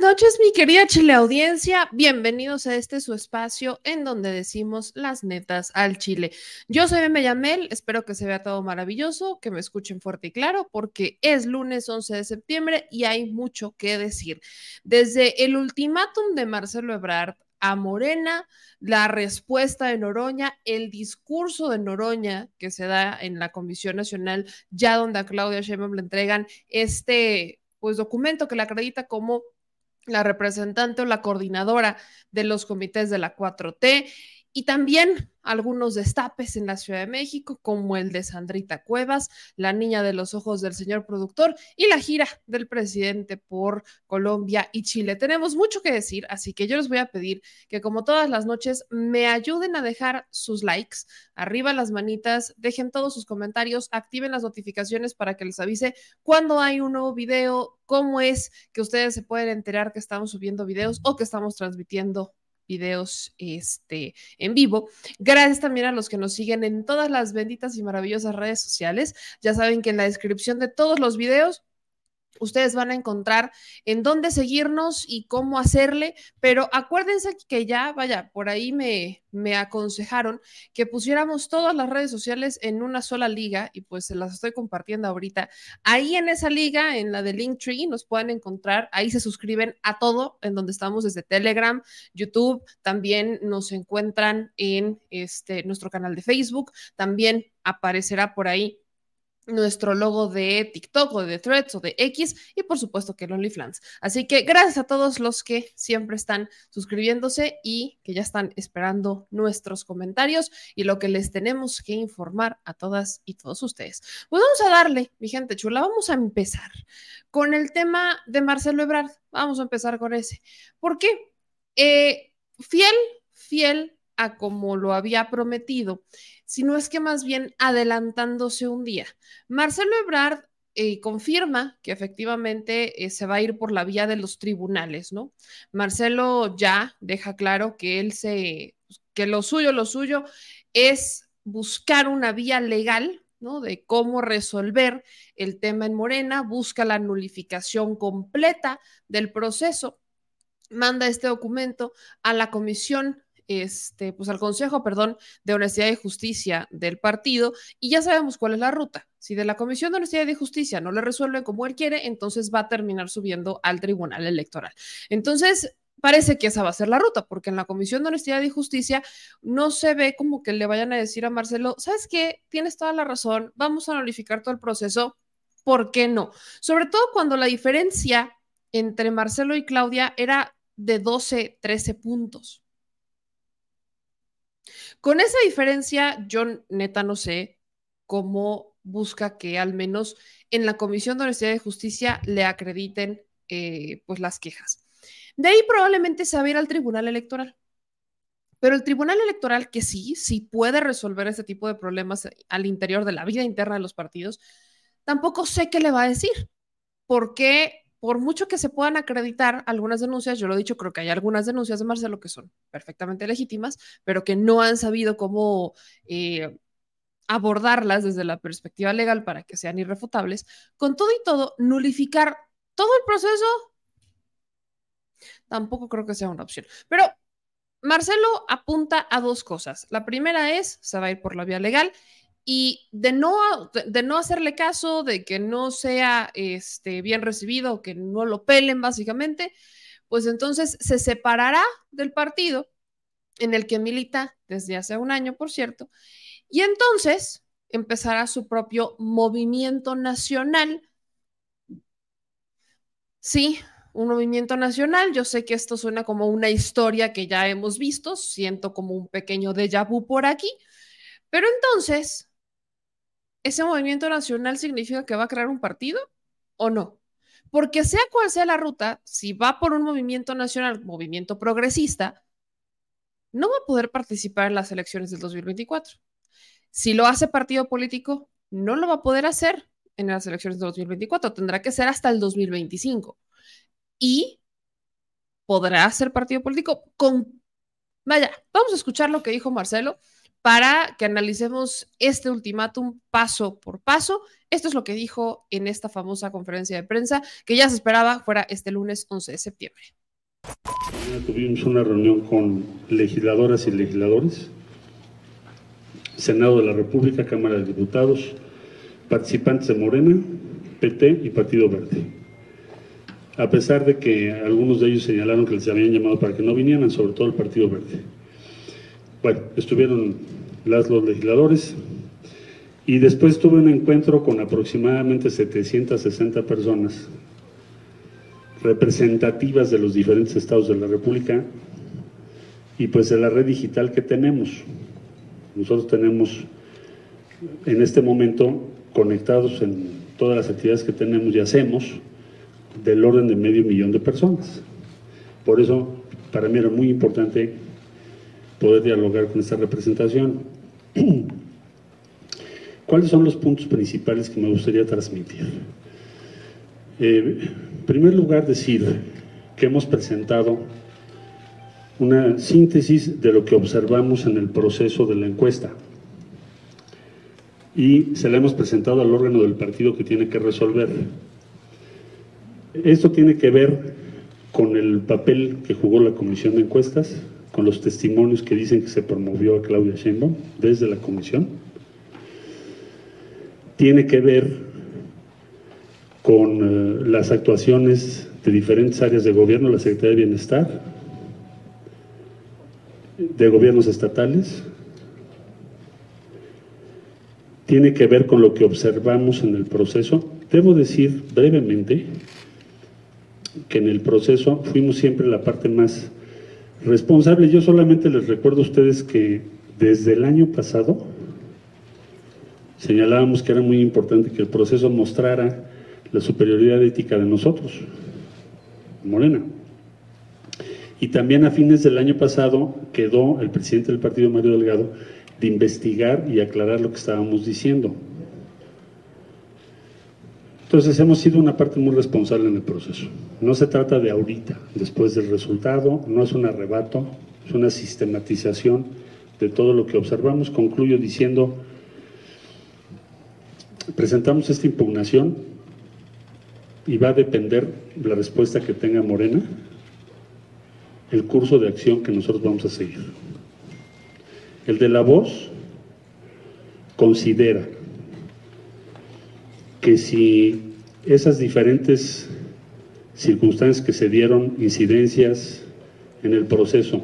noches, mi querida Chile audiencia. Bienvenidos a este su espacio en donde decimos las netas al Chile. Yo soy Meme Yamel, espero que se vea todo maravilloso, que me escuchen fuerte y claro, porque es lunes 11 de septiembre y hay mucho que decir. Desde el ultimátum de Marcelo Ebrard a Morena, la respuesta de Noroña, el discurso de Noroña que se da en la Comisión Nacional, ya donde a Claudia Sheinbaum le entregan este pues documento que le acredita como la representante o la coordinadora de los comités de la 4T y también algunos destapes en la Ciudad de México, como el de Sandrita Cuevas, la niña de los ojos del señor productor, y la gira del presidente por Colombia y Chile. Tenemos mucho que decir, así que yo les voy a pedir que como todas las noches me ayuden a dejar sus likes, arriba las manitas, dejen todos sus comentarios, activen las notificaciones para que les avise cuando hay un nuevo video, cómo es que ustedes se pueden enterar que estamos subiendo videos o que estamos transmitiendo videos este, en vivo. Gracias también a los que nos siguen en todas las benditas y maravillosas redes sociales. Ya saben que en la descripción de todos los videos ustedes van a encontrar en dónde seguirnos y cómo hacerle, pero acuérdense que ya, vaya, por ahí me, me aconsejaron que pusiéramos todas las redes sociales en una sola liga y pues se las estoy compartiendo ahorita. Ahí en esa liga, en la de Linktree, nos pueden encontrar, ahí se suscriben a todo, en donde estamos desde Telegram, YouTube, también nos encuentran en este, nuestro canal de Facebook, también aparecerá por ahí nuestro logo de TikTok o de Threads o de X y por supuesto que el OnlyFans. Así que gracias a todos los que siempre están suscribiéndose y que ya están esperando nuestros comentarios y lo que les tenemos que informar a todas y todos ustedes. Pues vamos a darle, mi gente chula, vamos a empezar con el tema de Marcelo Ebrard. Vamos a empezar con ese. ¿Por qué? Eh, fiel, fiel a como lo había prometido sino es que más bien adelantándose un día. Marcelo Ebrard eh, confirma que efectivamente eh, se va a ir por la vía de los tribunales, ¿no? Marcelo ya deja claro que él se, que lo suyo, lo suyo es buscar una vía legal, ¿no? De cómo resolver el tema en Morena, busca la nulificación completa del proceso, manda este documento a la Comisión este, pues al Consejo, perdón, de Honestidad y Justicia del partido y ya sabemos cuál es la ruta. Si de la Comisión de Honestidad y Justicia no le resuelven como él quiere, entonces va a terminar subiendo al Tribunal Electoral. Entonces, parece que esa va a ser la ruta, porque en la Comisión de Honestidad y Justicia no se ve como que le vayan a decir a Marcelo, ¿sabes qué? Tienes toda la razón, vamos a notificar todo el proceso. ¿Por qué no? Sobre todo cuando la diferencia entre Marcelo y Claudia era de 12, 13 puntos. Con esa diferencia, yo neta no sé cómo busca que al menos en la Comisión de Honestidad y Justicia le acrediten eh, pues las quejas. De ahí probablemente se va a ir al Tribunal Electoral. Pero el Tribunal Electoral, que sí, sí puede resolver ese tipo de problemas al interior de la vida interna de los partidos, tampoco sé qué le va a decir. Porque por mucho que se puedan acreditar algunas denuncias, yo lo he dicho, creo que hay algunas denuncias de Marcelo que son perfectamente legítimas, pero que no han sabido cómo eh, abordarlas desde la perspectiva legal para que sean irrefutables. Con todo y todo, nulificar todo el proceso tampoco creo que sea una opción. Pero Marcelo apunta a dos cosas. La primera es, se va a ir por la vía legal y de no, de no hacerle caso, de que no sea este, bien recibido, que no lo pelen básicamente, pues entonces se separará del partido en el que milita desde hace un año, por cierto, y entonces empezará su propio movimiento nacional. Sí, un movimiento nacional. Yo sé que esto suena como una historia que ya hemos visto, siento como un pequeño déjà vu por aquí, pero entonces ¿ese movimiento nacional significa que va a crear un partido o no? Porque sea cual sea la ruta, si va por un movimiento nacional, movimiento progresista, no va a poder participar en las elecciones del 2024. Si lo hace partido político, no lo va a poder hacer en las elecciones del 2024, tendrá que ser hasta el 2025. Y podrá ser partido político con... Vaya, vamos a escuchar lo que dijo Marcelo para que analicemos este ultimátum paso por paso Esto es lo que dijo en esta famosa conferencia de prensa que ya se esperaba fuera este lunes 11 de septiembre. Tuvimos una reunión con legisladoras y legisladores, Senado de la República, Cámara de Diputados, participantes de Morena, PT y Partido Verde. A pesar de que algunos de ellos señalaron que les habían llamado para que no vinieran, sobre todo el Partido Verde. Bueno, estuvieron las, los legisladores y después tuve un encuentro con aproximadamente 760 personas representativas de los diferentes estados de la República y pues de la red digital que tenemos. Nosotros tenemos en este momento conectados en todas las actividades que tenemos y hacemos del orden de medio millón de personas. Por eso para mí era muy importante poder dialogar con esta representación. ¿Cuáles son los puntos principales que me gustaría transmitir? Eh, en primer lugar, decir que hemos presentado una síntesis de lo que observamos en el proceso de la encuesta y se la hemos presentado al órgano del partido que tiene que resolver. Esto tiene que ver con el papel que jugó la comisión de encuestas, con los testimonios que dicen que se promovió a Claudia Sheinbaum desde la comisión. Tiene que ver con eh, las actuaciones de diferentes áreas de gobierno, la Secretaría de Bienestar, de gobiernos estatales, tiene que ver con lo que observamos en el proceso. Debo decir brevemente que en el proceso fuimos siempre la parte más responsable. Yo solamente les recuerdo a ustedes que desde el año pasado señalábamos que era muy importante que el proceso mostrara la superioridad ética de nosotros, Morena. Y también a fines del año pasado quedó el presidente del partido, Mario Delgado, de investigar y aclarar lo que estábamos diciendo. Entonces hemos sido una parte muy responsable en el proceso. No se trata de ahorita, después del resultado, no es un arrebato, es una sistematización de todo lo que observamos. Concluyo diciendo, presentamos esta impugnación y va a depender la respuesta que tenga Morena, el curso de acción que nosotros vamos a seguir. El de la voz considera que si esas diferentes circunstancias que se dieron, incidencias en el proceso,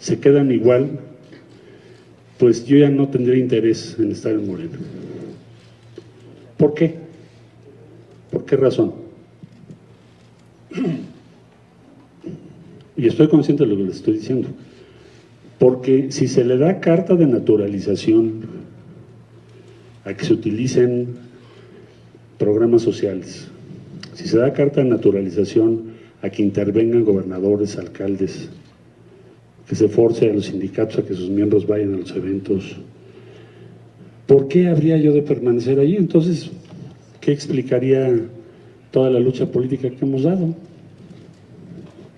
se quedan igual, pues yo ya no tendré interés en estar en Morena. ¿Por qué? ¿Por qué razón? Y estoy consciente de lo que les estoy diciendo. Porque si se le da carta de naturalización a que se utilicen programas sociales, si se da carta de naturalización a que intervengan gobernadores, alcaldes, que se force a los sindicatos a que sus miembros vayan a los eventos, ¿por qué habría yo de permanecer allí? Entonces, ¿qué explicaría toda la lucha política que hemos dado.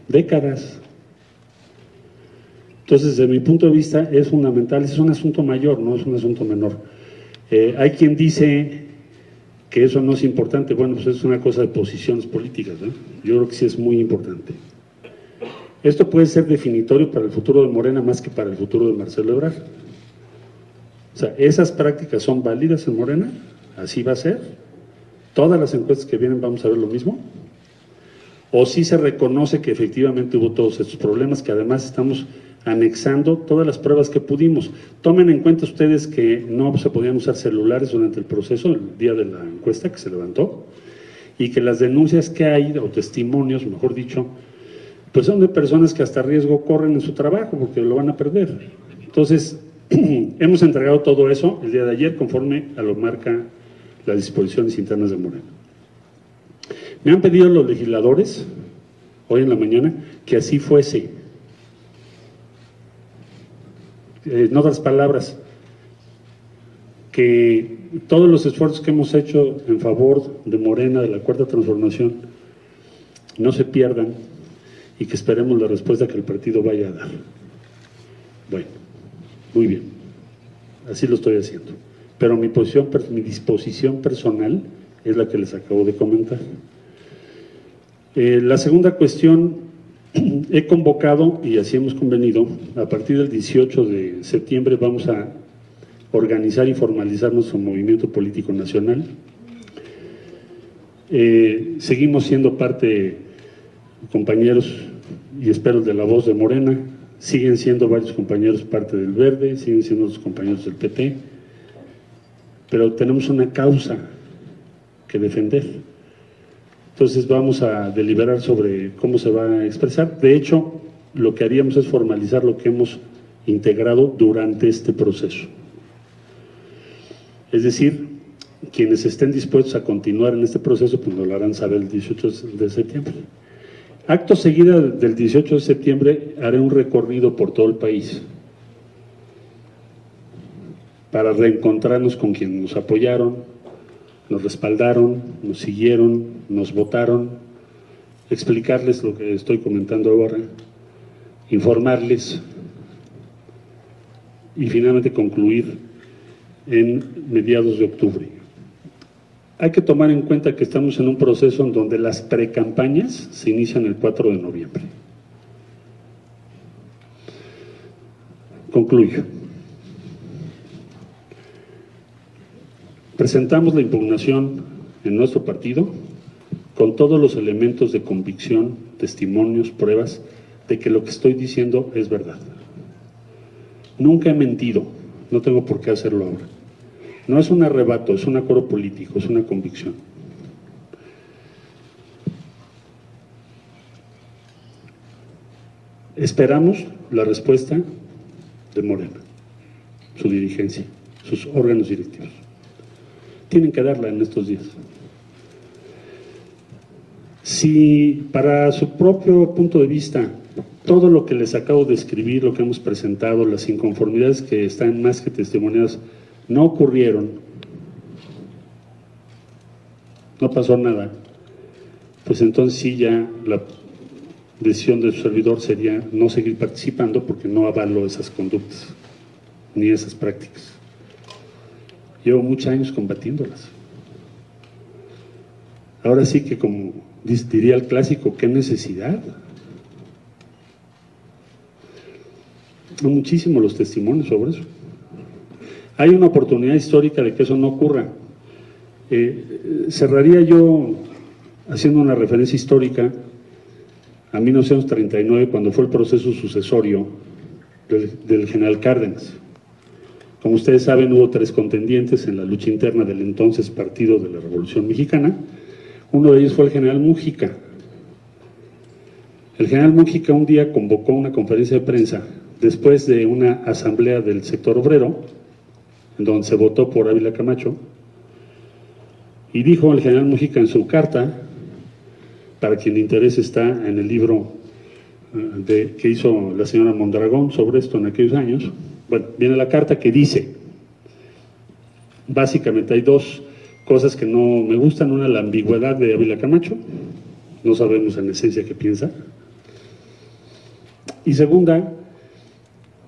Décadas. Entonces, desde mi punto de vista, es fundamental, es un asunto mayor, no es un asunto menor. Eh, hay quien dice que eso no es importante, bueno, pues es una cosa de posiciones políticas, yo creo que sí es muy importante. Esto puede ser definitorio para el futuro de Morena más que para el futuro de Marcelo Ebrard. O sea, esas prácticas son válidas en Morena, así va a ser, todas las encuestas que vienen vamos a ver lo mismo? ¿O si se reconoce que efectivamente hubo todos estos problemas, que además estamos anexando todas las pruebas que pudimos? Tomen en cuenta ustedes que no se podían usar celulares durante el proceso, el día de la encuesta que se levantó, y que las denuncias que hay, o testimonios, mejor dicho, pues son de personas que hasta riesgo corren en su trabajo porque lo van a perder. Entonces, hemos entregado todo eso el día de ayer conforme a lo marca las disposiciones internas de Morena. Me han pedido los legisladores, hoy en la mañana, que así fuese. Eh, en otras palabras, que todos los esfuerzos que hemos hecho en favor de Morena, de la Cuarta Transformación, no se pierdan y que esperemos la respuesta que el partido vaya a dar. Bueno, muy bien, así lo estoy haciendo. pero mi, posición, mi disposición personal es la que les acabo de comentar. Eh, la segunda cuestión, he convocado, y así hemos convenido, a partir del 18 de septiembre vamos a organizar y formalizar nuestro movimiento político nacional. Eh, seguimos siendo parte, compañeros y espero de la voz de Morena, siguen siendo varios compañeros parte del Verde, siguen siendo los compañeros del PT, pero tenemos una causa que defender. Entonces vamos a deliberar sobre cómo se va a expresar. De hecho, lo que haríamos es formalizar lo que hemos integrado durante este proceso. Es decir, quienes estén dispuestos a continuar en este proceso, pues nos lo harán saber el 18 de septiembre. Acto seguido del 18 de septiembre haré un recorrido por todo el país para reencontrarnos con quienes nos apoyaron, nos respaldaron, nos siguieron, nos votaron, explicarles lo que estoy comentando ahora, informarles y finalmente concluir en mediados de octubre. Hay que tomar en cuenta que estamos en un proceso en donde las precampañas se inician el 4 de noviembre. Concluyo. Presentamos la impugnación en nuestro partido con todos los elementos de convicción, testimonios, pruebas de que lo que estoy diciendo es verdad. Nunca he mentido, no tengo por qué hacerlo ahora. No es un arrebato, es un acuerdo político, es una convicción. Esperamos la respuesta de Morena, su dirigencia, sus órganos directivos tienen que darla en estos días. Si para su propio punto de vista todo lo que les acabo de escribir, lo que hemos presentado, las inconformidades que están más que testimoniadas, no ocurrieron, no pasó nada, pues entonces sí ya la decisión de su servidor sería no seguir participando porque no avalo esas conductas ni esas prácticas. Llevo muchos años combatiéndolas. Ahora sí que como diría el clásico, ¿qué necesidad? Son muchísimos los testimonios sobre eso. Hay una oportunidad histórica de que eso no ocurra. Eh, cerraría yo haciendo una referencia histórica a 1939, cuando fue el proceso sucesorio del general Cárdenas. Como ustedes saben, hubo tres contendientes en la lucha interna del entonces Partido de la Revolución Mexicana. Uno de ellos fue el general Mújica. El general Mújica un día convocó una conferencia de prensa después de una asamblea del sector obrero, en donde se votó por Ávila Camacho, y dijo el general Mújica en su carta, para quien le interese está en el libro eh, que hizo la señora Mondragón sobre esto en aquellos años, bueno, viene la carta que dice, básicamente hay dos cosas que no me gustan, una la ambigüedad de Ávila Camacho, no sabemos en esencia qué piensa, y segunda,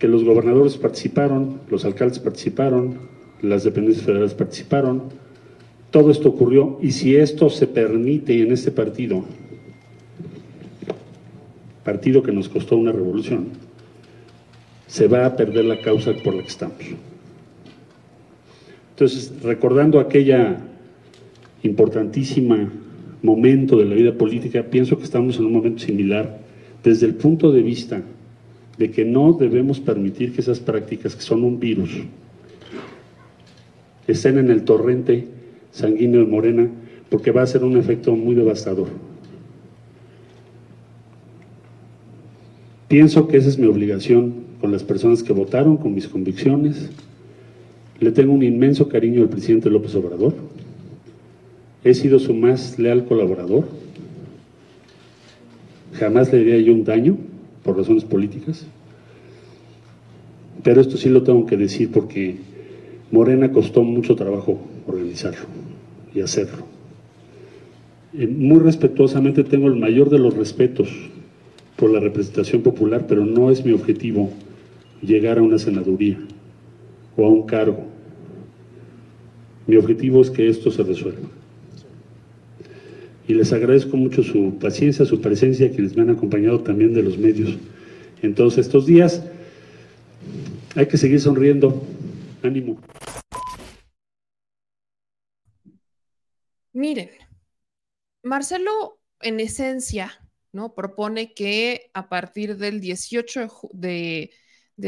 que los gobernadores participaron, los alcaldes participaron, las dependencias federales participaron, todo esto ocurrió y si esto se permite en este partido, partido que nos costó una revolución, se va a perder la causa por la que estamos. Entonces, recordando aquella importantísima momento de la vida política, pienso que estamos en un momento similar desde el punto de vista de que no debemos permitir que esas prácticas, que son un virus, estén en el torrente sanguíneo de Morena, porque va a ser un efecto muy devastador. Pienso que esa es mi obligación con las personas que votaron, con mis convicciones. Le tengo un inmenso cariño al presidente López Obrador. He sido su más leal colaborador. Jamás le diría yo un daño por razones políticas. Pero esto sí lo tengo que decir porque Morena costó mucho trabajo organizarlo y hacerlo. Eh, muy respetuosamente tengo el mayor de los respetos por la representación popular, pero no es mi objetivo llegar a una senaduría o a un cargo. Mi objetivo es que esto se resuelva. Y les agradezco mucho su paciencia, su presencia, quienes me han acompañado también de los medios en todos estos días. Hay que seguir sonriendo. Ánimo. Miren, Marcelo, en esencia, ¿no? Propone que a partir del 18 de,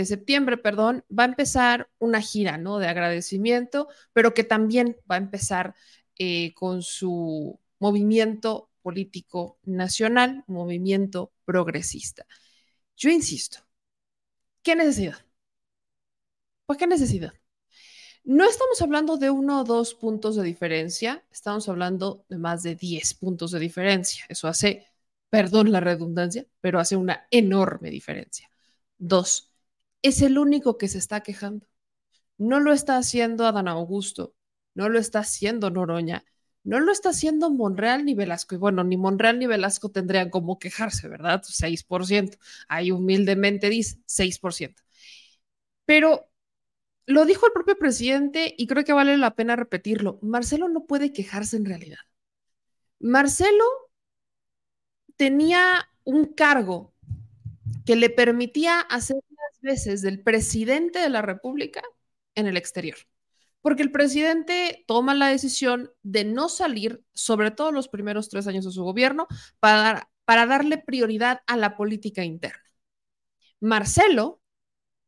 septiembre, perdón, va a empezar una gira, ¿no? De agradecimiento, pero que también va a empezar eh, con su movimiento político nacional, movimiento progresista. Yo insisto, ¿qué necesidad? ¿Por qué necesidad? No estamos hablando de uno o dos puntos de diferencia, estamos hablando de más de 10 puntos de diferencia. Eso hace perdón la redundancia, pero hace una enorme diferencia. Dos, es el único que se está quejando. No lo está haciendo Adán Augusto, no lo está haciendo Noroña, no lo está haciendo Monreal ni Velasco. Y bueno, ni Monreal ni Velasco tendrían como quejarse, ¿verdad? 6%. Ahí humildemente dice 6%. Pero lo dijo el propio presidente y creo que vale la pena repetirlo. Marcelo no puede quejarse en realidad. Marcelo tenía un cargo que le permitía hacer las veces del presidente de la República en el exterior. Porque el presidente toma la decisión de no salir, sobre todo los primeros tres años de su gobierno, para, para darle prioridad a la política interna. Marcelo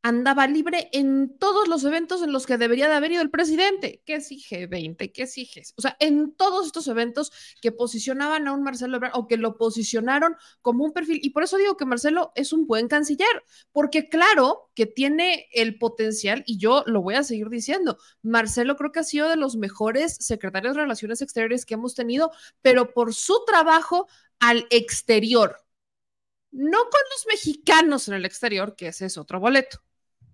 andaba libre en todos los eventos en los que debería de haber ido el presidente, que si G20, que si G, o sea, en todos estos eventos que posicionaban a un Marcelo Ebrard o que lo posicionaron como un perfil. Y por eso digo que Marcelo es un buen canciller, porque claro que tiene el potencial, y yo lo voy a seguir diciendo, Marcelo creo que ha sido de los mejores secretarios de Relaciones Exteriores que hemos tenido, pero por su trabajo al exterior. No con los mexicanos en el exterior, que ese es otro boleto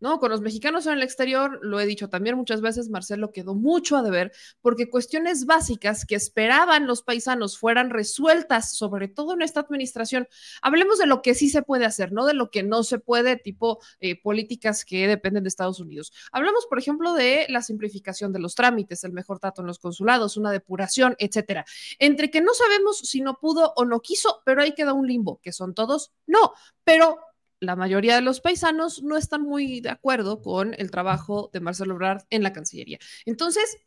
¿no? Con los mexicanos en el exterior, lo he dicho también muchas veces, Marcelo quedó mucho a deber porque cuestiones básicas que esperaban los paisanos fueran resueltas, sobre todo en esta administración. Hablemos de lo que sí se puede hacer, no de lo que no se puede, tipo eh, políticas que dependen de Estados Unidos. Hablamos, por ejemplo, de la simplificación de los trámites, el mejor trato en los consulados, una depuración, etcétera. Entre que no sabemos si no pudo o no quiso, pero ahí queda un limbo, que son todos no, pero la mayoría de los paisanos no están muy de acuerdo con el trabajo de Marcelo Ebrard en la Cancillería. Entonces,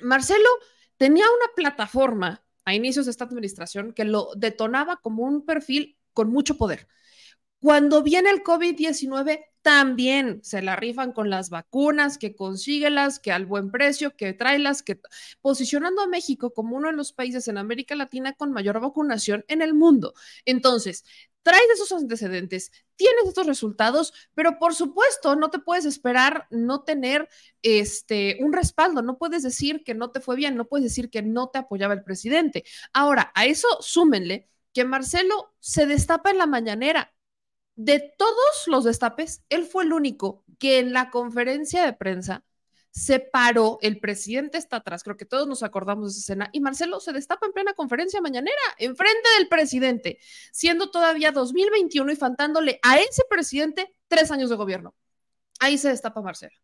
Marcelo tenía una plataforma a inicios de esta administración que lo detonaba como un perfil con mucho poder. Cuando viene el COVID-19, también se la rifan con las vacunas, que consíguelas, que al buen precio, que tráelas, que posicionando a México como uno de los países en América Latina con mayor vacunación en el mundo. Entonces, traes esos antecedentes, tienes estos resultados, pero por supuesto no te puedes esperar no tener este un respaldo, no puedes decir que no te fue bien, no puedes decir que no te apoyaba el presidente. Ahora, a eso súmenle que Marcelo se destapa en la mañanera. De todos los destapes, él fue el único que en la conferencia de prensa se paró, el presidente está atrás, creo que todos nos acordamos de esa escena, y Marcelo se destapa en plena conferencia mañanera, enfrente del presidente, siendo todavía 2021 y faltándole a ese presidente tres años de gobierno. Ahí se destapa Marcelo.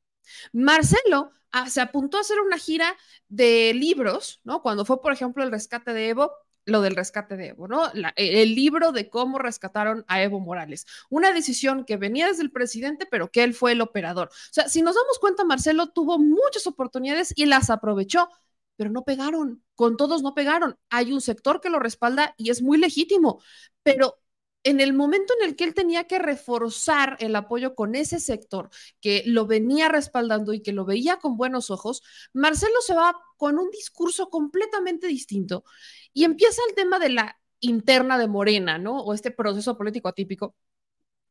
Marcelo ah, se apuntó a hacer una gira de libros, ¿no? Cuando fue, por ejemplo, el rescate de Evo, lo del rescate de Evo, ¿no? E, el libro de cómo rescataron a Evo Morales. Una decisión que venía desde el presidente, pero que él fue el operador. O sea, si nos damos cuenta, Marcelo tuvo muchas oportunidades y las aprovechó, pero no pegaron. Con todos no pegaron. Hay un sector que lo respalda y es muy legítimo, pero en el momento en el que él tenía que reforzar el apoyo con ese sector que lo venía respaldando y que lo veía con buenos ojos, Marcelo se va con un discurso completamente distinto y empieza el tema de la interna de Morena, ¿no? O este proceso político atípico.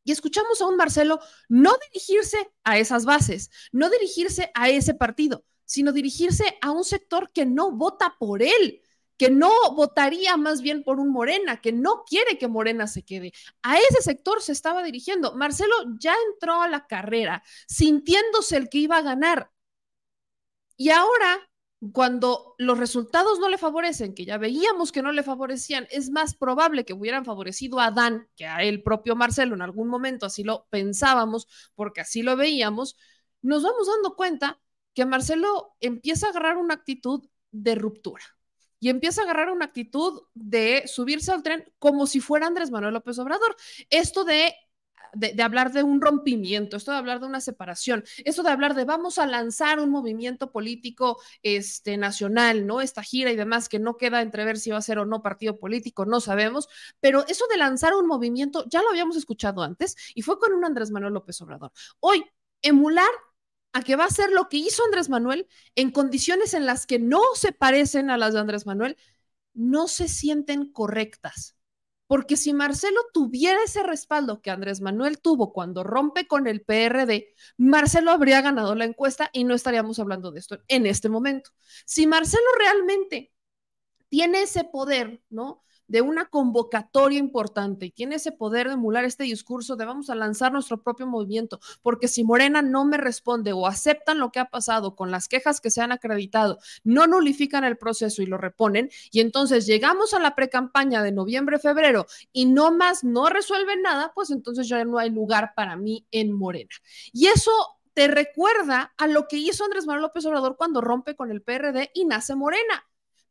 Y escuchamos a un Marcelo no dirigirse a esas bases, no dirigirse a ese partido, sino dirigirse a un sector que no vota por él, que no votaría más bien por un Morena, que no quiere que Morena se quede. A ese sector se estaba dirigiendo. Marcelo ya entró a la carrera sintiéndose el que iba a ganar. Y ahora, cuando los resultados no le favorecen, que ya veíamos que no le favorecían, es más probable que hubieran favorecido a Dan que a el propio Marcelo en algún momento, así lo pensábamos, porque así lo veíamos, nos vamos dando cuenta que Marcelo empieza a agarrar una actitud de ruptura y empieza a agarrar una actitud de subirse al tren como si fuera Andrés Manuel López Obrador. Esto de de, hablar de un rompimiento, esto de hablar de una separación, esto de hablar de vamos a lanzar un movimiento político este, nacional, ¿no? Esta gira y demás, que no queda entrever si va a ser o no partido político, no sabemos, pero eso de lanzar un movimiento ya lo habíamos escuchado antes y fue con un Andrés Manuel López Obrador. Hoy, emular a que va a ser lo que hizo Andrés Manuel en condiciones en las que no se parecen a las de Andrés Manuel, no se sienten correctas. Porque si Marcelo tuviera ese respaldo que Andrés Manuel tuvo cuando rompe con el PRD, Marcelo habría ganado la encuesta y no estaríamos hablando de esto en este momento. Si Marcelo realmente tiene ese poder, ¿no? De una convocatoria importante y tiene ese poder de emular este discurso de vamos a lanzar nuestro propio movimiento, porque si Morena no me responde o aceptan lo que ha pasado con las quejas que se han acreditado, no nulifican el proceso y lo reponen, y entonces llegamos a la precampaña de noviembre, febrero y no más no resuelven nada, pues entonces ya no hay lugar para mí en Morena. Y eso te recuerda a lo que hizo Andrés Manuel López Obrador cuando rompe con el PRD y nace Morena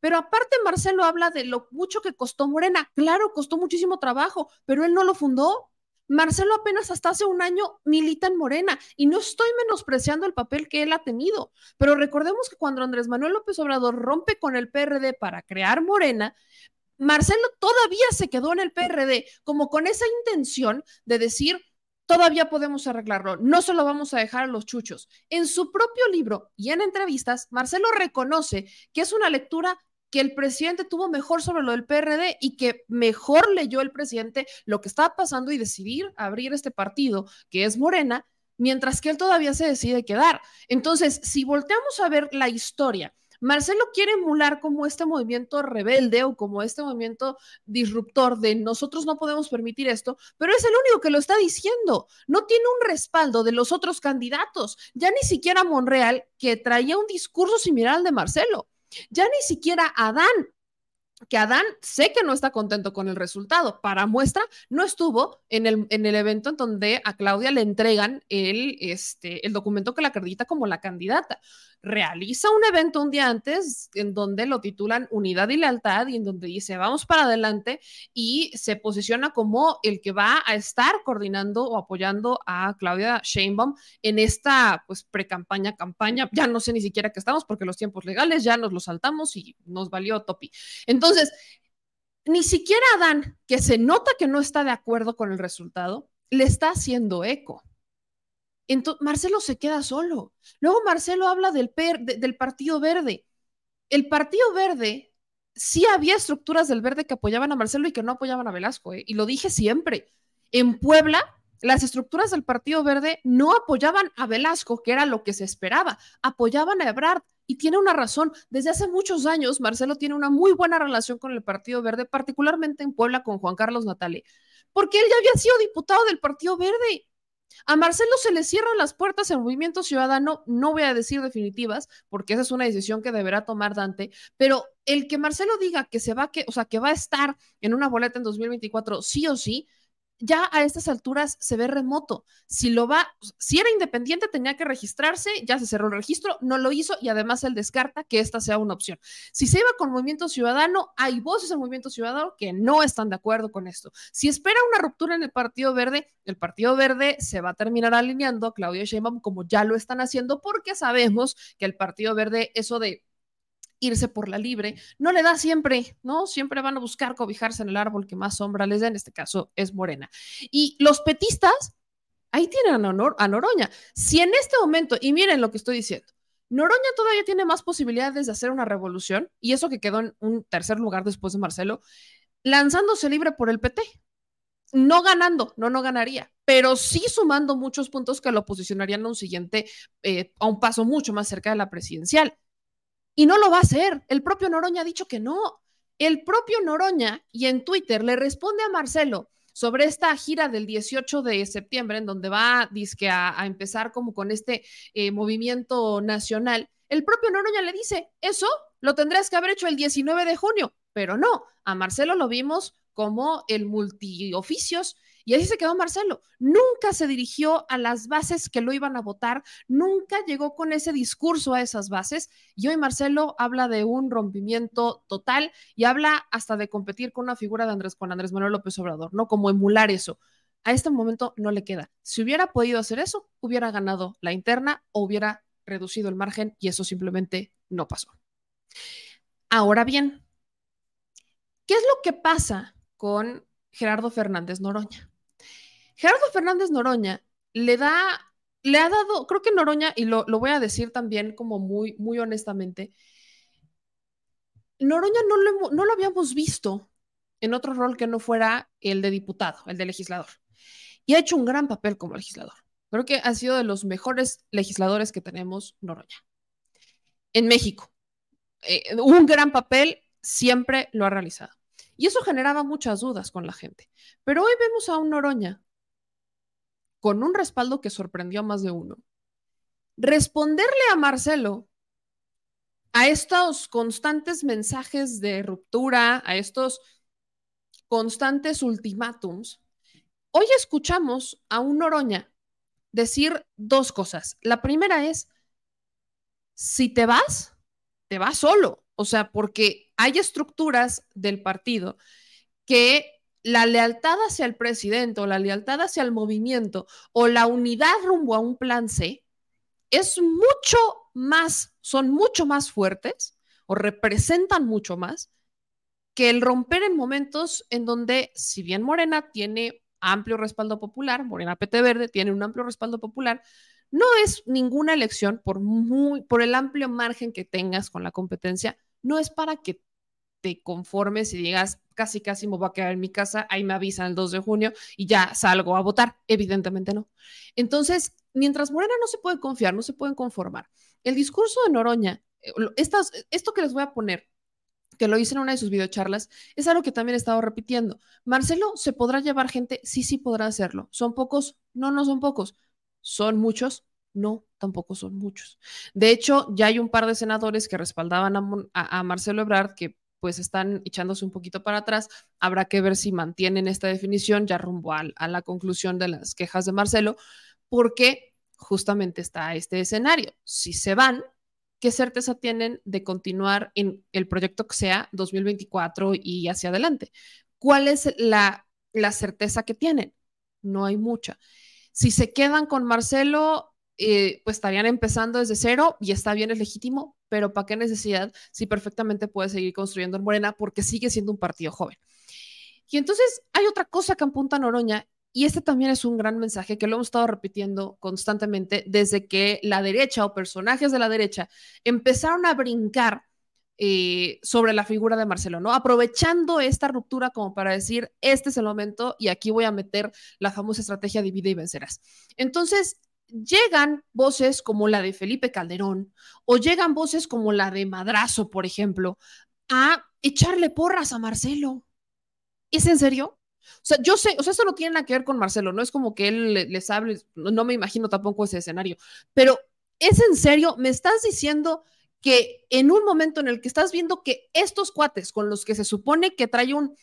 pero aparte Marcelo habla de lo mucho que costó Morena. Claro, costó muchísimo trabajo, pero él no lo fundó. Marcelo apenas hasta hace un año milita en Morena y no estoy menospreciando el papel que él ha tenido, pero recordemos que cuando Andrés Manuel López Obrador rompe con el PRD para crear Morena, Marcelo todavía se quedó en el PRD como con esa intención de decir, todavía podemos arreglarlo, no se lo vamos a dejar a los chuchos. En su propio libro y en entrevistas, Marcelo reconoce que es una lectura que el presidente tuvo mejor sobre lo del PRD y que mejor leyó el presidente lo que estaba pasando y decidir abrir este partido, que es Morena, mientras que él todavía se decide quedar. Entonces, si volteamos a ver la historia, Marcelo quiere emular como este movimiento rebelde o como este movimiento disruptor de nosotros no podemos permitir esto, pero es el único que lo está diciendo. No tiene un respaldo de los otros candidatos, ya ni siquiera Monreal, que traía un discurso similar al de Marcelo. Ya ni siquiera Adán, que Adán sé que no está contento con el resultado. Para muestra, no estuvo en el, en el evento en donde a Claudia le entregan el, este, el documento que la acredita como la candidata realiza un evento un día antes en donde lo titulan Unidad y Lealtad y en donde dice vamos para adelante y se posiciona como el que va a estar coordinando o apoyando a Claudia Sheinbaum en esta pues pre-campaña, campaña, ya no sé ni siquiera qué estamos porque los tiempos legales ya nos los saltamos y nos valió topi. Entonces, ni siquiera Adán, que se nota que no está de acuerdo con el resultado, le está haciendo eco. Entonces, Marcelo se queda solo. Luego Marcelo habla del, del Partido Verde. El Partido Verde, sí había estructuras del Verde que apoyaban a Marcelo y que no apoyaban a Velasco, ¿eh? y lo dije siempre. En Puebla, las estructuras del Partido Verde no apoyaban a Velasco, que era lo que se esperaba, apoyaban a Ebrard. Y tiene una razón, desde hace muchos años Marcelo tiene una muy buena relación con el Partido Verde, particularmente en Puebla con Juan Carlos Natale, porque él ya había sido diputado del Partido Verde a Marcelo se le cierran las puertas en Movimiento Ciudadano, no voy a decir definitivas, porque esa es una decisión que deberá tomar Dante, pero el que Marcelo diga que se va, que, o sea, que va a estar en una boleta en 2024 sí o sí, ya a estas alturas se ve remoto. Si lo va, si era independiente tenía que registrarse, ya se cerró el registro, no lo hizo y además él descarta que esta sea una opción. Si se iba con Movimiento Ciudadano, hay voces en Movimiento Ciudadano que no están de acuerdo con esto. Si espera una ruptura en el Partido Verde, el Partido Verde se va a terminar alineando a Claudia Sheinbaum como ya lo están haciendo porque sabemos que el Partido Verde eso de irse por la libre, no le da siempre, ¿no? Siempre van a buscar cobijarse en el árbol que más sombra les da, en este caso es Morena. Y los petistas, ahí tienen a, a Noroña. Si en este momento, y miren lo que estoy diciendo, Noroña todavía tiene más posibilidades de hacer una revolución, y eso que quedó en un tercer lugar después de Marcelo, lanzándose libre por el PT. No ganando, no, no ganaría, pero sí sumando muchos puntos que lo posicionarían a un siguiente, eh, a un paso mucho más cerca de la presidencial. Y no lo va a hacer. El propio Noroña ha dicho que no. El propio Noroña y en Twitter le responde a Marcelo sobre esta gira del 18 de septiembre, en donde va a, empezar como con este eh, movimiento nacional. El propio Noroña le dice, eso lo tendrás que haber hecho el 19 de junio, pero no, a Marcelo lo vimos como el multioficios Y así se quedó Marcelo. Nunca se dirigió a las bases que lo iban a votar, nunca llegó con ese discurso a esas bases. Y hoy Marcelo habla de un rompimiento total y habla hasta de competir con una figura de Andrés, con Andrés Manuel López Obrador, ¿no? Como emular eso. A este momento no le queda. Si hubiera podido hacer eso, hubiera ganado la interna o hubiera reducido el margen y eso simplemente no pasó. Ahora bien, ¿qué es lo que pasa con Gerardo Fernández Noroña? Gerardo Fernández Noroña le da, le ha dado, creo que Noroña, y lo, voy a decir también como muy, muy honestamente, Noroña no lo, no lo habíamos visto en otro rol que no fuera el de diputado, el de legislador. Y ha hecho un gran papel como legislador. Creo que ha sido de los mejores legisladores que tenemos Noroña. En México. Eh, un gran papel siempre lo ha realizado. Y eso generaba muchas dudas con la gente. Pero hoy vemos a un Noroña con un respaldo que sorprendió a más de uno. Responderle a Marcelo a estos constantes mensajes de ruptura, a estos constantes ultimátums, hoy escuchamos a un Noroña decir dos cosas. La primera es, si te vas, te vas solo. O sea, porque hay estructuras del partido que la lealtad hacia el presidente o la lealtad hacia el movimiento o la unidad rumbo a un plan C es mucho más, son mucho más fuertes o representan mucho más que el romper en momentos en donde, si bien Morena tiene amplio respaldo popular, Morena PT Verde tiene un amplio respaldo popular, no es ninguna elección por, muy, por el amplio margen que tengas con la competencia, no es para que te conformes y digas, casi, casi me voy a quedar en mi casa, ahí me avisan el 2 de junio y ya salgo a votar. Evidentemente no. Entonces, mientras Morena no se puede confiar, no se pueden conformar. El discurso de Noroña, eh, estas, esto que les voy a poner, que lo hice en una de sus videocharlas, es algo que también he estado repitiendo. Marcelo, ¿se podrá llevar gente? Sí, sí podrá hacerlo. ¿Son pocos? No, no son pocos. ¿Son muchos? No, tampoco son muchos. De hecho, ya hay un par de senadores que respaldaban a, Marcelo Ebrard que pues están echándose un poquito para atrás. Habrá que ver si mantienen esta definición ya rumbo a, a la conclusión de las quejas de Marcelo, porque justamente está este escenario. Si se van, ¿qué certeza tienen de continuar en el proyecto que sea 2024 y hacia adelante? ¿Cuál es la, certeza que tienen? No hay mucha. Si se quedan con Marcelo, eh, pues estarían empezando desde cero y está bien, es legítimo, pero ¿para qué necesidad si perfectamente puede seguir construyendo en Morena porque sigue siendo un partido joven? Y entonces hay otra cosa que apunta Noroña y este también es un gran mensaje que lo hemos estado repitiendo constantemente desde que la derecha o personajes de la derecha empezaron a brincar eh, sobre la figura de Marcelo, ¿no? Aprovechando esta ruptura como para decir, este es el momento y aquí voy a meter la famosa estrategia divide y vencerás. Entonces, llegan voces como la de Felipe Calderón o llegan voces como la de Madrazo, por ejemplo, a echarle porras a Marcelo. ¿Es en serio? O sea, yo sé, o sea, esto no tiene nada que ver con Marcelo, no es como que él les hable, no, me imagino tampoco ese escenario, pero ¿es en serio? ¿Me estás diciendo que en un momento en el que estás viendo que estos cuates con los que se supone que trae un,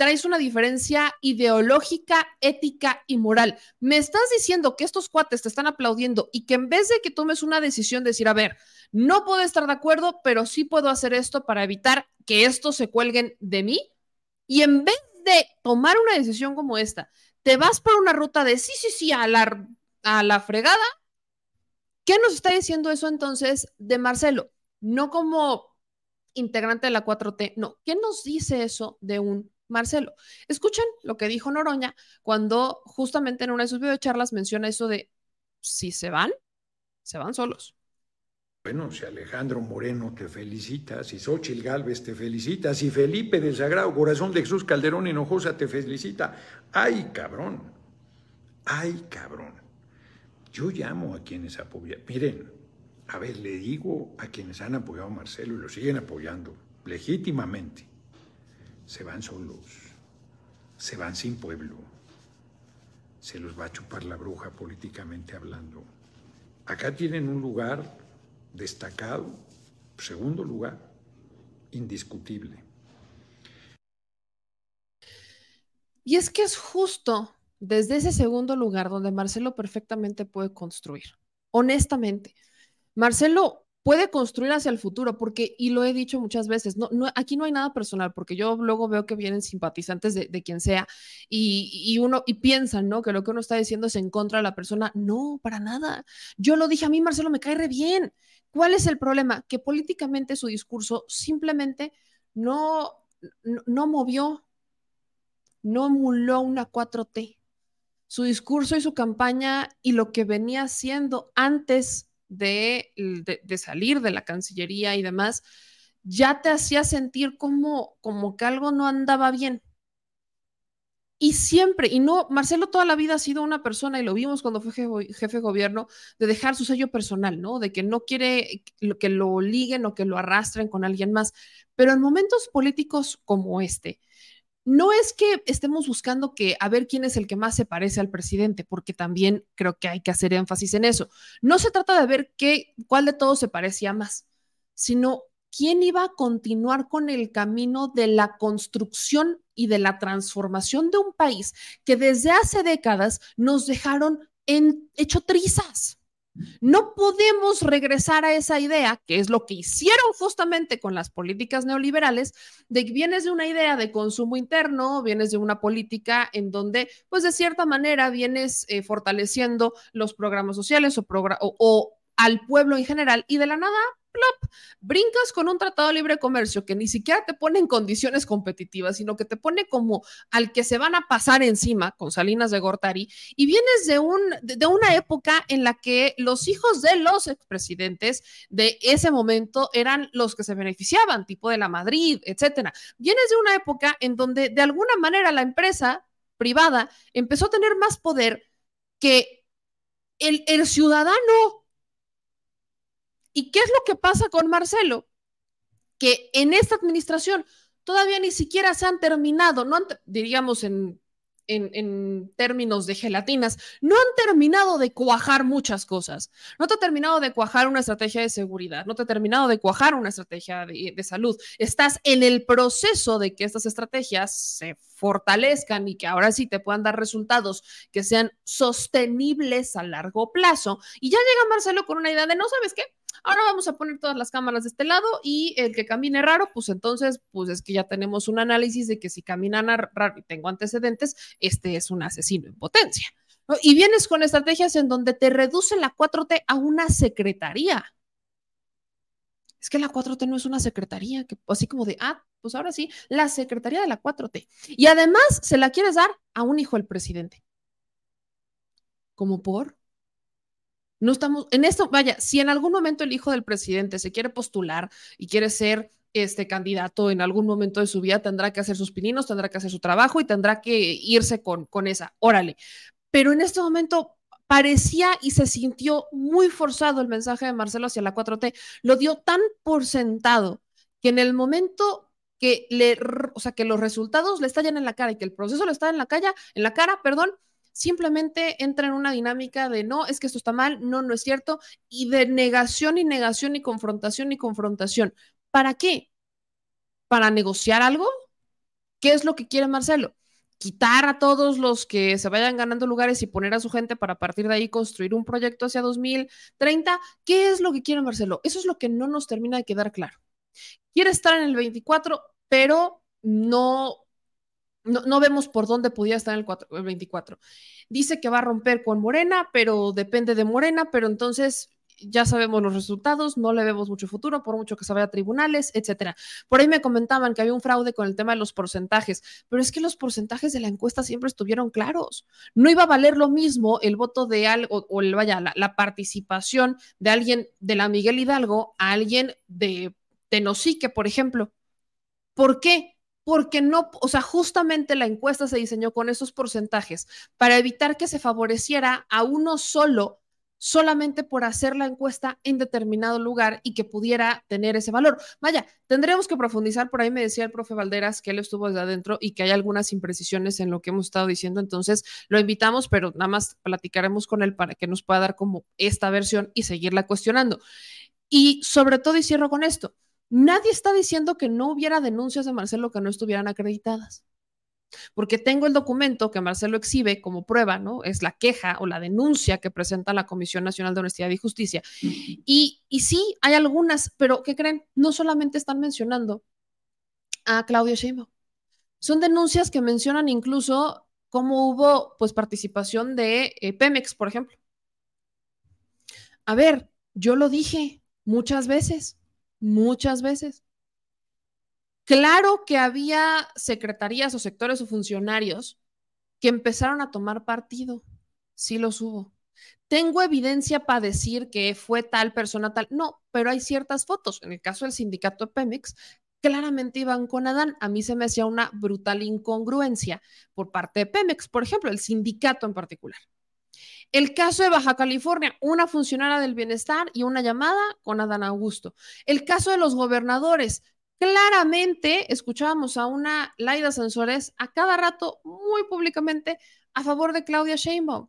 traes una diferencia ideológica, ética y moral. Me estás diciendo que estos cuates te están aplaudiendo y que en vez de que tomes una decisión de decir, a ver, no puedo estar de acuerdo, pero sí puedo hacer esto para evitar que estos se cuelguen de mí. Y en vez de tomar una decisión como esta, te vas por una ruta de sí, sí, sí, a la, a la fregada, ¿qué nos está diciendo eso entonces de Marcelo? No como integrante de la 4T, no, ¿qué nos dice eso de un Marcelo? Escuchen lo que dijo Noroña cuando justamente en una de sus videocharlas menciona eso de si se van, se van solos. Bueno, si Alejandro Moreno te felicita, si Xochil Gálvez te felicita, si Felipe del Sagrado Corazón de Jesús Calderón Hinojosa te felicita, ¡ay, cabrón! ¡ay, cabrón! Yo llamo a quienes apoyan. Miren, a ver, le digo a quienes han apoyado a Marcelo y lo siguen apoyando legítimamente, se van solos, se van sin pueblo, se los va a chupar la bruja políticamente hablando. Acá tienen un lugar destacado, segundo lugar, indiscutible. Y es que es justo desde ese segundo lugar donde Marcelo perfectamente puede construir. Honestamente, Marcelo puede construir hacia el futuro, porque, y lo he dicho muchas veces, no, aquí no hay nada personal, porque yo luego veo que vienen simpatizantes de, quien sea y, y, uno, y piensan, ¿no? Que lo que uno está diciendo es en contra de la persona. No, para nada. Yo lo dije, a mí Marcelo me cae re bien. ¿Cuál es el problema? Que políticamente su discurso simplemente no, no, no movió, no emuló una 4T. Su discurso y su campaña y lo que venía haciendo antes de, de, salir de la Cancillería y demás, ya te hacía sentir como, como que algo no andaba bien. Y siempre, y no, Marcelo toda la vida ha sido una persona, y lo vimos cuando fue jefe, jefe de gobierno, de dejar su sello personal, ¿no? De que no quiere que lo liguen o que lo arrastren con alguien más. Pero en momentos políticos como este, no es que estemos buscando que a ver quién es el que más se parece al presidente, porque también creo que hay que hacer énfasis en eso. No se trata de ver qué, cuál de todos se parecía más, sino quién iba a continuar con el camino de la construcción y de la transformación de un país que desde hace décadas nos dejaron hecho trizas. No podemos regresar a esa idea, que es lo que hicieron justamente con las políticas neoliberales, de que vienes de una idea de consumo interno, vienes de una política en donde, pues de cierta manera, vienes eh, fortaleciendo los programas sociales o, progr o, o al pueblo en general y de la nada plop, brincas con un tratado de libre comercio que ni siquiera te pone en condiciones competitivas, sino que te pone como al que se van a pasar encima con Salinas de Gortari y vienes de, un, de una época en la que los hijos de los expresidentes de ese momento eran los que se beneficiaban, tipo de la Madrid, etcétera. Vienes de una época en donde de alguna manera la empresa privada empezó a tener más poder que el, el ciudadano ¿Y qué es lo que pasa con Marcelo? Que en esta administración todavía ni siquiera se han terminado, no han, diríamos en, en, términos de gelatinas, no han terminado de cuajar muchas cosas. No te ha terminado de cuajar una estrategia de seguridad, no te ha terminado de cuajar una estrategia de, de salud. Estás en el proceso de que estas estrategias se fortalezcan y que ahora sí te puedan dar resultados que sean sostenibles a largo plazo. Y ya llega Marcelo con una idea de, no sabes qué, ahora vamos a poner todas las cámaras de este lado y el que camine raro, pues entonces, pues es que ya tenemos un análisis de que si caminan raro y tengo antecedentes, este es un asesino en potencia. Y vienes con estrategias en donde te reducen la 4T a una secretaría. Es que la 4T no es una secretaría, que así como de, ah, pues ahora sí, la secretaría de la 4T. Y además se la quieres dar a un hijo del presidente. ¿Como por? No estamos, en esto, vaya, si en algún momento el hijo del presidente se quiere postular y quiere ser este candidato en algún momento de su vida, tendrá que hacer sus pininos, tendrá que hacer su trabajo y tendrá que irse con, con esa, órale. Pero en este momento parecía y se sintió muy forzado el mensaje de Marcelo hacia la 4T. Lo dio tan por sentado que en el momento que le, o sea, que los resultados le estallan en la cara y que el proceso le está en la calle, en la cara, perdón, simplemente entra en una dinámica de no, es que esto está mal, no, no es cierto, y de negación y negación y confrontación y confrontación. ¿Para qué? ¿Para negociar algo? ¿Qué es lo que quiere Marcelo? quitar a todos los que se vayan ganando lugares y poner a su gente para partir de ahí construir un proyecto hacia 2030. ¿Qué es lo que quiere Marcelo? Eso es lo que no nos termina de quedar claro. Quiere estar en el 24, pero no no, vemos por dónde podía estar el, 4, el 24. Dice que va a romper con Morena, pero depende de Morena, pero entonces ya sabemos los resultados, no le vemos mucho futuro, por mucho que se vaya a tribunales, etcétera. Por ahí me comentaban que había un fraude con el tema de los porcentajes, pero es que los porcentajes de la encuesta siempre estuvieron claros. No iba a valer lo mismo el voto de algo, o el, vaya, la, la, participación de alguien de la Miguel Hidalgo a alguien de Tenosique, por ejemplo. ¿Por qué? Porque no, o sea, justamente la encuesta se diseñó con esos porcentajes para evitar que se favoreciera a uno solo solamente por hacer la encuesta en determinado lugar y que pudiera tener ese valor. Vaya, tendremos que profundizar, por ahí me decía el profe Valderas que él estuvo desde adentro y que hay algunas imprecisiones en lo que hemos estado diciendo, entonces lo invitamos, pero nada más platicaremos con él para que nos pueda dar como esta versión y seguirla cuestionando. Y sobre todo, y cierro con esto, Nadie está diciendo que no hubiera denuncias de Marcelo que no estuvieran acreditadas. porque tengo el documento que Marcelo exhibe como prueba, ¿no? Es la queja o la denuncia que presenta la Comisión Nacional de Honestidad y Justicia. Y, y sí, hay algunas, pero ¿qué creen? No solamente están mencionando a Claudia Sheinbaum. Son denuncias que mencionan incluso cómo hubo pues participación de eh, Pemex, por ejemplo. A ver, yo lo dije muchas veces, muchas veces. Claro que había secretarías o sectores o funcionarios que empezaron a tomar partido. Sí los hubo. Tengo evidencia para decir que fue tal persona tal. No, pero hay ciertas fotos. En el caso del sindicato Pemex, claramente iban con Adán. A mí se me hacía una brutal incongruencia por parte de Pemex, por ejemplo, el sindicato en particular. El caso de Baja California, una funcionaria del bienestar y una llamada con Adán Augusto. El caso de los gobernadores, claramente escuchábamos a una Laida Sansores a cada rato muy públicamente a favor de Claudia Sheinbaum.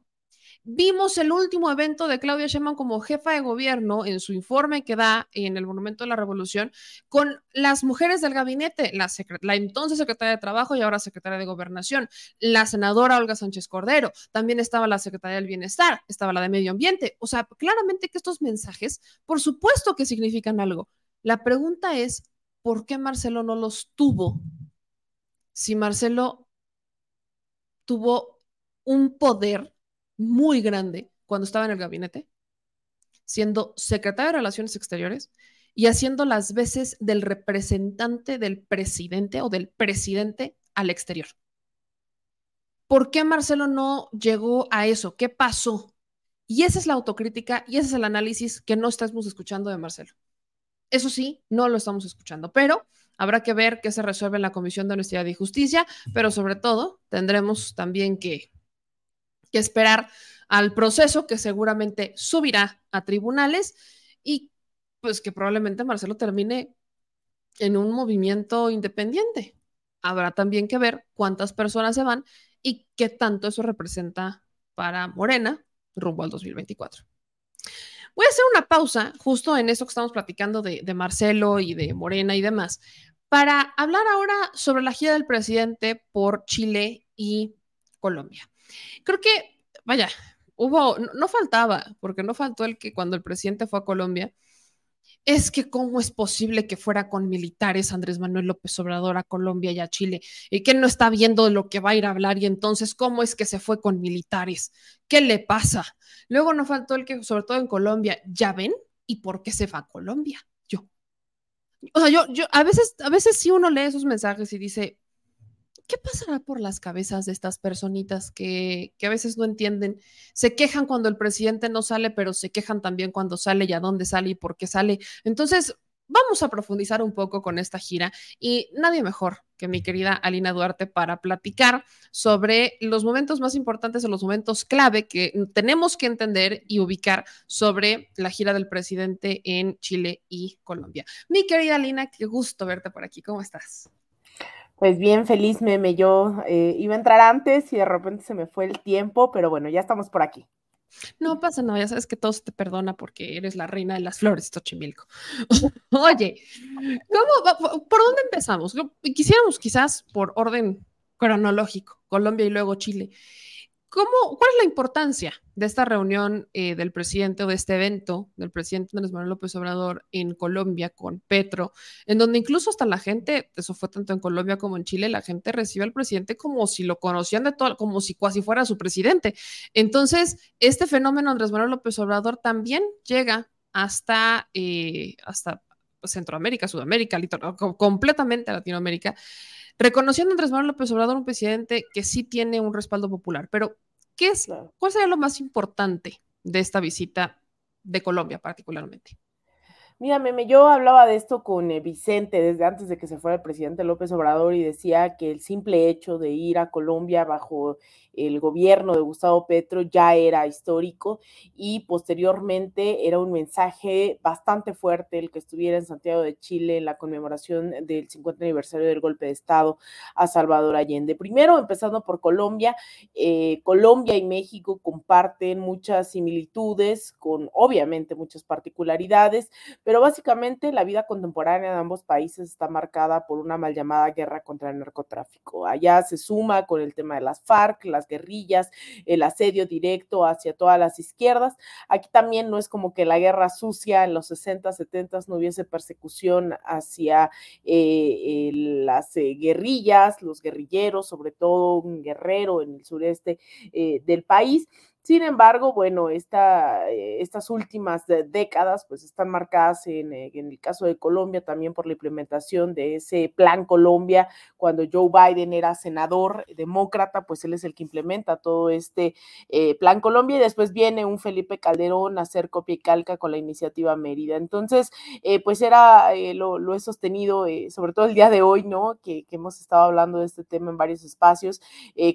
Vimos el último evento de Claudia Sheinbaum como jefa de gobierno en su informe que da en el Monumento de la Revolución con las mujeres del gabinete, la, la, entonces secretaria de Trabajo y ahora secretaria de Gobernación, la senadora Olga Sánchez Cordero, también estaba la secretaria del Bienestar, estaba la de Medio Ambiente. O sea, claramente que estos mensajes, por supuesto que significan algo. La pregunta es, ¿por qué Marcelo no los tuvo? Si Marcelo tuvo un poder muy grande cuando estaba en el gabinete, siendo secretario de Relaciones Exteriores y haciendo las veces del representante del presidente o del presidente al exterior. ¿Por qué Marcelo no llegó a eso? ¿Qué pasó? Y esa es la autocrítica y ese es el análisis que no estamos escuchando de Marcelo. Eso sí, no lo estamos escuchando, pero habrá que ver qué se resuelve en la Comisión de Honestidad y Justicia, pero sobre todo tendremos también que, que esperar al proceso que seguramente subirá a tribunales y pues que probablemente Marcelo termine en un movimiento independiente. Habrá también que ver cuántas personas se van y qué tanto eso representa para Morena rumbo al 2024. Voy a hacer una pausa justo en eso que estamos platicando de, Marcelo y de Morena y demás, para hablar ahora sobre la gira del presidente por Chile y Colombia. Creo que, vaya, hubo, no faltaba, porque no faltó el que cuando el presidente fue a Colombia, es que cómo es posible que fuera con militares Andrés Manuel López Obrador a Colombia y a Chile y que no está viendo lo que va a ir a hablar y entonces cómo es que se fue con militares, qué le pasa. Luego no faltó el que, sobre todo en Colombia, ya ven y por qué se va a Colombia. Yo, o sea, yo, yo a veces, a veces sí uno lee esos mensajes y dice, ¿qué pasará por las cabezas de estas personitas que, a veces no entienden? Se quejan cuando el presidente no sale, pero se quejan también cuando sale y a dónde sale y por qué sale. Entonces, vamos a profundizar un poco con esta gira y nadie mejor que mi querida Alina Duarte para platicar sobre los momentos más importantes o los momentos clave que tenemos que entender y ubicar sobre la gira del presidente en Chile y Colombia. Mi querida Alina, qué gusto verte por aquí. ¿Cómo estás? Pues bien, feliz meme. Yo eh, iba a entrar antes y de repente se me fue el tiempo, pero bueno, ya estamos por aquí. No pasa nada, ya sabes que todo se te perdona porque eres la reina de las flores, Tochimilco. Oye, ¿cómo, ¿por dónde empezamos? Quisiéramos quizás por orden cronológico, Colombia y luego Chile. ¿Cómo, ¿Cuál es la importancia de esta reunión eh, del presidente o de este evento del presidente Andrés Manuel López Obrador en Colombia con Petro, en donde incluso hasta la gente, eso fue tanto en Colombia como en Chile, la gente recibe al presidente como si lo conocían de todo, como si casi fuera su presidente. Entonces, este fenómeno Andrés Manuel López Obrador también llega hasta, eh, hasta Centroamérica, Sudamérica, completamente a Latinoamérica reconociendo a Andrés Manuel López Obrador un presidente que sí tiene un respaldo popular, pero ¿qué es, ¿cuál sería lo más importante de esta visita de Colombia particularmente? Mira, Meme, yo hablaba de esto con eh, Vicente desde antes de que se fuera el presidente López Obrador y decía que el simple hecho de ir a Colombia bajo el gobierno de Gustavo Petro ya era histórico y posteriormente era un mensaje bastante fuerte el que estuviera en Santiago de Chile en la conmemoración del 50 aniversario del golpe de Estado a Salvador Allende. Primero, empezando por Colombia, eh, Colombia y México comparten muchas similitudes con obviamente muchas particularidades, pero básicamente la vida contemporánea de ambos países está marcada por una mal llamada guerra contra el narcotráfico. Allá se suma con el tema de las FARC, las guerrillas, el asedio directo hacia todas las izquierdas. Aquí también no es como que la guerra sucia en los 60, 70 no hubiese persecución hacia eh, las eh, guerrillas, los guerrilleros, sobre todo un guerrero en el sureste eh, del país. Sin embargo, bueno, esta, eh, estas últimas décadas pues están marcadas en, eh, en, el caso de Colombia también por la implementación de ese plan Colombia. Cuando Joe Biden era senador demócrata, pues él es el que implementa todo este eh, plan Colombia y después viene un Felipe Calderón a hacer copia y calca con la iniciativa Mérida. Entonces, pues era, lo, lo, he sostenido, sobre todo el día de hoy, ¿no? Que, que, hemos estado hablando de este tema en varios espacios.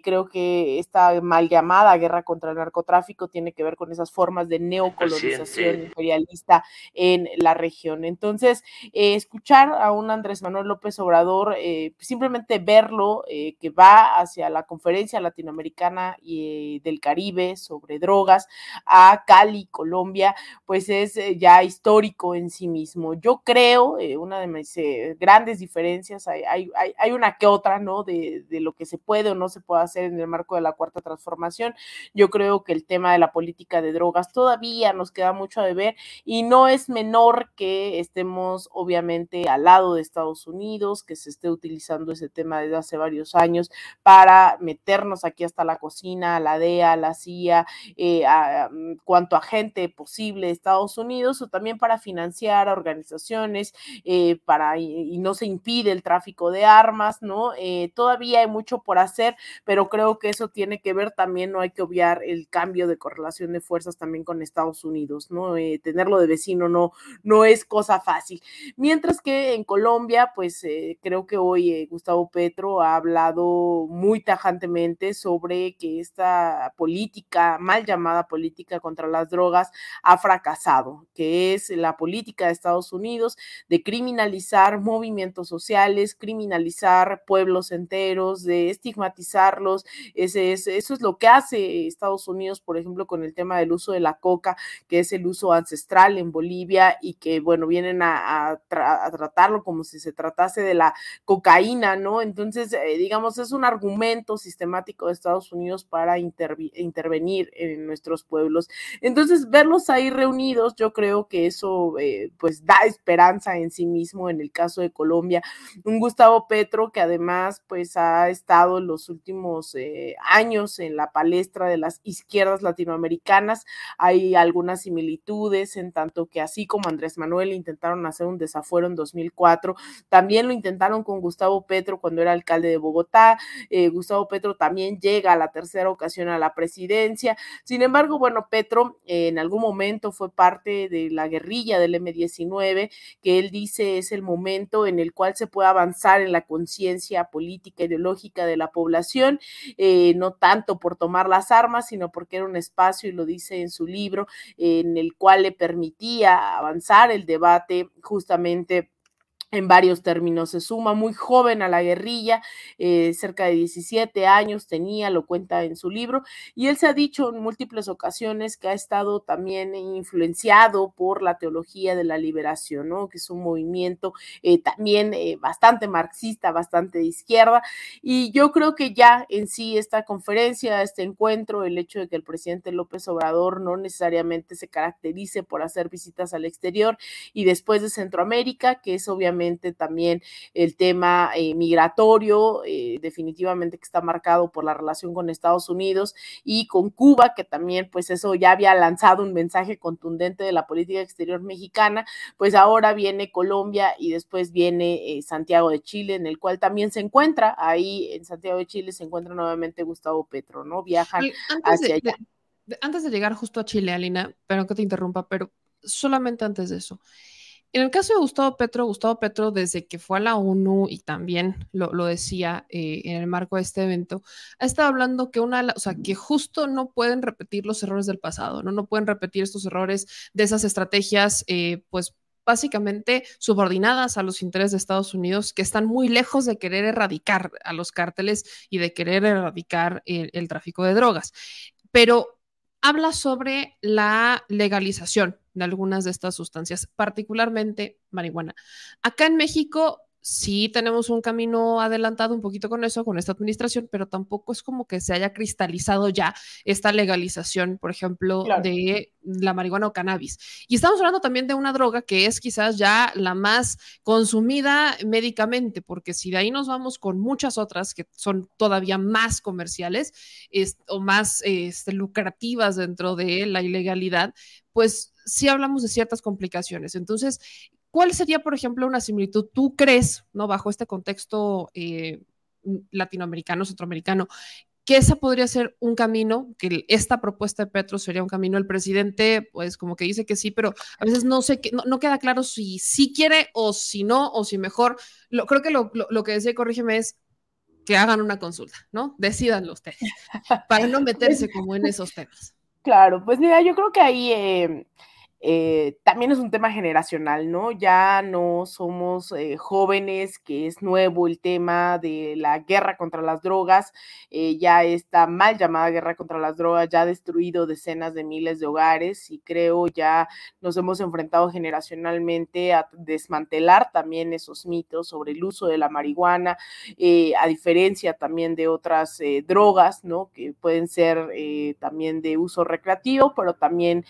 creo que esta mal llamada guerra contra el narcotráfico narcotráfico tiene que ver con esas formas de neocolonización imperialista en la región. Entonces, eh, escuchar a un Andrés Manuel López Obrador, eh, simplemente verlo, eh, que va hacia la conferencia latinoamericana y, del Caribe sobre drogas a Cali, Colombia, pues es ya histórico en sí mismo. Yo creo, una de mis grandes diferencias, hay, hay, hay, una que otra, ¿no? De, de lo que se puede o no se puede hacer en el marco de la cuarta transformación. Yo creo que el tema de la política de drogas todavía nos queda mucho a deber y no es menor que estemos obviamente al lado de Estados Unidos, que se esté utilizando ese tema desde hace varios años para meternos aquí hasta la cocina, a la DEA, a la CIA, eh, a, mm, cuanto agente posible de Estados Unidos o también para financiar a organizaciones, eh, para y, no se impide el tráfico de armas, ¿no? Eh, todavía hay mucho por hacer, pero creo que eso tiene que ver también, no hay que obviar el cambio de correlación de fuerzas también con Estados Unidos, ¿no? Eh, tenerlo de vecino no, no es cosa fácil. Mientras que en Colombia, pues eh, creo que hoy eh, Gustavo Petro ha hablado muy tajantemente sobre que esta política, mal llamada política contra las drogas, ha fracasado, que es la política de Estados Unidos de criminalizar movimientos sociales, criminalizar pueblos enteros, de estigmatizarlos. Ese es, eso es lo que hace Estados Unidos por ejemplo, con el tema del uso de la coca, que es el uso ancestral en Bolivia y que, bueno, vienen a, tratarlo como si se tratase de la cocaína, ¿no? Entonces, eh, digamos, es un argumento sistemático de Estados Unidos para intervenir en nuestros pueblos. Entonces, verlos ahí reunidos, yo creo que eso, eh, pues, da esperanza en sí mismo en el caso de Colombia. Un Gustavo Petro que además, pues, ha estado en los últimos eh, años en la palestra de las izquierdas latinoamericanas. Hay algunas similitudes en tanto que así como Andrés Manuel intentaron hacer un desafuero en 2004, también lo intentaron con Gustavo Petro cuando era alcalde de Bogotá. Eh, Gustavo Petro también llega a la tercera ocasión a la presidencia. Sin embargo, bueno, Petro eh, en algún momento fue parte de la guerrilla del M19, que él dice es el momento en el cual se puede avanzar en la conciencia política ideológica de la población, eh, no tanto por tomar las armas, sino por porque era un espacio, y lo dice en su libro, en el cual le permitía avanzar el debate justamente en varios términos. Se suma muy joven a la guerrilla, eh, cerca de 17 años tenía, lo cuenta en su libro, y él se ha dicho en múltiples ocasiones que ha estado también influenciado por la teología de la liberación, ¿no? que es un movimiento eh, también eh, bastante marxista, bastante de izquierda, y yo creo que ya en sí esta conferencia, este encuentro, el hecho de que el presidente López Obrador no necesariamente se caracterice por hacer visitas al exterior y después de Centroamérica, que es obviamente también el tema eh, migratorio, eh, definitivamente que está marcado por la relación con Estados Unidos y con Cuba, que también pues eso ya había lanzado un mensaje contundente de la política exterior mexicana, pues ahora viene Colombia y después viene eh, Santiago de Chile, en el cual también se encuentra, ahí en Santiago de Chile se encuentra nuevamente Gustavo Petro, ¿no? Viajan hacia allá. antes de llegar justo a Chile, Alina, pero que te interrumpa, pero solamente antes de eso. En el caso de Gustavo Petro, Gustavo Petro, desde que fue a la ONU y también lo, decía eh, en el marco de este evento, ha estado hablando que una, o sea, que justo no pueden repetir los errores del pasado, no, no pueden repetir estos errores de esas estrategias, eh, pues básicamente subordinadas a los intereses de Estados Unidos, que están muy lejos de querer erradicar a los cárteles y de querer erradicar el tráfico de drogas. Pero habla sobre la legalización de algunas de estas sustancias, particularmente marihuana. Acá en México sí tenemos un camino adelantado un poquito con eso, con esta administración, pero tampoco es como que se haya cristalizado ya esta legalización, por ejemplo, de la marihuana o cannabis. Y estamos hablando también de una droga que es quizás ya la más consumida médicamente, porque si de ahí nos vamos con muchas otras que son todavía más comerciales o más este, lucrativas dentro de la ilegalidad, pues sí hablamos de ciertas complicaciones. Entonces, ¿Cuál sería, por ejemplo, una similitud? ¿Tú crees, no bajo este contexto eh, latinoamericano, centroamericano, que esa podría ser un camino, que esta propuesta de Petro sería un camino. El presidente, pues como que dice que sí, pero a veces no sé, no, no queda claro si sí quiere o si no, o si mejor. Lo, creo que lo, lo, que decía, corrígeme, es que hagan una consulta, ¿no? Decídanlo ustedes, para no meterse como en esos temas. Claro, pues mira, yo creo que ahí... Eh eh, también es un tema generacional, ¿no? Ya no somos eh, jóvenes, que es nuevo el tema de la guerra contra las drogas, eh, ya esta mal llamada guerra contra las drogas ya ha destruido decenas de miles de hogares y creo ya nos hemos enfrentado generacionalmente a desmantelar también esos mitos sobre el uso de la marihuana, a diferencia también de otras drogas, ¿no? Que pueden ser también de uso recreativo, pero también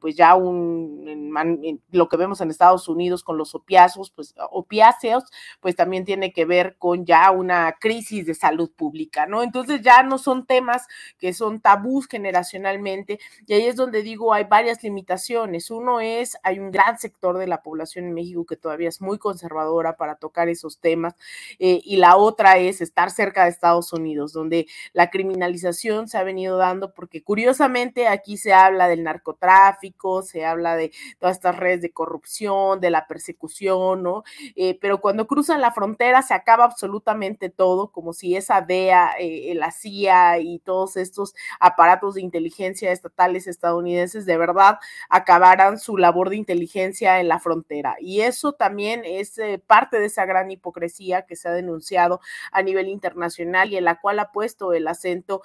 pues ya un en, lo que vemos en Estados Unidos con los opiáceos, pues opiáceos, pues también tiene que ver con ya una crisis de salud pública, ¿no? Entonces ya no son temas que son tabús generacionalmente y ahí es donde digo hay varias limitaciones. Uno es, hay un gran sector de la población en México que todavía es muy conservadora para tocar esos temas eh, y la otra es estar cerca de Estados Unidos, donde la criminalización se ha venido dando porque curiosamente aquí se habla del narcotráfico, se habla de todas estas redes de corrupción, de la persecución, ¿no? Eh, pero cuando cruzan la frontera se acaba absolutamente todo, como si esa DEA, eh, la CIA y todos estos aparatos de inteligencia estatales estadounidenses de verdad acabaran su labor de inteligencia en la frontera. Y eso también es eh, parte de esa gran hipocresía que se ha denunciado a nivel internacional y en la cual ha puesto el acento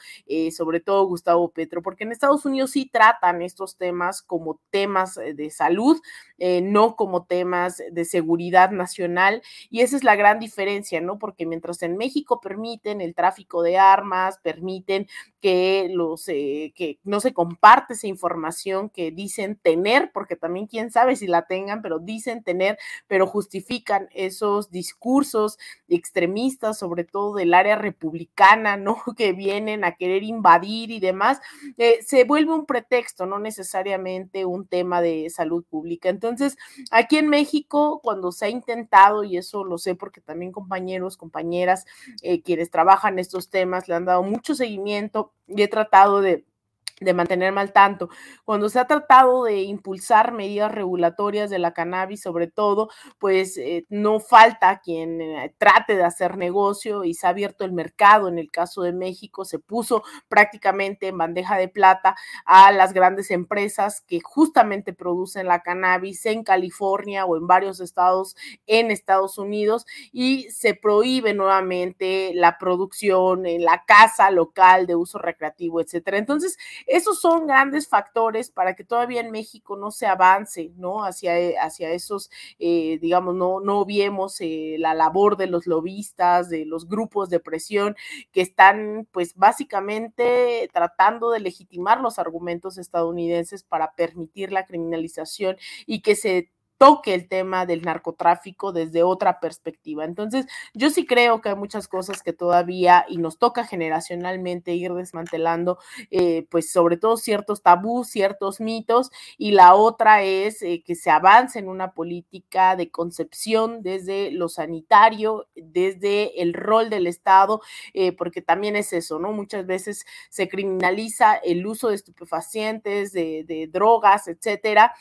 sobre todo Gustavo Petro, porque en Estados Unidos sí tratan estos temas como temas eh, de salud, eh, no como temas de seguridad nacional. Y esa es la gran diferencia, ¿no? Porque mientras en México permiten el tráfico de armas, permiten que los eh, que no se comparte esa información que dicen tener, porque también quién sabe si la tengan, pero dicen tener, pero justifican esos discursos extremistas, sobre todo del área republicana, ¿no? Que vienen a querer invadir y demás, se vuelve un pretexto, no necesariamente un tema de salud pública. Entonces, aquí en México, cuando se ha intentado, y eso lo sé porque también compañeros, compañeras, eh, quienes trabajan estos temas, le han dado mucho seguimiento y he tratado de de mantenerme al tanto. Cuando se ha tratado de impulsar medidas regulatorias de la cannabis, sobre todo, pues eh, no falta quien eh, trate de hacer negocio y se ha abierto el mercado. En el caso de México, se puso prácticamente en bandeja de plata a las grandes empresas que justamente producen la cannabis en California o en varios estados en Estados Unidos y se prohíbe nuevamente la producción en la casa local de uso recreativo, etcétera. Entonces, esos son grandes factores para que todavía en México no se avance, ¿no? Hacia, eh, hacia esos, eh, digamos, no, no viemos eh, la labor de los lobistas, de los grupos de presión que están, pues, básicamente tratando de legitimar los argumentos estadounidenses para permitir la criminalización y que se toque el tema del narcotráfico desde otra perspectiva. Entonces, yo sí creo que hay muchas cosas que todavía y nos toca generacionalmente ir desmantelando, eh, pues sobre todo ciertos tabús, ciertos mitos, y la otra es eh, que se avance en una política de concepción desde lo sanitario, desde el rol del Estado, eh, porque también es eso, ¿no? Muchas veces se criminaliza el uso de estupefacientes, de, de drogas, etcétera,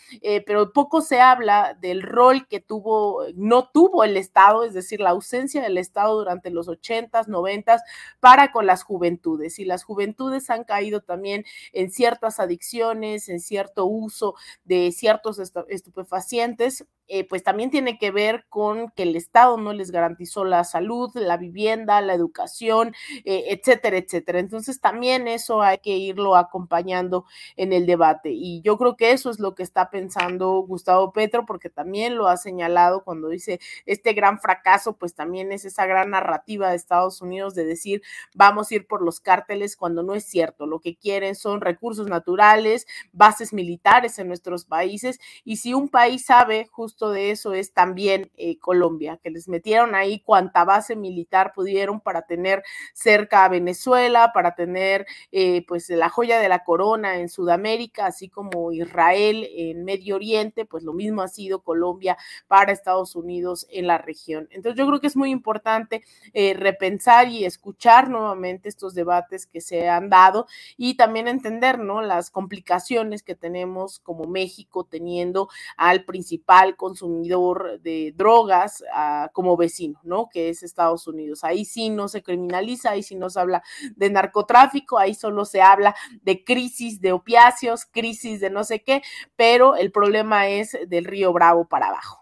pero poco se habla del rol que tuvo, no tuvo el Estado, es decir, la ausencia del Estado durante los ochentas, noventas, para con las juventudes. Y las juventudes han caído también en ciertas adicciones, en cierto uso de ciertos estupefacientes eh, pues también tiene que ver con que el Estado no les garantizó la salud, la vivienda, la educación, eh, etcétera, etcétera. Entonces también eso hay que irlo acompañando en el debate. Y yo creo que eso es lo que está pensando Gustavo Petro, porque también lo ha señalado cuando dice este gran fracaso, pues también es esa gran narrativa de Estados Unidos de decir vamos a ir por los cárteles cuando no es cierto. Lo que quieren son recursos naturales, bases militares en nuestros países. Y si un país sabe justo de eso es también eh, Colombia, que les metieron ahí cuanta base militar pudieron para tener cerca a Venezuela, para tener eh, pues la joya de la corona en Sudamérica, así como Israel en Medio Oriente, pues lo mismo ha sido Colombia para Estados Unidos en la región. Entonces yo creo que es muy importante eh, repensar y escuchar nuevamente estos debates que se han dado y también entender, ¿no? Las complicaciones que tenemos como México teniendo al principal consumidor de drogas ah, como vecino, ¿no? Que es Estados Unidos. Ahí sí no se criminaliza, ahí sí no se habla de narcotráfico, ahí solo se habla de crisis de opiáceos, crisis de no sé qué, pero el problema es del río Bravo para abajo.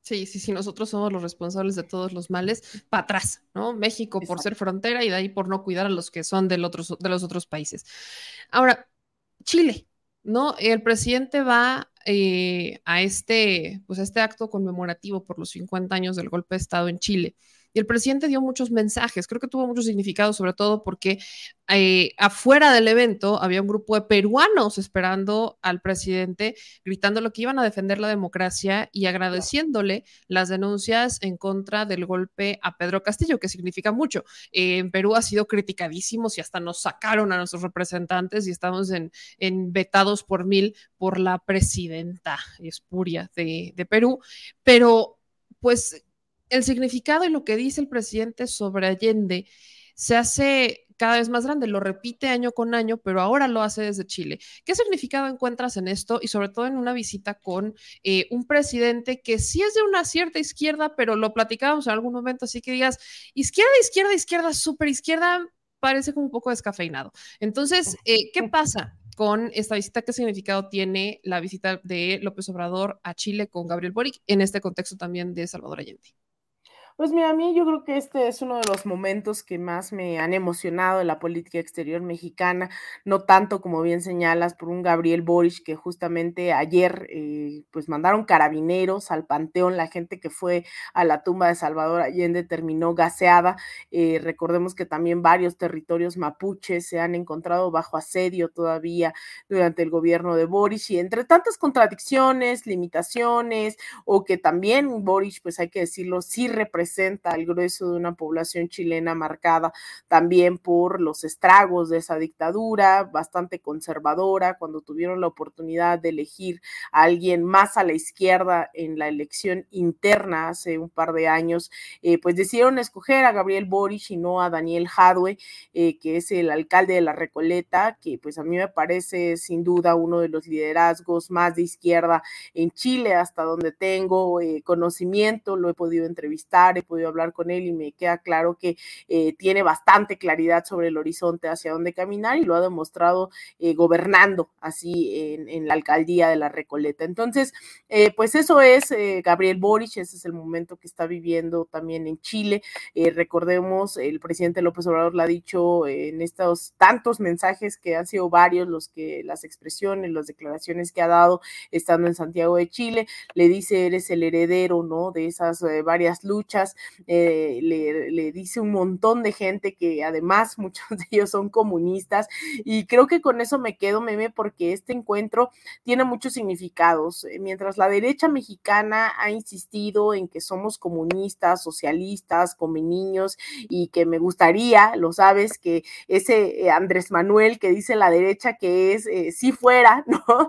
Sí, sí, sí, nosotros somos los responsables de todos los males para atrás, ¿no? México por ser frontera y de ahí por no cuidar a los que son del de los otros países. Ahora, Chile, ¿no? El presidente va eh, a, este, pues este acto conmemorativo por los 50 años del golpe de Estado en Chile. Y el presidente dio muchos mensajes, creo que tuvo mucho significado, sobre todo porque eh, afuera del evento había un grupo de peruanos esperando al presidente, gritando lo que iban a defender la democracia y agradeciéndole las denuncias en contra del golpe a Pedro Castillo, que significa mucho. Eh, en Perú ha sido criticadísimo y hasta nos sacaron a nuestros representantes y estamos en, en vetados por mil por la presidenta espuria de, de Perú, pero pues el significado y lo que dice el presidente sobre Allende se hace cada vez más grande, lo repite año con año, pero ahora lo hace desde Chile. ¿Qué significado encuentras en esto y sobre todo en una visita con eh, un presidente que sí es de una cierta izquierda, pero lo platicábamos en algún momento, así que digas, izquierda, izquierda, izquierda, súper izquierda, parece como un poco descafeinado. Entonces, eh, ¿qué pasa? con esta visita, ¿qué significado tiene la visita de López Obrador a Chile con Gabriel Boric en este contexto también de Salvador Allende? Pues mira, a mí yo creo que este es uno de los momentos que más me han emocionado de la política exterior mexicana, no tanto como bien señalas por un Gabriel Boric que justamente ayer eh, pues mandaron carabineros al panteón, la gente que fue a la tumba de Salvador Allende terminó gaseada, eh, recordemos que también varios territorios mapuches se han encontrado bajo asedio todavía durante el gobierno de Boric y entre tantas contradicciones, limitaciones o que también Boric pues hay que decirlo sí representa representa al grueso de una población chilena marcada también por los estragos de esa dictadura, bastante conservadora, cuando tuvieron la oportunidad de elegir a alguien más a la izquierda en la elección interna hace un par de años, eh, pues decidieron escoger a Gabriel Boric y no a Daniel Jadwe, eh, que es el alcalde de la Recoleta, que pues a mí me parece sin duda uno de los liderazgos más de izquierda en Chile, hasta donde tengo eh, conocimiento, lo he podido entrevistar he podido hablar con él y me queda claro que eh, tiene bastante claridad sobre el horizonte hacia dónde caminar y lo ha demostrado eh, gobernando así en, la alcaldía de la Recoleta. Entonces, eh, pues eso es Gabriel Boric, ese es el momento que está viviendo también en Chile. recordemos, el presidente López Obrador lo ha dicho en estos tantos mensajes que han sido varios los que las expresiones, las declaraciones que ha dado estando en Santiago de Chile, le dice eres el heredero, ¿no? De esas varias luchas eh, le, dice un montón de gente que además muchos de ellos son comunistas y creo que con eso me quedo, meme, porque este encuentro tiene muchos significados. Eh, mientras la derecha mexicana ha insistido en que somos comunistas, socialistas, come niños y que me gustaría, lo sabes, que ese eh, Andrés Manuel que dice la derecha que es si fuera, ¿no?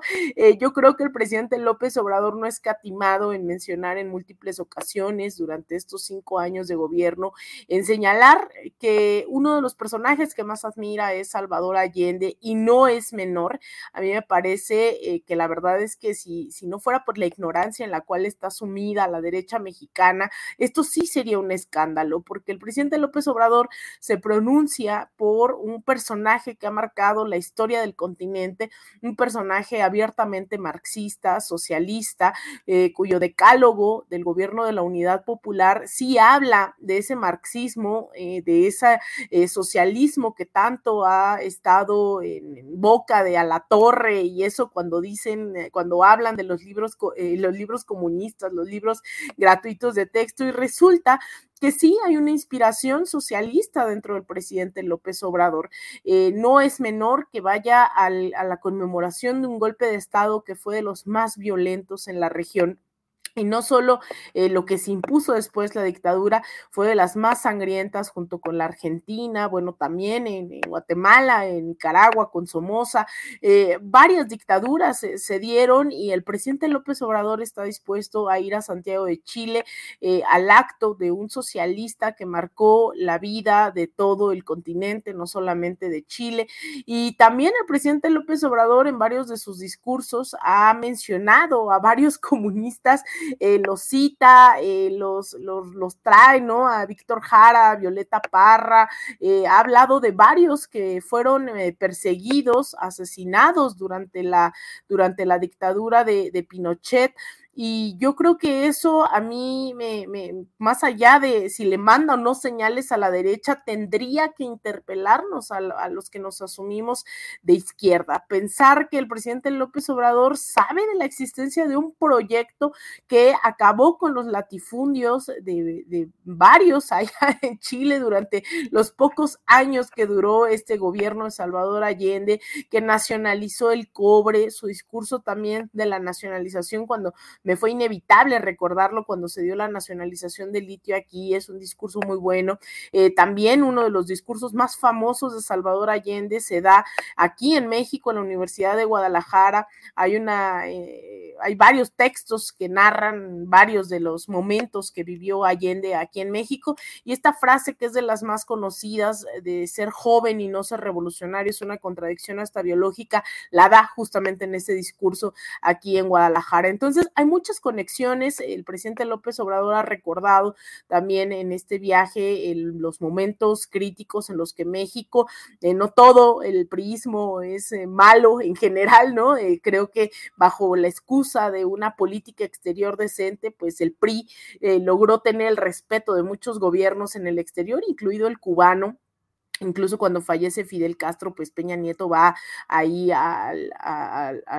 yo creo que el presidente López Obrador no ha escatimado en mencionar en múltiples ocasiones durante estos cinco años de gobierno en señalar que uno de los personajes que más admira es Salvador Allende y no es menor. A mí me parece eh, que la verdad es que si, si no fuera por la ignorancia en la cual está sumida la derecha mexicana, esto sí sería un escándalo, porque el presidente López Obrador se pronuncia por un personaje que ha marcado la historia del continente, un personaje abiertamente marxista, socialista, eh, cuyo decálogo del gobierno de la Unidad Popular sí habla de ese marxismo, eh, de ese eh, socialismo que tanto ha estado en, boca de a la torre y eso cuando dicen, cuando hablan de los libros, los libros comunistas, los libros gratuitos de texto y resulta que sí hay una inspiración socialista dentro del presidente López Obrador. Eh, no es menor que vaya a la conmemoración de un golpe de Estado que fue de los más violentos en la región y no solo eh, lo que se impuso después la dictadura fue de las más sangrientas junto con la Argentina, bueno, también en, Guatemala, en Nicaragua, con Somoza, eh, varias dictaduras se, dieron y el presidente López Obrador está dispuesto a ir a Santiago de Chile eh, al acto de un socialista que marcó la vida de todo el continente, no solamente de Chile. Y también el presidente López Obrador en varios de sus discursos ha mencionado a varios comunistas eh, los cita, eh, los, los, trae, ¿no? A Víctor Jara, a Violeta Parra, eh, ha hablado de varios que fueron perseguidos, asesinados durante la, durante la dictadura de, de Pinochet. Y yo creo que eso a mí, me, más allá de si le manda o no señales a la derecha, tendría que interpelarnos a, los que nos asumimos de izquierda. Pensar que el presidente López Obrador sabe de la existencia de un proyecto que acabó con los latifundios de, varios allá en Chile durante los pocos años que duró este gobierno de Salvador Allende, que nacionalizó el cobre, su discurso también de la nacionalización cuando me fue inevitable recordarlo cuando se dio la nacionalización del litio aquí, es un discurso muy bueno. Eh, también uno de los discursos más famosos de Salvador Allende se da aquí en México, en la Universidad de Guadalajara. Hay una, eh, hay varios textos que narran varios de los momentos que vivió Allende aquí en México y esta frase que es de las más conocidas de ser joven y no ser revolucionario es una contradicción hasta biológica, la da justamente en ese discurso aquí en Guadalajara. Entonces, hay muchas conexiones. El presidente López Obrador ha recordado también en este viaje los momentos críticos en los que México, eh, no todo el priismo es eh, malo en general, ¿no? Eh, creo que bajo la excusa de una política exterior decente, pues el PRI logró tener el respeto de muchos gobiernos en el exterior, incluido el cubano Incluso cuando fallece Fidel Castro, pues Peña Nieto va ahí a,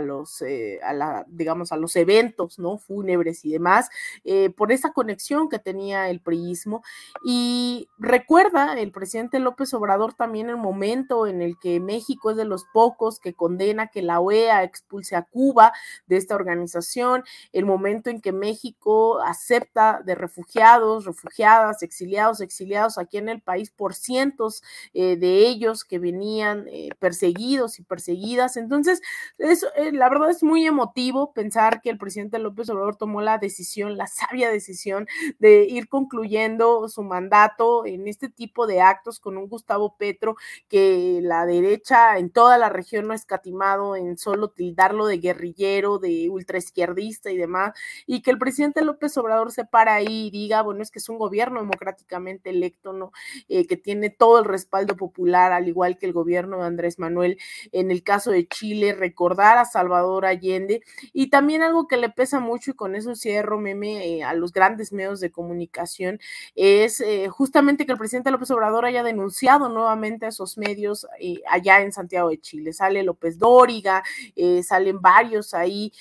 los, eh, digamos, a los eventos, ¿no? Fúnebres y demás, eh, por esa conexión que tenía el priismo. Y recuerda el presidente López Obrador también el momento en el que México es de los pocos que condena que la OEA expulse a Cuba de esta organización, el momento en que México acepta de refugiados, refugiadas, exiliados, exiliados aquí en el país por cientos eh, de ellos que venían eh, perseguidos y perseguidas. Entonces, eso, eh, la verdad es muy emotivo pensar que el presidente López Obrador tomó la decisión, la sabia decisión de ir concluyendo su mandato en este tipo de actos con un Gustavo Petro que la derecha en toda la región no ha escatimado en solo tildarlo de guerrillero, de ultraizquierdista y demás, y que el presidente López Obrador se para ahí y diga, bueno, es que es un gobierno democráticamente electo, ¿no? que tiene todo el respaldo popular, al igual que el gobierno de Andrés Manuel. En el caso de Chile, recordar a Salvador Allende y también algo que le pesa mucho y con eso cierro meme eh, a los grandes medios de comunicación es eh, justamente que el presidente López Obrador haya denunciado nuevamente a esos medios eh, allá en Santiago de Chile. Sale López Dóriga, salen varios ahí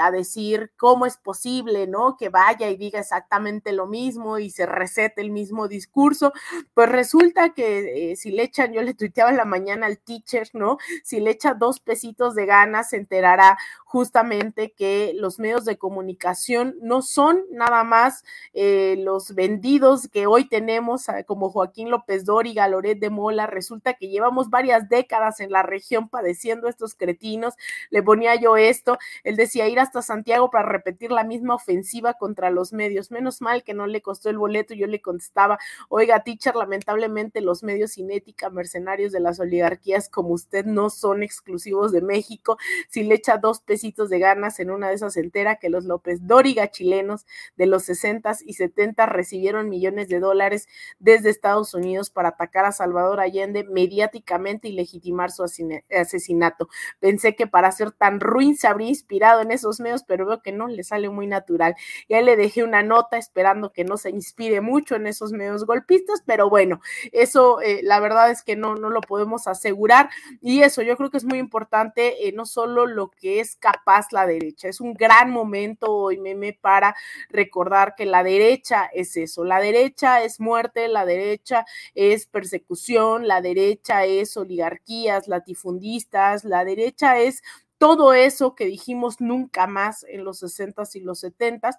a decir cómo es posible, ¿no? Que vaya y diga exactamente lo mismo y se recete el mismo discurso. Pues resulta que si le echan, yo le tuiteaba en la mañana al teacher, ¿no? Si le echa dos pesitos de ganas, se enterará justamente que los medios de comunicación no son nada más eh, los vendidos que hoy tenemos, ah, como Joaquín López Dóriga, Loret de Mola, resulta que llevamos varias décadas en la región padeciendo estos cretinos, le ponía yo esto, él decía ir hasta Santiago para repetir la misma ofensiva contra los medios, menos mal que no le costó el boleto, yo le contestaba, oiga, teacher, lamentablemente los medios sin ética, mercenarios de las oligarquías como usted no son exclusivos de México, si le echa dos pesos de ganas en una de esas entera que los López Dóriga chilenos de los 60 y 70 recibieron millones de dólares desde Estados Unidos para atacar a Salvador Allende mediáticamente y legitimar su asesinato. Pensé que para ser tan ruin se habría inspirado en esos medios, pero veo que no, le sale muy natural. Ya le dejé una nota esperando que no se inspire mucho en esos medios golpistas, pero bueno, eso eh, la verdad es que no, no lo podemos asegurar y eso yo creo que es muy importante, eh, no solo lo que es paz la derecha. Es un gran momento hoy, meme, para recordar que la derecha es eso. La derecha es muerte, la derecha es persecución, la derecha es oligarquías, latifundistas, la derecha es todo eso que dijimos nunca más en los 60s y los 70s,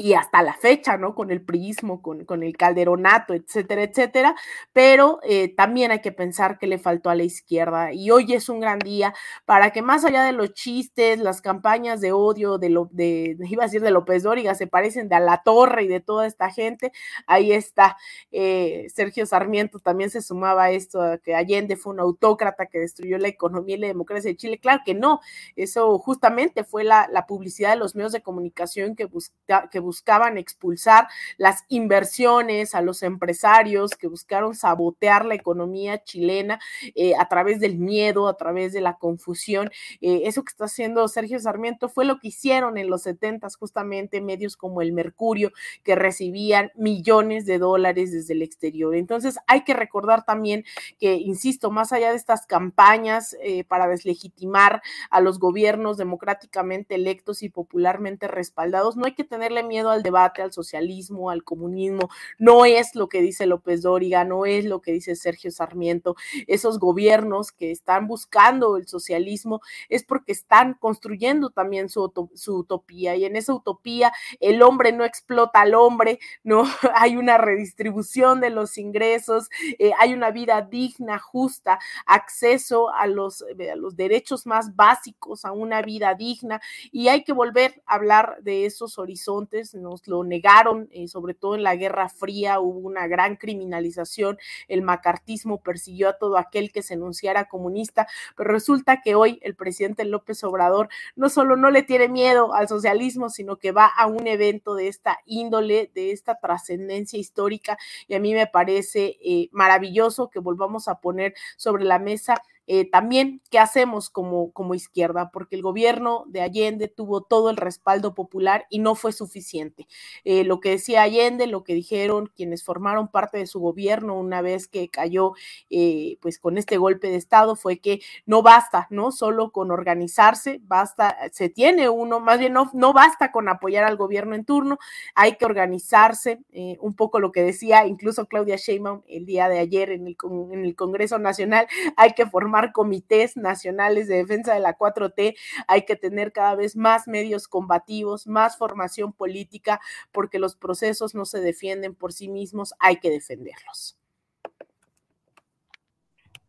y hasta la fecha, ¿no? Con el priismo, con, el calderonato, etcétera, etcétera, pero eh, también hay que pensar que le faltó a la izquierda y hoy es un gran día para que más allá de los chistes, las campañas de odio, de lo, de, iba a decir de López Dóriga, se parecen de a la torre y de toda esta gente, ahí está eh, Sergio Sarmiento, también se sumaba a esto, que Allende fue un autócrata que destruyó la economía y la democracia de Chile, claro que no, eso justamente fue la, publicidad de los medios de comunicación que, busca, que expulsar las inversiones, a los empresarios que buscaron sabotear la economía chilena eh, a través del miedo, a través de la confusión. Eh, eso que está haciendo Sergio Sarmiento fue lo que hicieron en los 70 justamente medios como el Mercurio, que recibían millones de dólares desde el exterior. Entonces hay que recordar también que, insisto, más allá de estas campañas eh, para deslegitimar a los gobiernos democráticamente electos y popularmente respaldados, no hay que tenerle miedo al debate, al socialismo, al comunismo. No es lo que dice López Dóriga, no es lo que dice Sergio Sarmiento. Esos gobiernos que están buscando el socialismo es porque están construyendo también su, su utopía y en esa utopía el hombre no explota al hombre, no hay una redistribución de los ingresos, eh, hay una vida digna, justa, acceso a los, a los derechos más básicos, a una vida digna y hay que volver a hablar de esos horizontes nos lo negaron, eh, sobre todo en la Guerra Fría hubo una gran criminalización, el macartismo persiguió a todo aquel que se enunciara comunista, pero resulta que hoy el presidente López Obrador no solo no le tiene miedo al socialismo, sino que va a un evento de esta índole, de esta trascendencia histórica, y a mí me parece eh, maravilloso que volvamos a poner sobre la mesa eh, también qué hacemos como, como izquierda, porque el gobierno de Allende tuvo todo el respaldo popular y no fue suficiente. Eh, lo que decía Allende, lo que dijeron quienes formaron parte de su gobierno una vez que cayó eh, pues con este golpe de Estado fue que no basta, ¿no? Solo con organizarse, basta, se tiene uno, más bien no, no basta con apoyar al gobierno en turno, hay que organizarse, un poco lo que decía incluso Claudia Sheinbaum el día de ayer en el, en el Congreso Nacional, hay que formar comités nacionales de defensa de la 4T, hay que tener cada vez más medios combativos, más formación política, porque los procesos no se defienden por sí mismos, hay que defenderlos.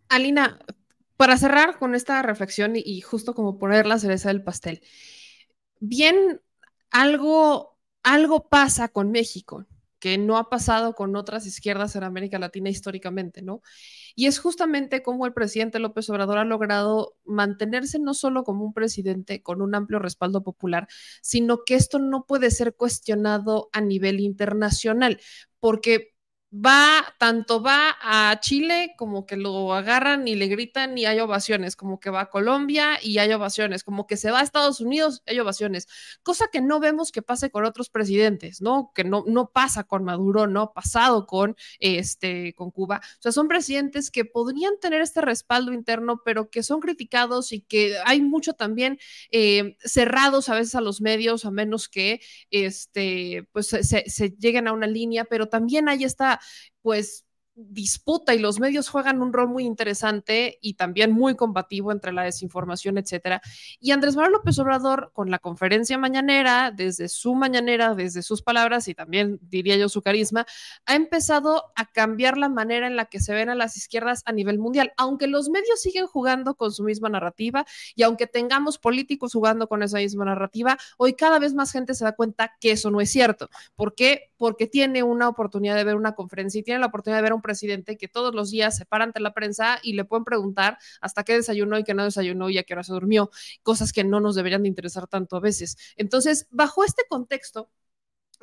Alina, para cerrar con esta reflexión y, justo como poner la cereza del pastel, bien, algo, algo pasa con México que no ha pasado con otras izquierdas en América Latina históricamente, ¿no? Y es justamente como el presidente López Obrador ha logrado mantenerse no solo como un presidente con un amplio respaldo popular, sino que esto no puede ser cuestionado a nivel internacional, porque va, tanto va a Chile como que lo agarran y le gritan y hay ovaciones, como que va a Colombia y hay ovaciones, como que se va a Estados Unidos, hay ovaciones, cosa que no vemos que pase con otros presidentes, ¿no? Que no, no pasa con Maduro, no ha pasado con, este, con Cuba. O sea, son presidentes que podrían tener este respaldo interno, pero que son criticados y que hay mucho también eh, cerrados a veces a los medios, a menos que, este, pues se, se lleguen a una línea, pero también hay esta pues disputa y los medios juegan un rol muy interesante y también muy combativo entre la desinformación, etcétera. Y Andrés Manuel López Obrador, con la conferencia mañanera, desde su mañanera, desde sus palabras y también diría yo su carisma, ha empezado a cambiar la manera en la que se ven a las izquierdas a nivel mundial. Aunque los medios siguen jugando con su misma narrativa y aunque tengamos políticos jugando con esa misma narrativa, hoy cada vez más gente se da cuenta que eso no es cierto. ¿Por qué? Porque tiene una oportunidad de ver una conferencia y tiene la oportunidad de ver un presidente que todos los días se para ante la prensa y le pueden preguntar hasta qué desayunó y qué no desayunó y a qué hora se durmió, cosas que no nos deberían de interesar tanto a veces. Entonces, bajo este contexto,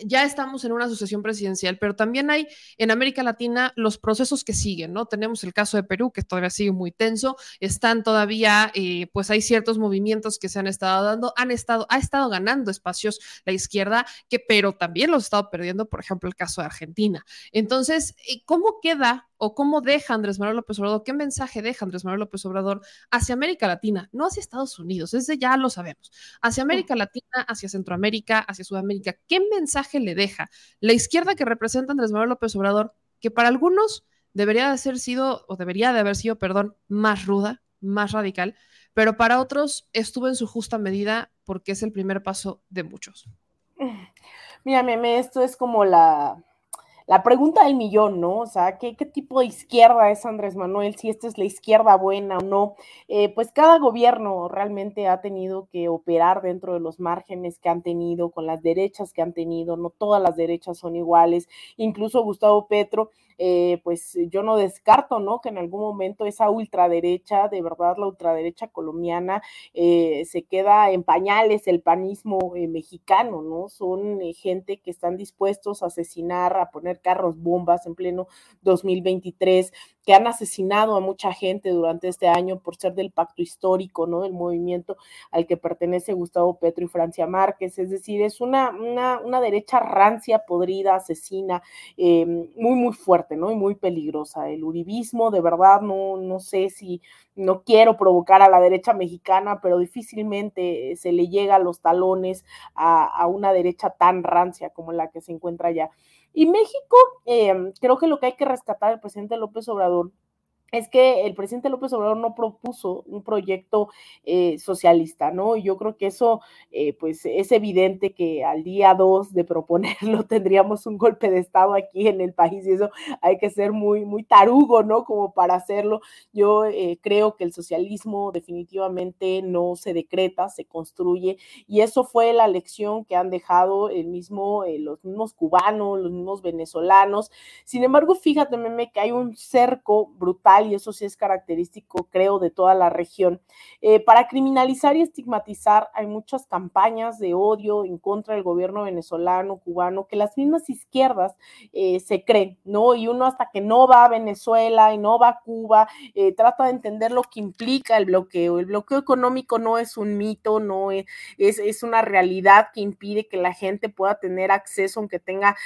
ya estamos en una sucesión presidencial, pero también hay en América Latina los procesos que siguen, ¿no? Tenemos el caso de Perú, que todavía sigue muy tenso, están todavía, eh, pues hay ciertos movimientos que se han estado dando, han estado, ha estado ganando espacios la izquierda, que, pero también los ha estado perdiendo, por ejemplo, el caso de Argentina. Entonces, eh, ¿cómo queda o cómo deja Andrés Manuel López Obrador, qué mensaje deja Andrés Manuel López Obrador hacia América Latina, no hacia Estados Unidos, ese ya lo sabemos, hacia América Latina, hacia Centroamérica, hacia Sudamérica, ¿qué mensaje le deja la izquierda que representa Andrés Manuel López Obrador, que para algunos debería de ser sido, o debería de haber sido, perdón, más ruda, más radical, pero para otros estuvo en su justa medida porque es el primer paso de muchos? Mira, meme, esto es como la, la pregunta del millón, ¿no? O sea, ¿qué, ¿qué, tipo de izquierda es Andrés Manuel? Si esta es la izquierda buena o no. Eh, pues cada gobierno realmente ha tenido que operar dentro de los márgenes que han tenido, con las derechas que han tenido. No todas las derechas son iguales. Incluso Gustavo Petro eh, pues yo no descarto, ¿no? Que en algún momento esa ultraderecha, de verdad la ultraderecha colombiana, eh, se queda en pañales el panismo eh, mexicano, ¿no? Son gente que están dispuestos a asesinar, a poner carros bombas en pleno 2023, que han asesinado a mucha gente durante este año por ser del pacto histórico, ¿no? Del movimiento al que pertenece Gustavo Petro y Francia Márquez. Es decir, es una, una, derecha rancia, podrida, asesina, muy, muy fuerte. ¿no? Y muy peligrosa. El uribismo, de verdad, no, no sé si no quiero provocar a la derecha mexicana, pero difícilmente se le llega a los talones a, una derecha tan rancia como la que se encuentra allá. Y México, em, creo que lo que hay que rescatar del presidente López Obrador es que el presidente López Obrador no propuso un proyecto eh, socialista, ¿no? Y yo creo que eso, eh, pues es evidente que al día 2 de proponerlo tendríamos un golpe de Estado aquí en el país y eso hay que ser muy, muy tarugo, ¿no? Como para hacerlo. Yo eh, creo que el socialismo definitivamente no se decreta, se construye y eso fue la lección que han dejado el mismo, los mismos cubanos, los mismos venezolanos. Sin embargo, fíjate, meme, que hay un cerco brutal y eso sí es característico, creo, de toda la región. Eh, para criminalizar y estigmatizar hay muchas campañas de odio en contra del gobierno venezolano, cubano, que las mismas izquierdas eh, se creen, ¿no? Y uno hasta que no va a Venezuela y no va a Cuba, eh, trata de entender lo que implica el bloqueo. El bloqueo económico no es un mito, no es, es, es una realidad que impide que la gente pueda tener acceso, aunque tenga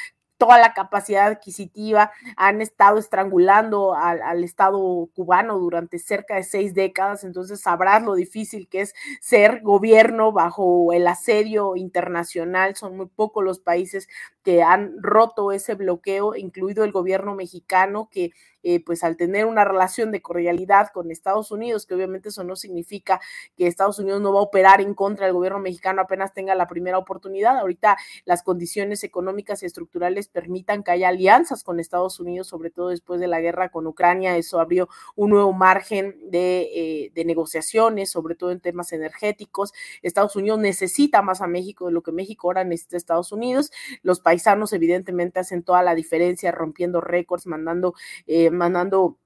toda la capacidad adquisitiva, han estado estrangulando al, Estado cubano durante cerca de seis décadas, entonces sabrás lo difícil que es ser gobierno bajo el asedio internacional, son muy pocos los países que han roto ese bloqueo, incluido el gobierno mexicano, que eh, pues al tener una relación de cordialidad con Estados Unidos, que obviamente eso no significa que Estados Unidos no va a operar en contra del gobierno mexicano apenas tenga la primera oportunidad. Ahorita las condiciones económicas y estructurales permitan que haya alianzas con Estados Unidos, sobre todo después de la guerra con Ucrania. Eso abrió un nuevo margen de, eh, negociaciones, sobre todo en temas energéticos. Estados Unidos necesita más a México de lo que México ahora necesita a Estados Unidos. Los paisanos evidentemente hacen toda la diferencia, rompiendo récords, mandando eh, mandando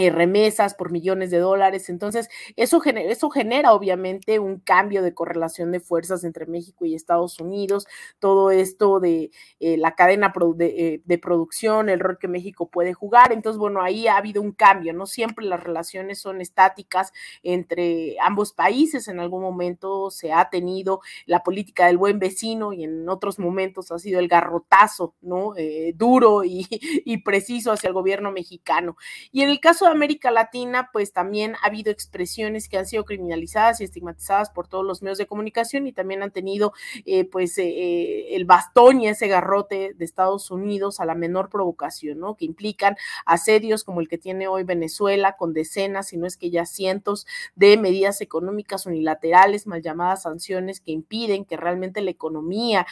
eh, remesas por millones de dólares. Entonces, eso genera, eso genera obviamente un cambio de correlación de fuerzas entre México y Estados Unidos, todo esto de eh, la cadena de, de, producción, el rol que México puede jugar. Entonces, bueno, ahí ha habido un cambio, no siempre las relaciones son estáticas entre ambos países, en algún momento se ha tenido la política del buen vecino y en otros momentos ha sido el garrotazo, ¿no? duro y, y preciso hacia el gobierno mexicano. Y en el caso América Latina, pues también ha habido expresiones que han sido criminalizadas y estigmatizadas por todos los medios de comunicación y también han tenido eh, pues eh, eh, el bastón y ese garrote de Estados Unidos a la menor provocación, ¿no? Que implican asedios como el que tiene hoy Venezuela con decenas, si no es que ya cientos de medidas económicas unilaterales, mal llamadas sanciones que impiden que realmente la economía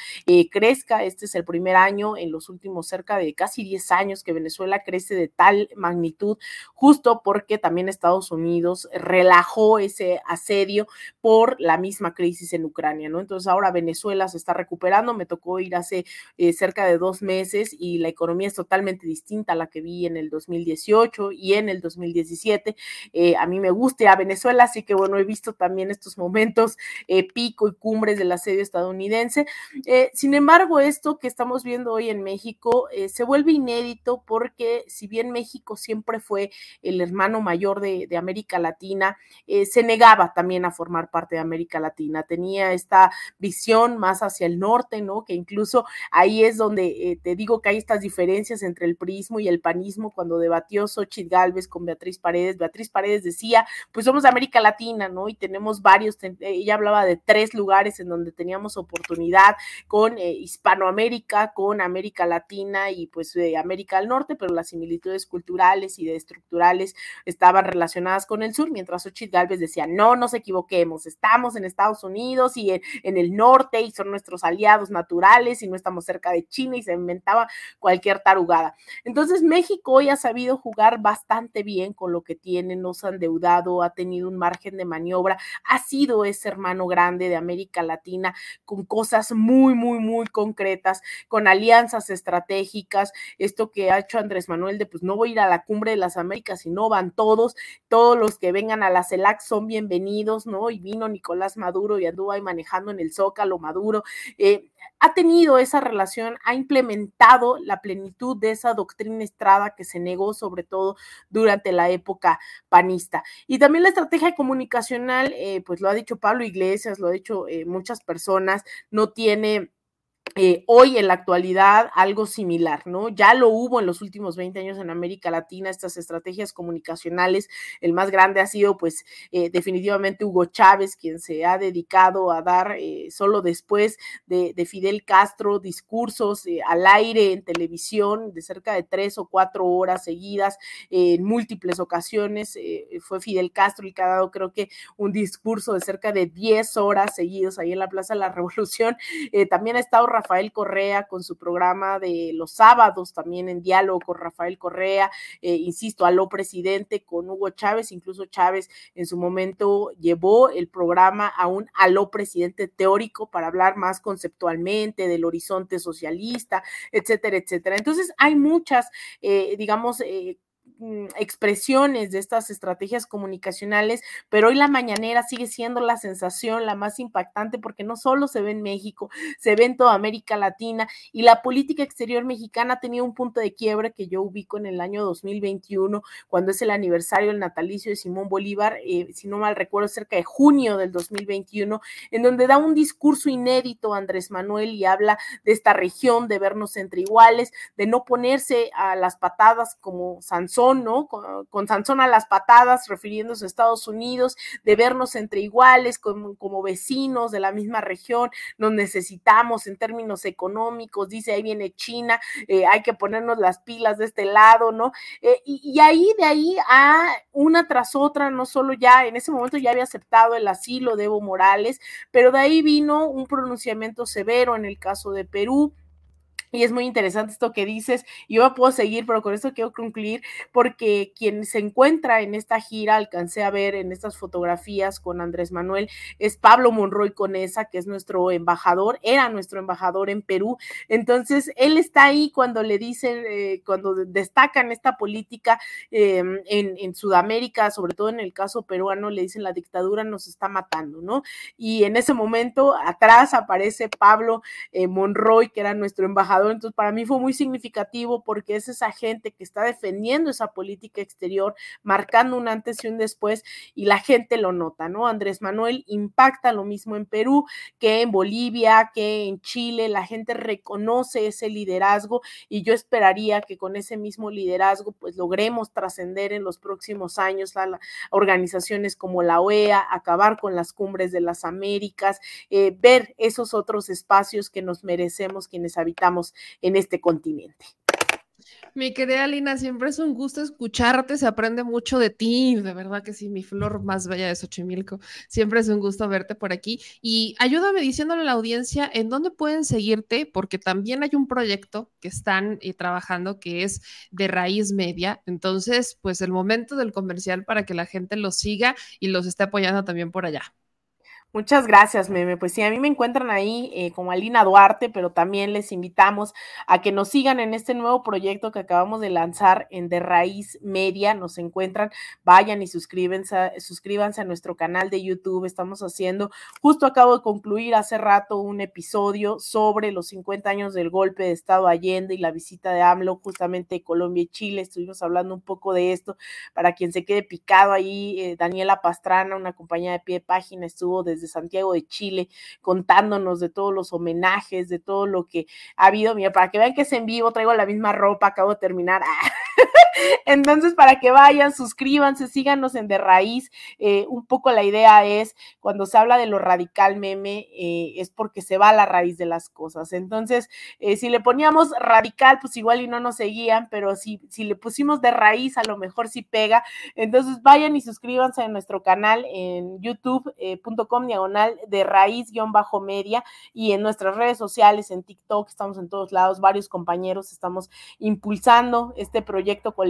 crezca. Este es el primer año en los últimos cerca de casi 10 años que Venezuela crece de tal magnitud, justo porque también Estados Unidos relajó ese asedio por la misma crisis en Ucrania, ¿no? Entonces ahora Venezuela se está recuperando, me tocó ir hace eh, cerca de dos meses y la economía es totalmente distinta a la que vi en el 2018 y en el 2017. Eh, a mí me gusta a Venezuela, así que bueno, he visto también estos momentos eh, pico y cumbres del asedio estadounidense. sin embargo, esto que estamos viendo hoy en México se vuelve inédito porque si bien México siempre fue el hermano mayor de, de América Latina, se negaba también a formar parte de América Latina, tenía esta visión más hacia el norte, ¿no? Que incluso ahí es donde eh, te digo que hay estas diferencias entre el prismo y el panismo cuando debatió Xochitl Galvez con Beatriz Paredes. Beatriz Paredes decía, pues somos América Latina, ¿no? Y tenemos varios, ella hablaba de tres lugares en donde teníamos oportunidad con eh, Hispanoamérica, con América Latina y pues América del Norte, pero las similitudes culturales y de estaban relacionadas con el sur, mientras Xochitl Galvez decía, no nos equivoquemos, estamos en Estados Unidos y en, el norte y son nuestros aliados naturales y no estamos cerca de China y se inventaba cualquier tarugada. Entonces México hoy ha sabido jugar bastante bien con lo que tiene, no se ha endeudado, ha tenido un margen de maniobra, ha sido ese hermano grande de América Latina con cosas muy, muy, muy concretas, con alianzas estratégicas, esto que ha hecho Andrés Manuel de pues no voy a ir a la cumbre de las Américas y no van todos, todos los que vengan a la CELAC son bienvenidos, ¿no? Y vino Nicolás Maduro y anduvo ahí manejando en el Zócalo Maduro. Eh, ha tenido esa relación, ha implementado la plenitud de esa doctrina estrada que se negó sobre todo durante la época panista. Y también la estrategia comunicacional, eh, pues lo ha dicho Pablo Iglesias, lo ha dicho eh, muchas personas, no tiene eh, hoy en la actualidad algo similar, ¿no? Ya lo hubo en los últimos 20 años en América Latina, estas estrategias comunicacionales. El más grande ha sido, pues, eh, definitivamente Hugo Chávez, quien se ha dedicado a dar eh, solo después de, Fidel Castro discursos al aire en televisión de cerca de tres o cuatro horas seguidas en múltiples ocasiones. fue Fidel Castro el que ha dado, creo que, un discurso de cerca de 10 horas seguidos ahí en la Plaza de la Revolución. también ha estado Rafael Correa con su programa de los sábados, también en diálogo con Rafael Correa, eh, insisto, aló presidente con Hugo Chávez, incluso Chávez en su momento llevó el programa a un aló presidente teórico para hablar más conceptualmente del horizonte socialista, etcétera, etcétera. Entonces hay muchas, eh, digamos, eh, expresiones de estas estrategias comunicacionales, pero hoy la mañanera sigue siendo la sensación, la más impactante, porque no solo se ve en México, se ve en toda América Latina y la política exterior mexicana tenido un punto de quiebre que yo ubico en el año 2021, cuando es el aniversario del natalicio de Simón Bolívar, eh, si no mal recuerdo, cerca de junio del 2021, en donde da un discurso inédito Andrés Manuel y habla de esta región, de vernos entre iguales, de no ponerse a las patadas como Sansón ¿no? Con, Sansón a las patadas, refiriéndose a Estados Unidos, de vernos entre iguales, como, como vecinos de la misma región, nos necesitamos en términos económicos, dice, ahí viene China, eh, hay que ponernos las pilas de este lado, ¿no? Eh, y, y, ahí, de ahí a una tras otra, no solo ya, en ese momento ya había aceptado el asilo de Evo Morales, pero de ahí vino un pronunciamiento severo en el caso de Perú, y es muy interesante esto que dices. Yo puedo seguir, pero con esto quiero concluir porque quien se encuentra en esta gira, alcancé a ver en estas fotografías con Andrés Manuel, es Pablo Monroy Conesa, que es nuestro embajador, era nuestro embajador en Perú. Entonces, él está ahí cuando le dicen, eh, cuando destacan esta política em, en, Sudamérica, sobre todo en el caso peruano, le dicen la dictadura nos está matando, ¿no? Y en ese momento, atrás aparece Pablo eh, Monroy, que era nuestro embajador Entonces, para mí fue muy significativo porque es esa gente que está defendiendo esa política exterior, marcando un antes y un después, y la gente lo nota, ¿no? Andrés Manuel impacta lo mismo en Perú que en Bolivia, que en Chile, la gente reconoce ese liderazgo y yo esperaría que con ese mismo liderazgo, pues logremos trascender en los próximos años a, organizaciones como la OEA, acabar con las cumbres de las Américas, eh, ver esos otros espacios que nos merecemos quienes habitamos en este continente. Mi querida Lina, siempre es un gusto escucharte, se aprende mucho de ti, de verdad que sí, mi flor más bella de Xochimilco. Siempre es un gusto verte por aquí. Y ayúdame diciéndole a la audiencia en dónde pueden seguirte, porque también hay un proyecto que están eh, trabajando que es de raíz media. Entonces, pues el momento del comercial para que la gente los siga y los esté apoyando también por allá. Muchas gracias, Meme. Pues sí, a mí me encuentran ahí eh, como Alina Duarte, pero también les invitamos a que nos sigan en este nuevo proyecto que acabamos de lanzar en De Raíz Media. Nos encuentran, vayan y suscríbanse, suscríbanse a nuestro canal de YouTube. Estamos haciendo, justo acabo de concluir hace rato un episodio sobre los 50 años del golpe de Estado Allende y la visita de AMLO justamente de Colombia y Chile. Estuvimos hablando un poco de esto. Para quien se quede picado ahí, eh, Daniela Pastrana, una compañía de pie de página, estuvo desde de Santiago de Chile, contándonos de todos los homenajes, de todo lo que ha habido. Mira, para que vean que es en vivo, traigo la misma ropa, acabo de terminar. Entonces, para que vayan, suscríbanse, síganos en De Raíz. Eh, un poco la idea es, cuando se habla de lo radical meme, eh, es porque se va a la raíz de las cosas. Entonces, eh, si le poníamos radical, pues igual y no nos seguían, pero si, si le pusimos de raíz, a lo mejor sí pega. Entonces, vayan y suscríbanse a nuestro canal en youtube.com diagonal de raíz-media y en nuestras redes sociales, en TikTok, estamos en todos lados, varios compañeros estamos impulsando este proyecto colectivo,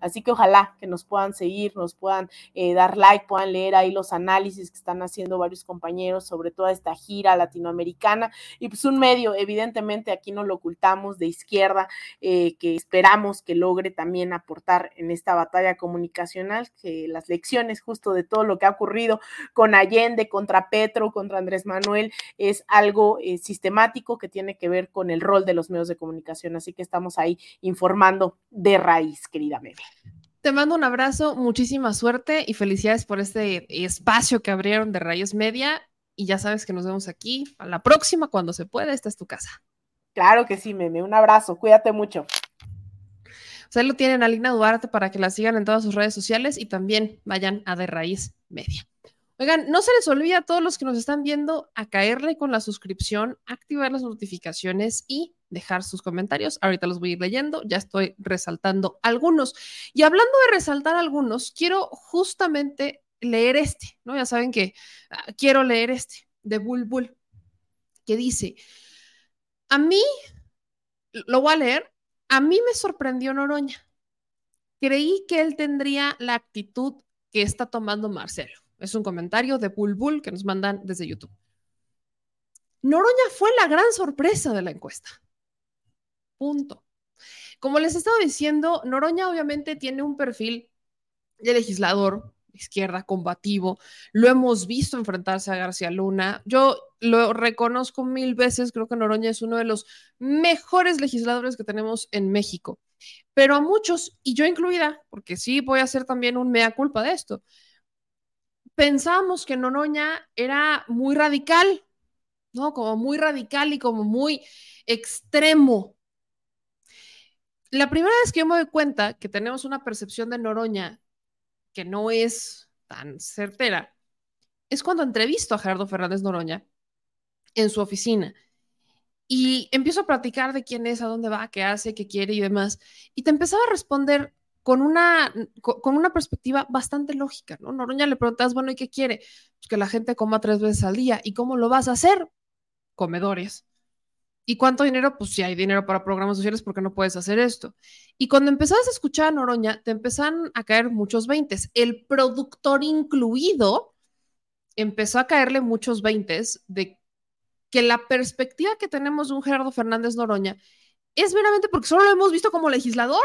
así que ojalá que nos puedan seguir, nos puedan eh, dar like, puedan leer ahí los análisis que están haciendo varios compañeros sobre toda esta gira latinoamericana y pues un medio, evidentemente aquí no lo ocultamos, de izquierda, eh, que esperamos que logre también aportar en esta batalla comunicacional, que las lecciones justo de todo lo que ha ocurrido con Allende, contra Petro, contra Andrés Manuel, es algo eh, sistemático que tiene que ver con el rol de los medios de comunicación. Así que estamos ahí informando de raíz, querida Meme. Te mando un abrazo, muchísima suerte y felicidades por este espacio que abrieron de Raíz Media. Y ya sabes que nos vemos aquí a la próxima cuando se pueda. Esta es tu casa. Claro que sí, Meme. Un abrazo. Cuídate mucho. O sea, lo tienen a Lina Duarte para que la sigan en todas sus redes sociales y también vayan a De Raíz Media. Oigan, no se les olvide a todos los que nos están viendo a caerle con la suscripción, activar las notificaciones y dejar sus comentarios. Ahorita los voy a ir leyendo, ya estoy resaltando algunos. Y hablando de resaltar algunos, quiero justamente leer este, ¿no? Ya saben que ah, quiero leer este de Bulbul, que dice, a mí, lo voy a leer, a mí me sorprendió Noroña. Creí que él tendría la actitud que está tomando Marcelo. Es un comentario de Bulbul que nos mandan desde YouTube. Noroña fue la gran sorpresa de la encuesta. Punto. Como les he estado diciendo, Noroña obviamente tiene un perfil de legislador izquierda combativo. Lo hemos visto enfrentarse a García Luna. Yo lo reconozco mil veces. Creo que Noroña es uno de los mejores legisladores que tenemos en México. Pero a muchos, y yo incluida, porque sí voy a hacer también un mea culpa de esto, pensamos que Noroña era muy radical, ¿no? Como muy radical y como muy extremo. La primera vez que yo me doy cuenta que tenemos una percepción de Noroña que no es tan certera es cuando entrevisto a Gerardo Fernández Noroña en su oficina y empiezo a platicar de quién es, a dónde va, qué hace, qué quiere y demás. Y te empezaba a responder con una, con una perspectiva bastante lógica, ¿no? Noroña le preguntas, bueno, ¿y qué quiere? Pues que la gente coma tres veces al día. ¿Y cómo lo vas a hacer? Comedores. ¿Y cuánto dinero? Pues si hay dinero para programas sociales, ¿por qué no puedes hacer esto? Y cuando empezabas a escuchar a Noroña, te empezaron a caer muchos veintes. El productor incluido empezó a caerle muchos veintes de que la perspectiva que tenemos de un Gerardo Fernández Noroña es meramente porque solo lo hemos visto como legislador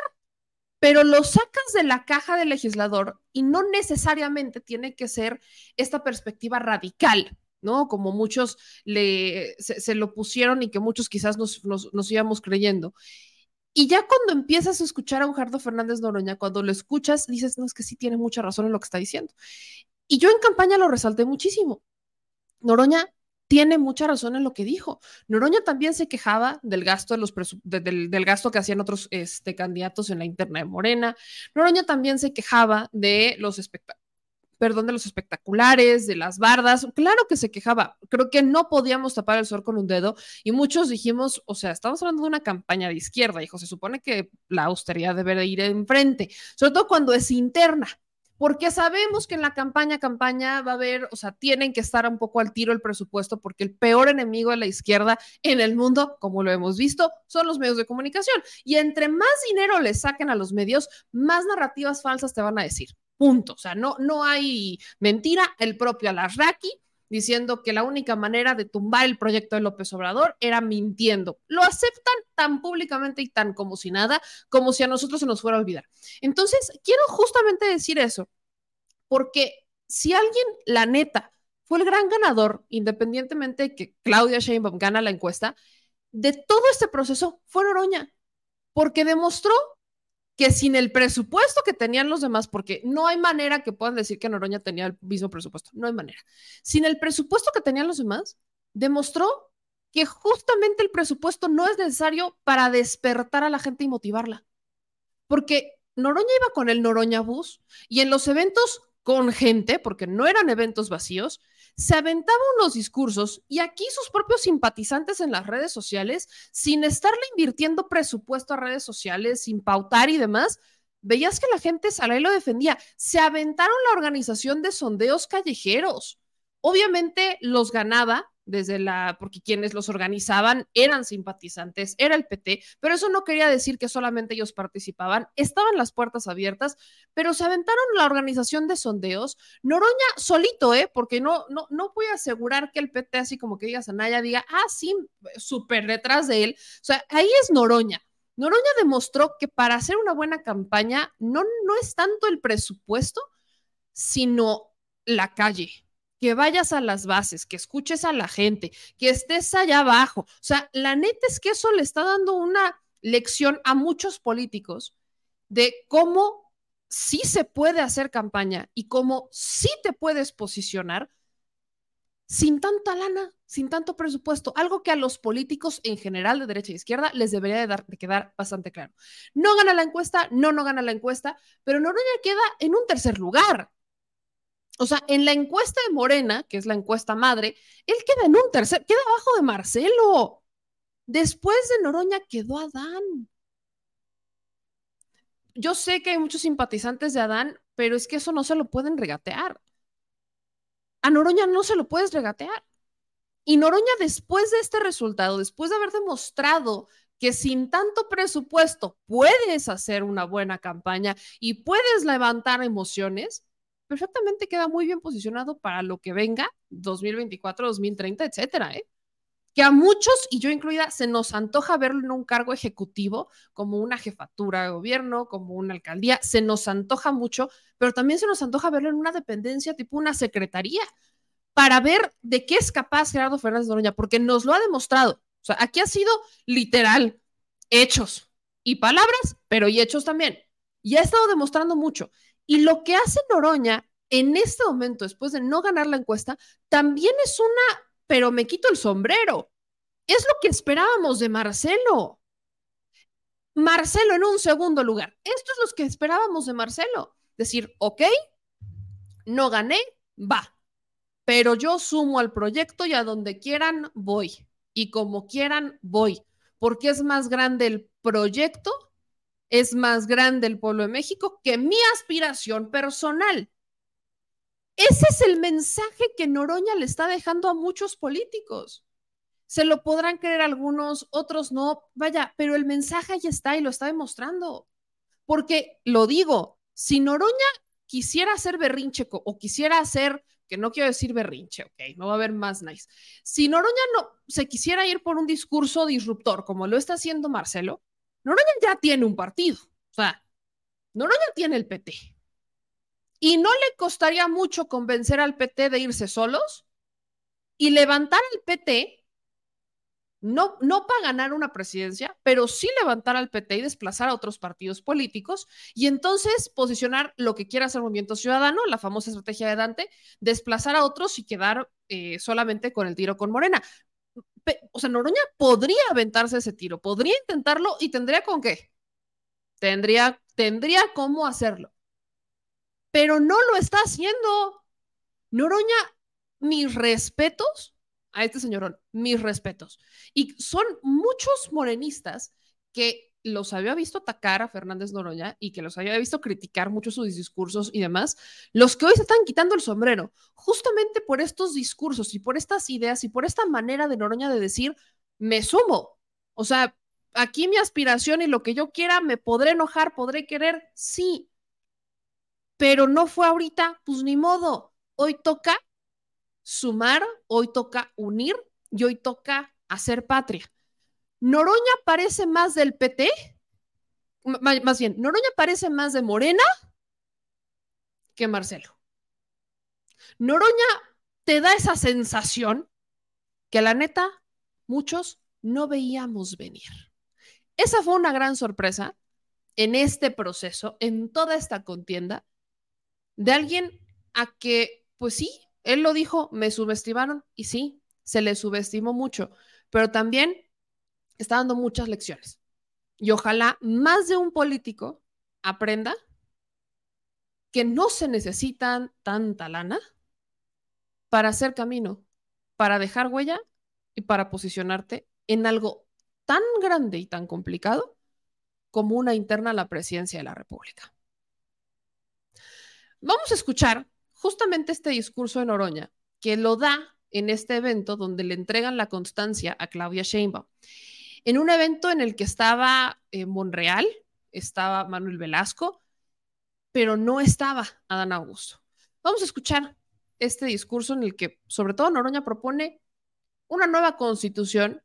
pero lo sacas de la caja del legislador y no necesariamente tiene que ser esta perspectiva radical ¿no? Como muchos le, se, lo pusieron y que muchos quizás nos, nos, nos, íbamos creyendo. Y ya cuando empiezas a escuchar a Jardo Fernández Noroña, cuando lo escuchas, dices, no, es que sí tiene mucha razón en lo que está diciendo. Y yo en campaña lo resalté muchísimo. Noroña tiene mucha razón en lo que dijo. Noroña también se quejaba del gasto, de los del, gasto que hacían otros este, candidatos en la interna de Morena. Noroña también se quejaba de los espectáculos de espectaculares, de las bardas. Claro que se quejaba. Creo que no podíamos tapar el sol con un dedo y muchos dijimos, o sea, estamos hablando de una campaña de izquierda, hijo. Se supone que la austeridad debe ir enfrente, sobre todo cuando es interna. Porque sabemos que en la campaña, campaña va a haber, o sea, tienen que estar un poco al tiro el presupuesto, porque el peor enemigo de la izquierda en el mundo, como lo hemos visto, son los medios de comunicación. Y entre más dinero le saquen a los medios, más narrativas falsas te van a decir. Punto. O sea, no, no hay mentira. El propio Alarraqui diciendo que la única manera de tumbar el proyecto de López Obrador era mintiendo. Lo aceptan tan públicamente y tan como si nada, como si a nosotros se nos fuera a olvidar. Entonces, quiero justamente decir eso, porque si alguien, la neta, fue el gran ganador, independientemente de que Claudia Sheinbaum gana la encuesta, de todo este proceso fue Noroña, porque demostró que sin el presupuesto que tenían los demás, porque no hay manera que puedan decir que Noroña tenía el mismo presupuesto, no hay manera. Sin el presupuesto que tenían los demás, demostró que justamente el presupuesto no es necesario para despertar a la gente y motivarla. Porque Noroña iba con el Noroña Bus y en los eventos con gente, porque no eran eventos vacíos, se aventaba unos discursos y aquí sus propios simpatizantes en las redes sociales, sin estarle invirtiendo presupuesto a redes sociales, sin pautar y demás, veías que la gente salía y lo defendía. Se aventaron la organización de sondeos callejeros. Obviamente los ganaba desde la, porque quienes los organizaban eran simpatizantes, era el PT, pero eso no quería decir que solamente ellos participaban, estaban las puertas abiertas, pero se aventaron la organización de sondeos, Noroña solito, ¿eh? Porque no, no, no voy a asegurar que el PT, así como que digas a Naya, diga, ah, sí, súper detrás de él, o sea, ahí es Noroña. Noroña demostró que para hacer una buena campaña no, no es tanto el presupuesto, sino la calle, que vayas a las bases, que escuches a la gente, que estés allá abajo. O sea, la neta es que eso le está dando una lección a muchos políticos de cómo sí se puede hacer campaña y cómo sí te puedes posicionar sin tanta lana, sin tanto presupuesto, algo que a los políticos en general de derecha e izquierda les debería de, dar, de quedar bastante claro. No gana la encuesta, no, no gana la encuesta, pero Noroña queda en un tercer lugar. O sea, en la encuesta de Morena, que es la encuesta madre, él queda en un tercer, queda abajo de Marcelo. Después de Noroña quedó Adán. Yo sé que hay muchos simpatizantes de Adán, pero es que eso no se lo pueden regatear. A Noroña no se lo puedes regatear. Y Noroña, después de este resultado, después de haber demostrado que sin tanto presupuesto puedes hacer una buena campaña y puedes levantar emociones, perfectamente queda muy bien posicionado para lo que venga, 2024, 2030, etcétera, ¿eh? Que a muchos, y yo incluida, se nos antoja verlo en un cargo ejecutivo, como una jefatura de gobierno, como una alcaldía, se nos antoja mucho, pero también se nos antoja verlo en una dependencia tipo una secretaría, para ver de qué es capaz Gerardo Fernández Noroña, porque nos lo ha demostrado. O sea, aquí ha sido literal, hechos y palabras, pero y hechos también. Y ha estado demostrando mucho. Y lo que hace Noroña en este momento, después de no ganar la encuesta, también es una, pero me quito el sombrero. Es lo que esperábamos de Marcelo. Marcelo en un segundo lugar. Esto es lo que esperábamos de Marcelo. Decir, ok, no gané, va. Pero yo sumo al proyecto y a donde quieran voy. Y como quieran voy. Porque es más grande el proyecto es más grande el pueblo de México que mi aspiración personal. Ese es el mensaje que Noroña le está dejando a muchos políticos. Se lo podrán creer algunos, otros no, vaya, pero el mensaje ya está y lo está demostrando. Porque lo digo, si Noroña quisiera hacer berrinche o quisiera hacer, que no quiero decir berrinche, ok, no va a haber más nice. Si Noroña no se quisiera ir por un discurso disruptor, como lo está haciendo Marcelo, Noroña ya tiene un partido. O sea, Noroña tiene el PT. Y no le costaría mucho convencer al PT de irse solos y levantar al PT no, no para ganar una presidencia, pero sí levantar al PT y desplazar a otros partidos políticos y entonces posicionar lo que quiera hacer Movimiento Ciudadano, la famosa estrategia de Dante, desplazar a otros y quedar eh, solamente con el tiro con Morena. O sea, Noroña podría aventarse ese tiro, podría intentarlo y tendría con qué. Tendría, tendría cómo hacerlo. Pero no lo está haciendo. Noroña, mis respetos a este señorón, mis respetos. Y son muchos morenistas que los había visto atacar a Fernández Noroña y que los había visto criticar mucho sus discursos y demás, los que hoy se están quitando el sombrero, justamente por estos discursos y por estas ideas y por esta manera de Noroña de decir, me sumo. O sea, aquí mi aspiración y lo que yo quiera, me podré enojar, podré querer, sí. Pero no fue ahorita, pues ni modo. Hoy toca sumar, hoy toca unir y hoy toca hacer patria. Noroña parece más del PT, más bien, Noroña parece más de Morena que Marcelo. Noroña te da esa sensación que la neta muchos no veíamos venir. Esa fue una gran sorpresa en este proceso, en toda esta contienda, de alguien a que, pues sí, él lo dijo, me subestimaron y sí, se le subestimó mucho, pero también está dando muchas lecciones. Y ojalá más de un político aprenda que no se necesitan tanta lana para hacer camino, para dejar huella y para posicionarte en algo tan grande y tan complicado como una interna a la presidencia de la República. Vamos a escuchar justamente este discurso de Noroña, que lo da en este evento donde le entregan la constancia a Claudia Sheinbaum. En un evento en el que estaba eh, Monreal, estaba Manuel Velasco, pero no estaba Adán Augusto. Vamos a escuchar este discurso en el que, sobre todo, Noroña propone una nueva constitución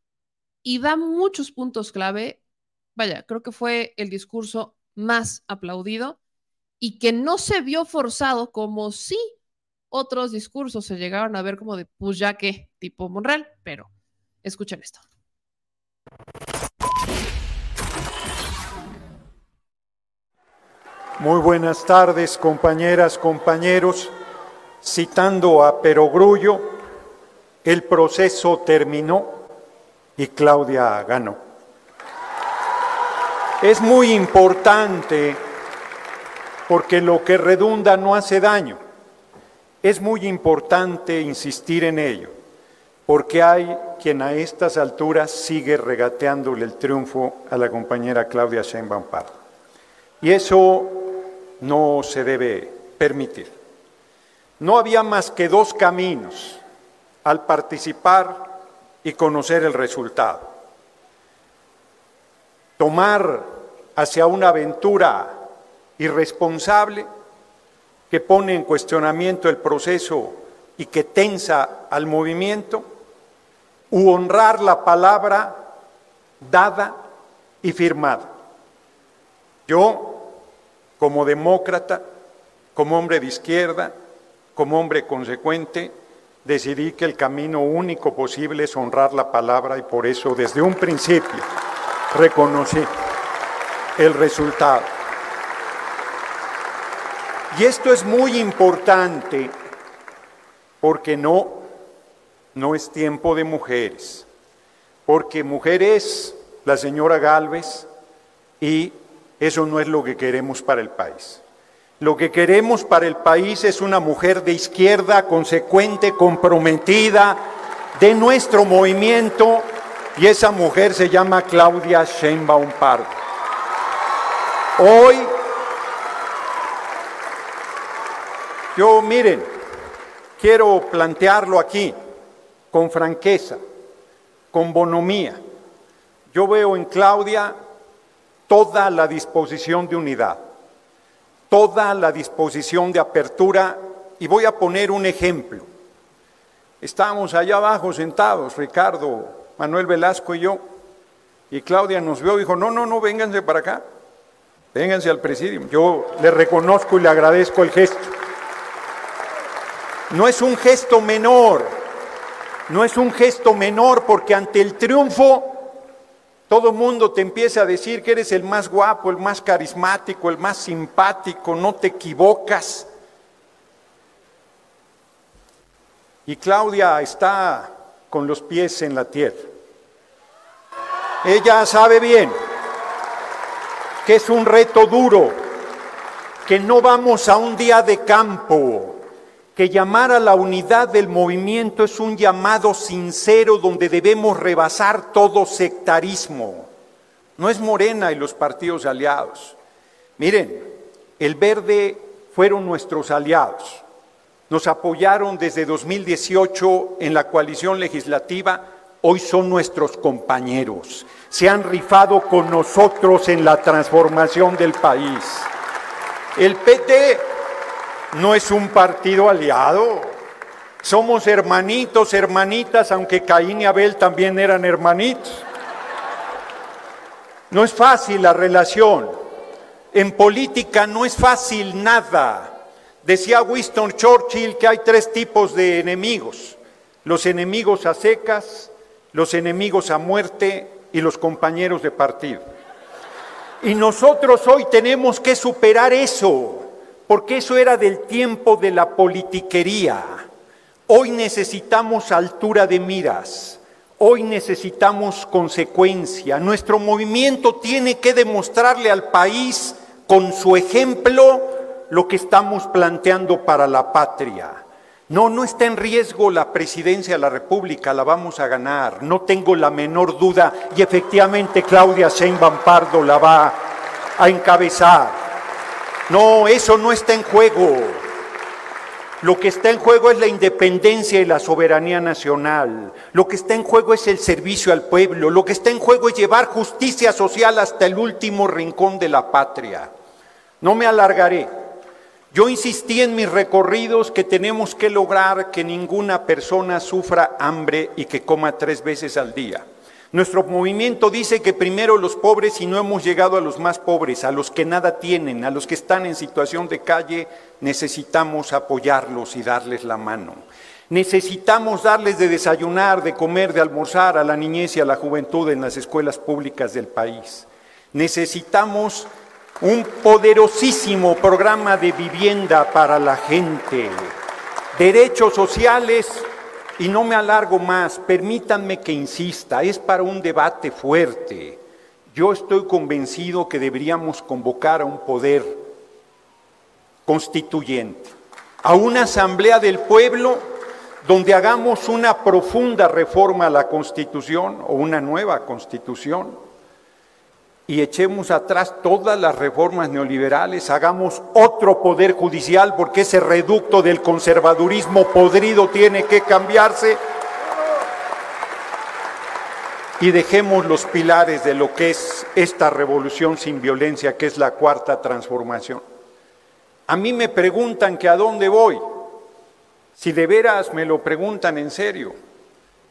y da muchos puntos clave. Vaya, creo que fue el discurso más aplaudido y que no se vio forzado como si otros discursos se llegaron a ver como de pues ya que tipo Monreal, pero escuchen esto. Muy buenas tardes, compañeras, compañeros. Citando a Perogrullo, el proceso terminó y Claudia ganó. Es muy importante porque lo que redunda no hace daño. Es muy importante insistir en ello, porque hay quien a estas alturas sigue regateándole el triunfo a la compañera Claudia Sheinbaum. Y eso no se debe permitir. No había más que dos caminos al participar y conocer el resultado. Tomar hacia una aventura irresponsable que pone en cuestionamiento el proceso y que tensa al movimiento, u honrar la palabra dada y firmada. Yo, como demócrata, como hombre de izquierda, como hombre consecuente, decidí que el camino único posible es honrar la palabra y por eso desde un principio reconocí el resultado. Y esto es muy importante porque no, no es tiempo de mujeres, porque mujer es la señora Galvez y eso no es lo que queremos para el país. Lo que queremos para el país es una mujer de izquierda, consecuente, comprometida, de nuestro movimiento, y esa mujer se llama Claudia Sheinbaum Pardo. Hoy Yo, miren, quiero plantearlo aquí con franqueza, con bonomía. Yo veo en Claudia toda la disposición de unidad, toda la disposición de apertura y voy a poner un ejemplo. Estábamos allá abajo sentados, Ricardo, Manuel Velasco y yo, y Claudia nos vio y dijo, no, no, no, vénganse para acá, vénganse al presidio. Yo le reconozco y le agradezco el gesto. No es un gesto menor, No es un gesto menor porque ante el triunfo todo mundo te empieza a decir que eres el más guapo, el más carismático, el más simpático, no te equivocas. Y Claudia está con los pies en la tierra. Ella sabe bien que es un reto duro, que no vamos a un día de campo, que llamar a la unidad del movimiento es un llamado sincero donde debemos rebasar todo sectarismo. No es Morena y los partidos aliados. Miren, el verde fueron nuestros aliados. Nos apoyaron desde 2018 en la coalición legislativa, hoy son nuestros compañeros. Se han rifado con nosotros en la transformación del país. El PT no es un partido aliado. Somos hermanitos, hermanitas, aunque Caín y Abel también eran hermanitos. No es fácil la relación. En política no es fácil nada. Decía Winston Churchill que hay tres tipos de enemigos. Los enemigos a secas, los enemigos a muerte y los compañeros de partido. Y nosotros hoy tenemos que superar eso porque eso era del tiempo de la politiquería. Hoy necesitamos altura de miras, hoy necesitamos consecuencia. Nuestro movimiento tiene que demostrarle al país con su ejemplo lo que estamos planteando para la patria. No, no está en riesgo la presidencia de la República, la vamos a ganar, no tengo la menor duda y efectivamente Claudia Sheinbaum Pardo la va a encabezar. No, eso no está en juego. Lo que está en juego es la independencia y la soberanía nacional. Lo que está en juego es el servicio al pueblo. Lo que está en juego es llevar justicia social hasta el último rincón de la patria. No me alargaré. Yo insistí en mis recorridos que tenemos que lograr que ninguna persona sufra hambre y que coma tres veces al día. Nuestro movimiento dice que primero los pobres y no hemos llegado a los más pobres, a los que nada tienen, a los que están en situación de calle, necesitamos apoyarlos y darles la mano. Necesitamos darles de desayunar, de comer, de almorzar a la niñez y a la juventud en las escuelas públicas del país. Necesitamos un poderosísimo programa de vivienda para la gente, derechos sociales y no me alargo más, permítanme que insista, es para un debate fuerte. Yo estoy convencido que deberíamos convocar a un poder constituyente, a una asamblea del pueblo donde hagamos una profunda reforma a la constitución o una nueva constitución y echemos atrás todas las reformas neoliberales, hagamos otro poder judicial porque ese reducto del conservadurismo podrido tiene que cambiarse. Y dejemos los pilares de lo que es esta revolución sin violencia, que es la cuarta transformación. A mí me preguntan que a dónde voy, si de veras me lo preguntan en serio,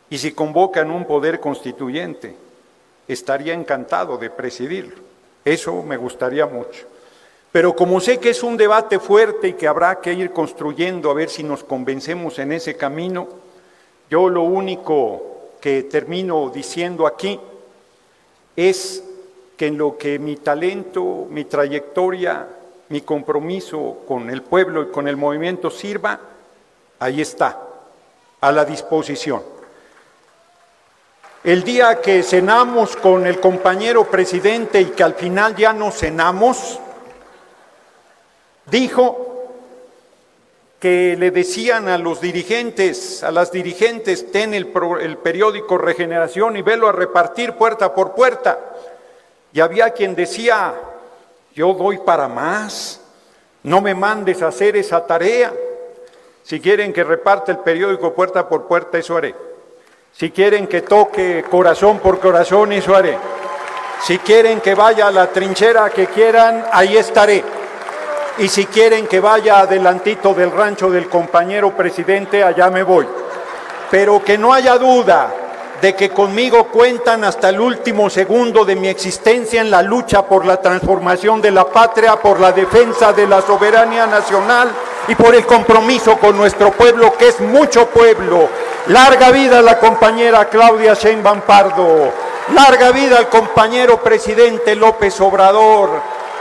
y si convocan un poder constituyente estaría encantado de presidirlo. Eso me gustaría mucho. Pero como sé que es un debate fuerte y que habrá que ir construyendo a ver si nos convencemos en ese camino, yo lo único que termino diciendo aquí es que en lo que mi talento, mi trayectoria, mi compromiso con el pueblo y con el movimiento sirva, ahí está, a la disposición. El día que cenamos con el compañero presidente y que al final ya no cenamos, dijo que le decían a los dirigentes, a las dirigentes, ten el, el periódico Regeneración y velo a repartir puerta por puerta. Y había quien decía, yo doy para más, no me mandes a hacer esa tarea. Si quieren que reparte el periódico puerta por puerta, eso haré. Si quieren que toque corazón por corazón, eso haré. Si quieren que vaya a la trinchera que quieran, ahí estaré. Y si quieren que vaya adelantito del rancho del compañero presidente, allá me voy. Pero que no haya duda de que conmigo cuentan hasta el último segundo de mi existencia en la lucha por la transformación de la patria, por la defensa de la soberanía nacional y por el compromiso con nuestro pueblo, que es mucho pueblo. Larga vida a la compañera Claudia Sheinbaum Pardo. Larga vida al compañero presidente López Obrador.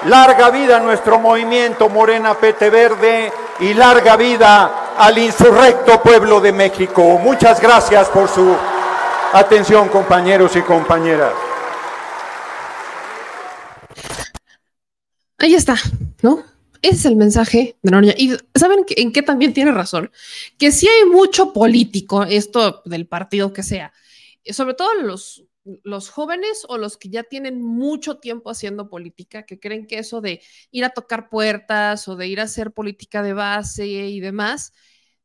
Larga vida a nuestro movimiento Morena Pete Verde y larga vida al insurrecto pueblo de México. Muchas gracias por su atención, compañeros y compañeras. Ahí está, ¿no? Ese es el mensaje de Noroña. Y saben en qué también tiene razón, que si hay mucho político, esto del partido que sea, sobre todo los los jóvenes o los que ya tienen mucho tiempo haciendo política, que creen que eso de ir a tocar puertas o de ir a hacer política de base y demás,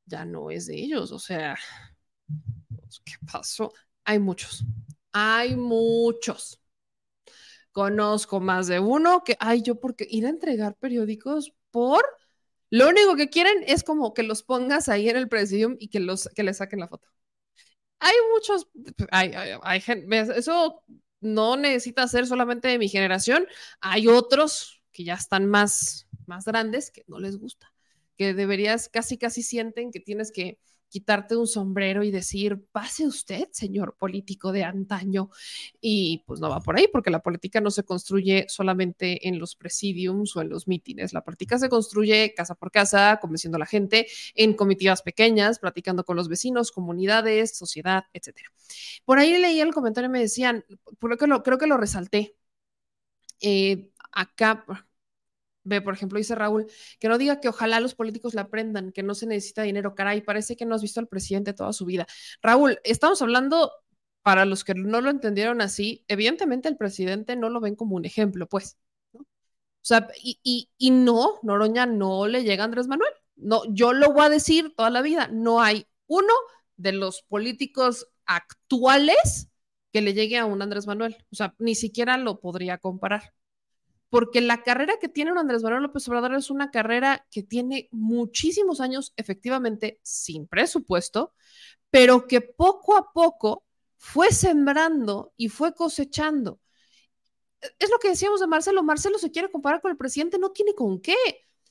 ya no es de ellos. O sea, ¿qué pasó? Hay muchos, hay muchos. Conozco más de uno que, ay, yo porque ir a entregar periódicos por... Lo único que quieren es como que los pongas ahí en el presidium y que, los, que le saquen la foto. Hay muchos, hay, hay, eso no necesita ser solamente de mi generación, hay otros que ya están más, más grandes que no les gusta, que deberías, casi, casi sienten que tienes que quitarte un sombrero y decir, pase usted, señor político de antaño. Y pues no va por ahí, porque la política no se construye solamente en los presidiums o en los mítines. La política se construye casa por casa, convenciendo a la gente en comitivas pequeñas, platicando con los vecinos, comunidades, sociedad, etcétera. Por ahí leí el comentario y me decían, creo que lo, creo que lo resalté. Eh, acá, Ve, por ejemplo, dice Raúl, que no diga que ojalá los políticos la aprendan, que no se necesita dinero. Caray, parece que no has visto al presidente toda su vida. Raúl, estamos hablando, para los que no lo entendieron así, evidentemente el presidente no lo ven como un ejemplo, pues. O sea, y, y no, Noroña no le llega a Andrés Manuel. No, yo lo voy a decir toda la vida, no hay uno de los políticos actuales que le llegue a un Andrés Manuel. O sea, ni siquiera lo podría comparar porque la carrera que tiene Andrés Manuel López Obrador es una carrera que tiene muchísimos años, efectivamente, sin presupuesto, pero que poco a poco fue sembrando y fue cosechando. Es lo que decíamos de Marcelo. Marcelo se quiere comparar con el presidente, no tiene con qué.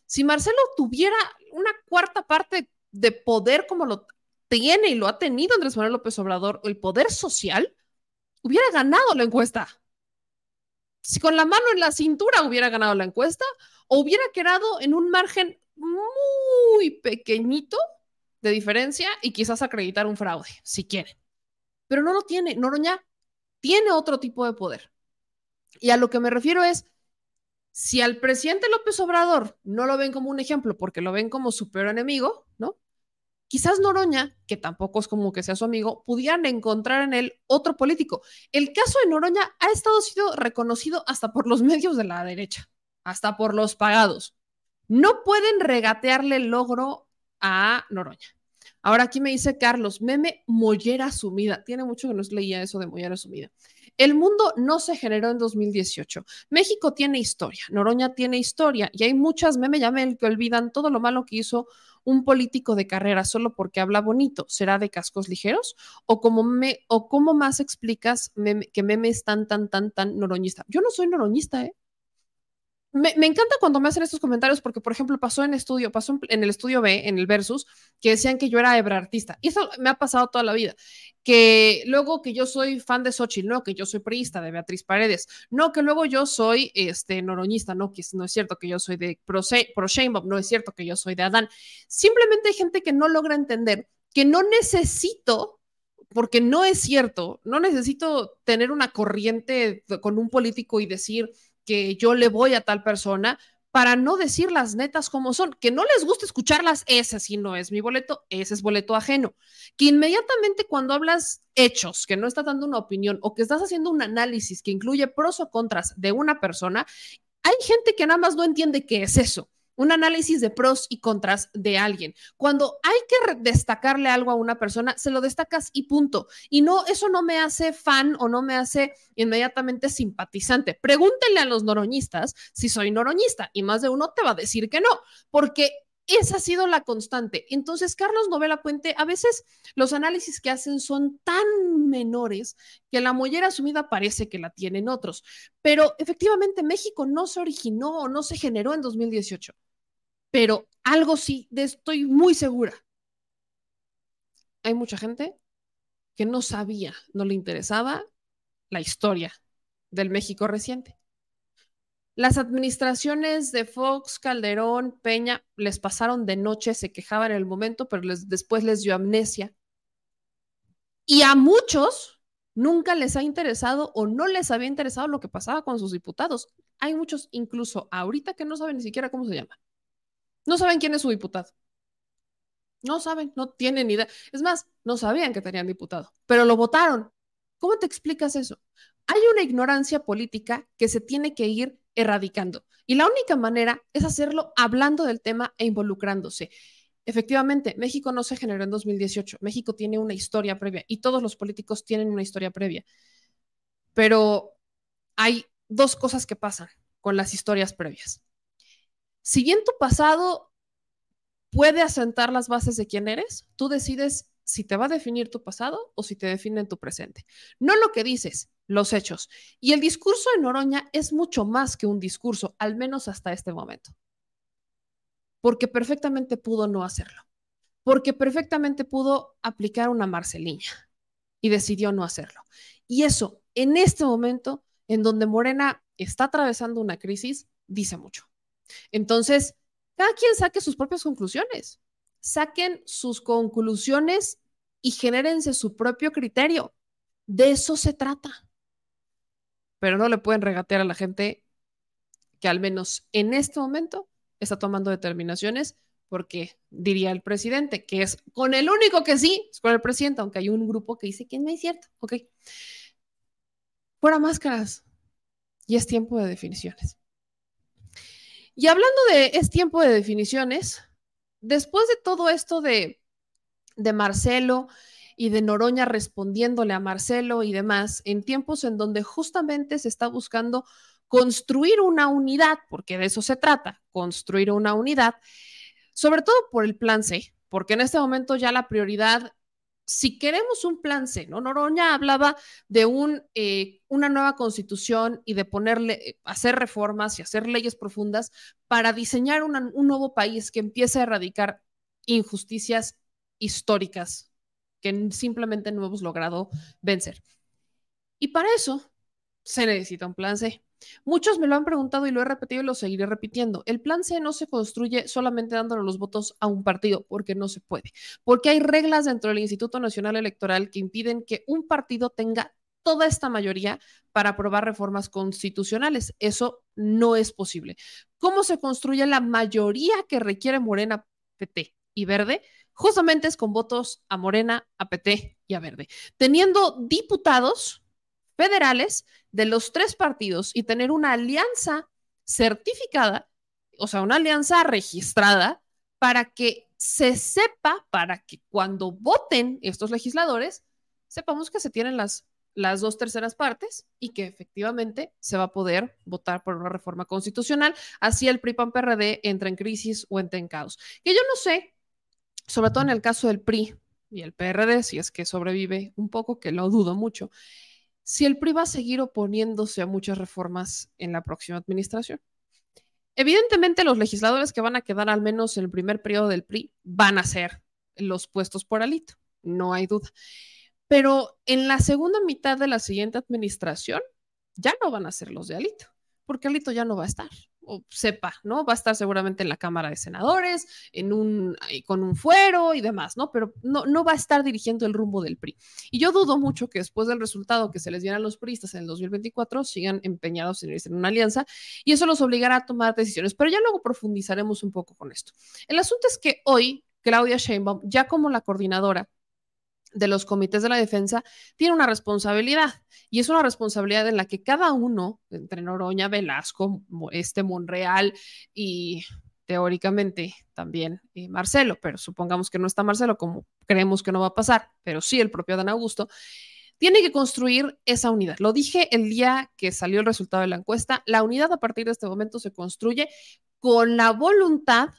Si Marcelo tuviera una cuarta parte de poder como lo tiene y lo ha tenido Andrés Manuel López Obrador, el poder social, hubiera ganado la encuesta si con la mano en la cintura hubiera ganado la encuesta o hubiera quedado en un margen muy pequeñito de diferencia y quizás acreditar un fraude, si quieren. Pero no lo tiene. Noroña tiene otro tipo de poder. Y a lo que me refiero es, si al presidente López Obrador no lo ven como un ejemplo porque lo ven como su peor enemigo, ¿no? Quizás Noroña, que tampoco es como que sea su amigo, pudieran encontrar en él otro político. El caso de Noroña ha estado sido reconocido hasta por los medios de la derecha, hasta por los pagados. No pueden regatearle el logro a Noroña. Ahora aquí me dice Carlos, meme mollera sumida. Tiene mucho que no leía eso de mollera sumida. El mundo no se generó en 2018. México tiene historia, Noroña tiene historia y hay muchas meme el que olvidan todo lo malo que hizo un político de carrera solo porque habla bonito, ¿será de cascos ligeros? ¿O cómo, me, o cómo más explicas que meme es tan, tan, tan, tan noroñista? Yo no soy noroñista, ¿eh? Me, encanta cuando me hacen estos comentarios porque, por ejemplo, pasó en estudio, pasó en, el estudio B, en el Versus, que decían que yo era hebrartista. Y eso me ha pasado toda la vida. Que luego que yo soy fan de Xochitl, no, que yo soy priista de Beatriz Paredes, no, que luego yo soy este, noroñista, no, que no es cierto que yo soy de pro, pro no es cierto que yo soy de Adán. Simplemente hay gente que no logra entender que no necesito porque no es cierto, no necesito tener una corriente con un político y decir, que yo le voy a tal persona para no decir las netas como son. Que no les gusta escucharlas, ese sí no es mi boleto, ese es boleto ajeno. Que inmediatamente cuando hablas hechos, que no estás dando una opinión o que estás haciendo un análisis que incluye pros o contras de una persona, hay gente que nada más no entiende qué es eso un análisis de pros y contras de alguien. Cuando hay que destacarle algo a una persona, se lo destacas y punto. Y no, eso no me hace fan o no me hace inmediatamente simpatizante. Pregúntenle a los noroñistas si soy noroñista y más de uno te va a decir que no, porque esa ha sido la constante. Entonces, Carlos Novela Puente, a veces los análisis que hacen son tan menores que la mollera asumida parece que la tienen otros. Pero efectivamente, México no se originó o no se generó en 2018 pero algo sí, de estoy muy segura. Hay mucha gente que no sabía, no le interesaba la historia del México reciente. Las administraciones de Fox, Calderón, Peña les pasaron de noche, se quejaban en el momento, pero después les dio amnesia. Y a muchos nunca les ha interesado o no les había interesado lo que pasaba con sus diputados. Hay muchos, incluso ahorita, que no saben ni siquiera cómo se llama. No saben quién es su diputado. No saben, no tienen idea. Es más, no sabían que tenían diputado, pero lo votaron. ¿Cómo te explicas eso? Hay una ignorancia política que se tiene que ir erradicando. Y la única manera es hacerlo hablando del tema e involucrándose. Efectivamente, México no se generó en 2018. México tiene una historia previa y todos los políticos tienen una historia previa. Pero hay dos cosas que pasan con las historias previas. Si bien tu pasado puede asentar las bases de quién eres, tú decides si te va a definir tu pasado o si te define en tu presente. No lo que dices, los hechos. Y el discurso de Noroña es mucho más que un discurso, al menos hasta este momento. Porque perfectamente pudo no hacerlo. Porque perfectamente pudo aplicar una Marceliña y decidió no hacerlo. Y eso, en este momento, en donde Morena está atravesando una crisis, dice mucho. Entonces, cada quien saque sus propias conclusiones. Saquen sus conclusiones y genérense su propio criterio. De eso se trata pero no le pueden regatear a la gente que al menos en este momento está tomando determinaciones porque diría el presidente que es con el único que sí, es con el presidente, aunque hay un grupo que dice que no es cierto, ok. Fuera máscaras y es tiempo de definiciones. Y hablando de es tiempo de definiciones, después de todo esto de, de Marcelo y de Noroña respondiéndole a Marcelo y demás, en tiempos en donde justamente se está buscando construir una unidad, porque de eso se trata, construir una unidad, sobre todo por el plan C, porque en este momento ya la prioridad, si queremos un plan C, ¿no? Noroña hablaba de eh, una nueva constitución y de ponerle, hacer reformas y hacer leyes profundas para diseñar un nuevo país que empiece a erradicar injusticias históricas que simplemente no hemos logrado vencer. Y para eso se necesita un plan C. Muchos me lo han preguntado y lo he repetido y lo seguiré repitiendo. El plan C no se construye solamente dándole los votos a un partido, porque no se puede, porque hay reglas dentro del Instituto Nacional Electoral que impiden que un partido tenga toda esta mayoría para aprobar reformas constitucionales. Eso no es posible. ¿Cómo se construye la mayoría que requiere Morena, PT y Verde? justamente es con votos a Morena, a PT y a Verde, teniendo diputados federales de los tres partidos y tener una alianza certificada, o sea, una alianza registrada para que se sepa, para que cuando voten estos legisladores, sepamos que se tienen las, las dos terceras partes y que efectivamente se va a poder votar por una reforma constitucional, así el PRI-PAN-PRD entra en crisis o entra en caos. Que yo no sé sobre todo en el caso del PRI y el PRD, si es que sobrevive un poco, que lo dudo mucho, si el PRI va a seguir oponiéndose a muchas reformas en la próxima administración. Evidentemente, los legisladores que van a quedar al menos en el primer periodo del PRI van a ser los puestos por alito, no hay duda. Pero en la segunda mitad de la siguiente administración ya no van a ser los de alito, porque alito ya no va a estar o sepa, ¿no? Va a estar seguramente en la Cámara de Senadores, en un, con un fuero y demás, ¿no? Pero no, no va a estar dirigiendo el rumbo del PRI. Y yo dudo mucho que después del resultado que se les diera a los priistas en el 2024 sigan empeñados en irse en una alianza y eso los obligará a tomar decisiones. Pero ya luego profundizaremos un poco con esto. El asunto es que hoy Claudia Sheinbaum, ya como la coordinadora de los comités de la defensa tiene una responsabilidad y es una responsabilidad en la que cada uno, entre Noroña, Velasco, este Monreal y teóricamente también eh, Marcelo, pero supongamos que no está Marcelo, como creemos que no va a pasar, pero sí el propio Dan Augusto, tiene que construir esa unidad. Lo dije el día que salió el resultado de la encuesta, la unidad a partir de este momento se construye con la voluntad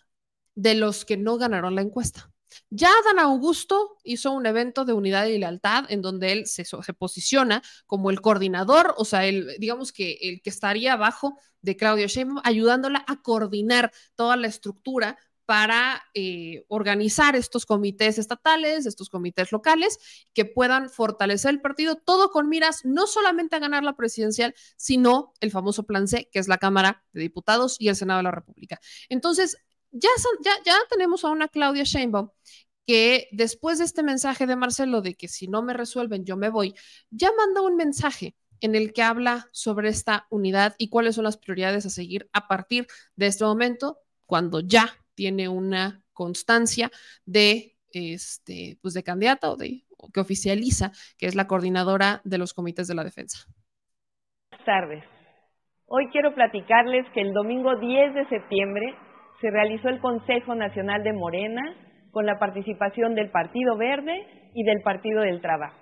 de los que no ganaron la encuesta Ya Dan Augusto hizo un evento de unidad y lealtad en donde él se, se, posiciona como el coordinador, o sea, el, digamos que el que estaría abajo de Claudia Sheinbaum, ayudándola a coordinar toda la estructura para eh, organizar estos comités estatales, estos comités locales, que puedan fortalecer el partido, todo con miras no solamente a ganar la presidencial, sino el famoso plan C, que es la Cámara de Diputados y el Senado de la República. Entonces, ya, ya, ya tenemos a una Claudia Sheinbaum que después de este mensaje de Marcelo de que si no me resuelven yo me voy, ya manda un mensaje en el que habla sobre esta unidad y cuáles son las prioridades a seguir a partir de este momento, cuando ya tiene una constancia de, este, pues de candidata o, de, que oficializa, que es la coordinadora de los comités de la defensa. Buenas tardes. Hoy quiero platicarles que el domingo 10 de septiembre se realizó el Consejo Nacional de Morena con la participación del Partido Verde y del Partido del Trabajo.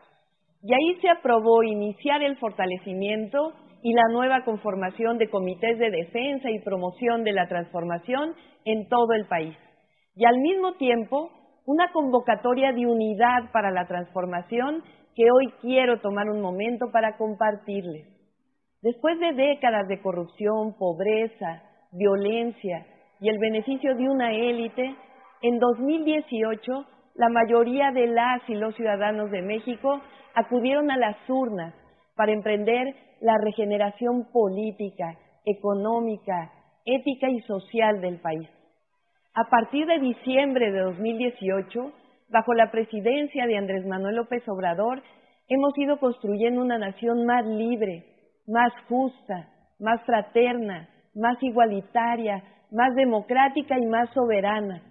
Y ahí se aprobó iniciar el fortalecimiento y la nueva conformación de comités de defensa y promoción de la transformación en todo el país. Y al mismo tiempo, una convocatoria de unidad para la transformación que hoy quiero tomar un momento para compartirles. Después de décadas de corrupción, pobreza, violencia y el beneficio de una élite, en 2018 la mayoría de las y los ciudadanos de México acudieron a las urnas para emprender la regeneración política, económica, ética y social del país. A partir de diciembre de 2018, bajo la presidencia de Andrés Manuel López Obrador, hemos ido construyendo una nación más libre, más justa, más fraterna, más igualitaria, más democrática y más soberana,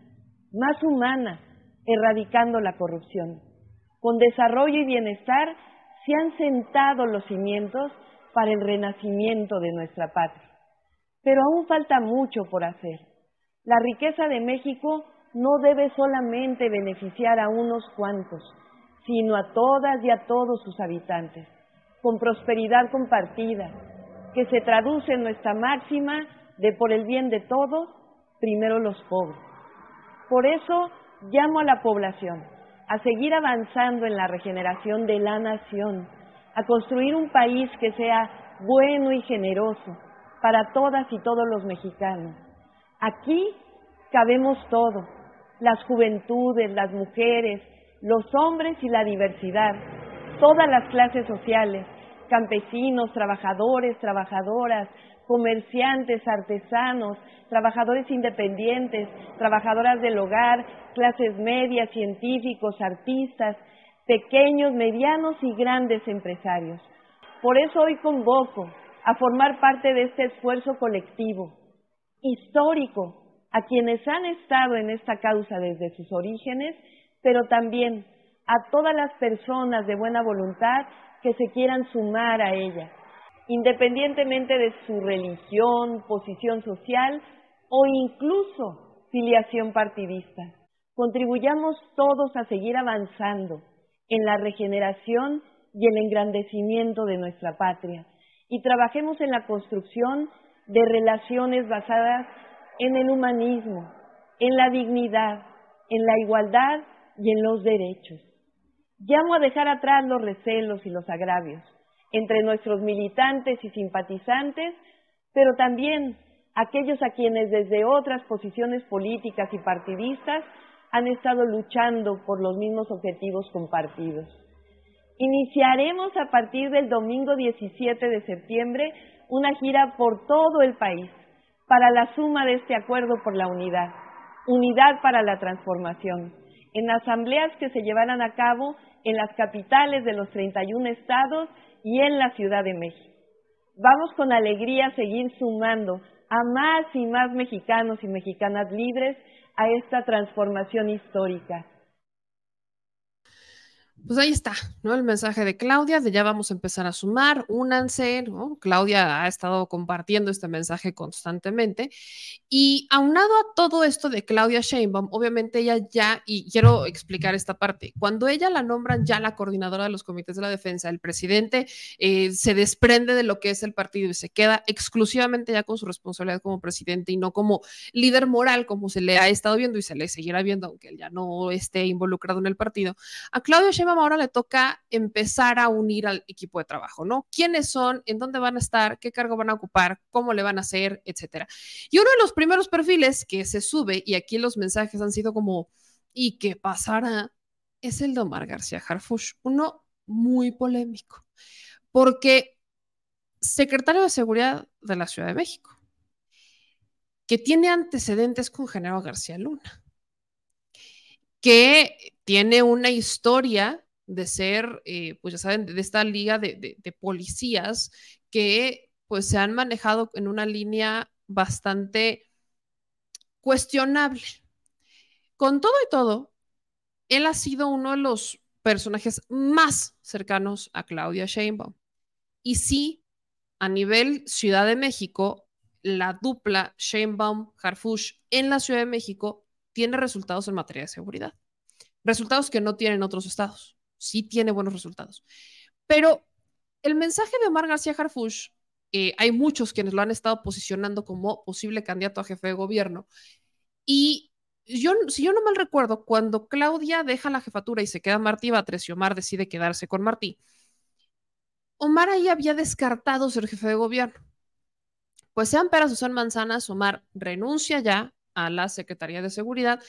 más humana, erradicando la corrupción. Con desarrollo y bienestar se han sentado los cimientos para el renacimiento de nuestra patria. Pero aún falta mucho por hacer. La riqueza de México no debe solamente beneficiar a unos cuantos, sino a todas y a todos sus habitantes, con prosperidad compartida, que se traduce en nuestra máxima de por el bien de todos, primero los pobres. Por eso llamo a la población a seguir avanzando en la regeneración de la nación, a construir un país que sea bueno y generoso para todas y todos los mexicanos. Aquí cabemos todo, las juventudes, las mujeres, los hombres y la diversidad, todas las clases sociales, campesinos, trabajadores, trabajadoras, comerciantes, artesanos, trabajadores independientes, trabajadoras del hogar, clases medias, científicos, artistas, pequeños, medianos y grandes empresarios. Por eso hoy convoco a formar parte de este esfuerzo colectivo, histórico, a quienes han estado en esta causa desde sus orígenes, pero también a todas las personas de buena voluntad que se quieran sumar a ella independientemente de su religión, posición social o incluso filiación partidista. Contribuyamos todos a seguir avanzando en la regeneración y el engrandecimiento de nuestra patria y trabajemos en la construcción de relaciones basadas en el humanismo, en la dignidad, en la igualdad y en los derechos. Llamo a dejar atrás los recelos y los agravios entre nuestros militantes y simpatizantes, pero también aquellos a quienes desde otras posiciones políticas y partidistas han estado luchando por los mismos objetivos compartidos. Iniciaremos a partir del domingo 17 de septiembre una gira por todo el país para la suma de este acuerdo por la unidad, unidad para la transformación, en asambleas que se llevarán a cabo en las capitales de los 31 estados y en la Ciudad de México. Vamos con alegría a seguir sumando a más y más mexicanos y mexicanas libres a esta transformación histórica. Pues ahí está, ¿no? El mensaje de Claudia de ya vamos a empezar a sumar, únanse, ¿no? Claudia ha estado compartiendo este mensaje constantemente y aunado a todo esto de Claudia Sheinbaum, obviamente ella ya, y quiero explicar esta parte, cuando ella la nombran ya la coordinadora de los comités de la defensa, el presidente eh, se desprende de lo que es el partido y se queda exclusivamente ya con su responsabilidad como presidente y no como líder moral como se le ha estado viendo y se le seguirá viendo, aunque él ya no esté involucrado en el partido. A Claudia Sheinbaum ahora le toca empezar a unir al equipo de trabajo, ¿no? ¿Quiénes son? ¿En dónde van a estar? ¿Qué cargo van a ocupar? ¿Cómo le van a hacer? Etcétera. Y uno de los primeros perfiles que se sube, y aquí los mensajes han sido como, ¿y qué pasará? Es el de Omar García Harfush, uno muy polémico, porque secretario de Seguridad de la Ciudad de México, que tiene antecedentes con Genaro García Luna, que tiene una historia de ser, eh, pues ya saben, de esta liga de, policías que pues se han manejado en una línea bastante cuestionable. Con todo y todo, él ha sido uno de los personajes más cercanos a Claudia Sheinbaum. Y sí, a nivel Ciudad de México, la dupla Sheinbaum-Harfush en la Ciudad de México tiene resultados en materia de seguridad. Resultados que no tienen otros estados sí tiene buenos resultados. Pero el mensaje de Omar García Harfush, eh, hay muchos quienes lo han estado posicionando como posible candidato a jefe de gobierno. Y yo, si yo no mal recuerdo, cuando Claudia deja la jefatura y se queda Martí Batres y Omar decide quedarse con Martí, Omar ahí había descartado ser jefe de gobierno. Pues sean peras o sean manzanas, Omar renuncia ya a la Secretaría de Seguridad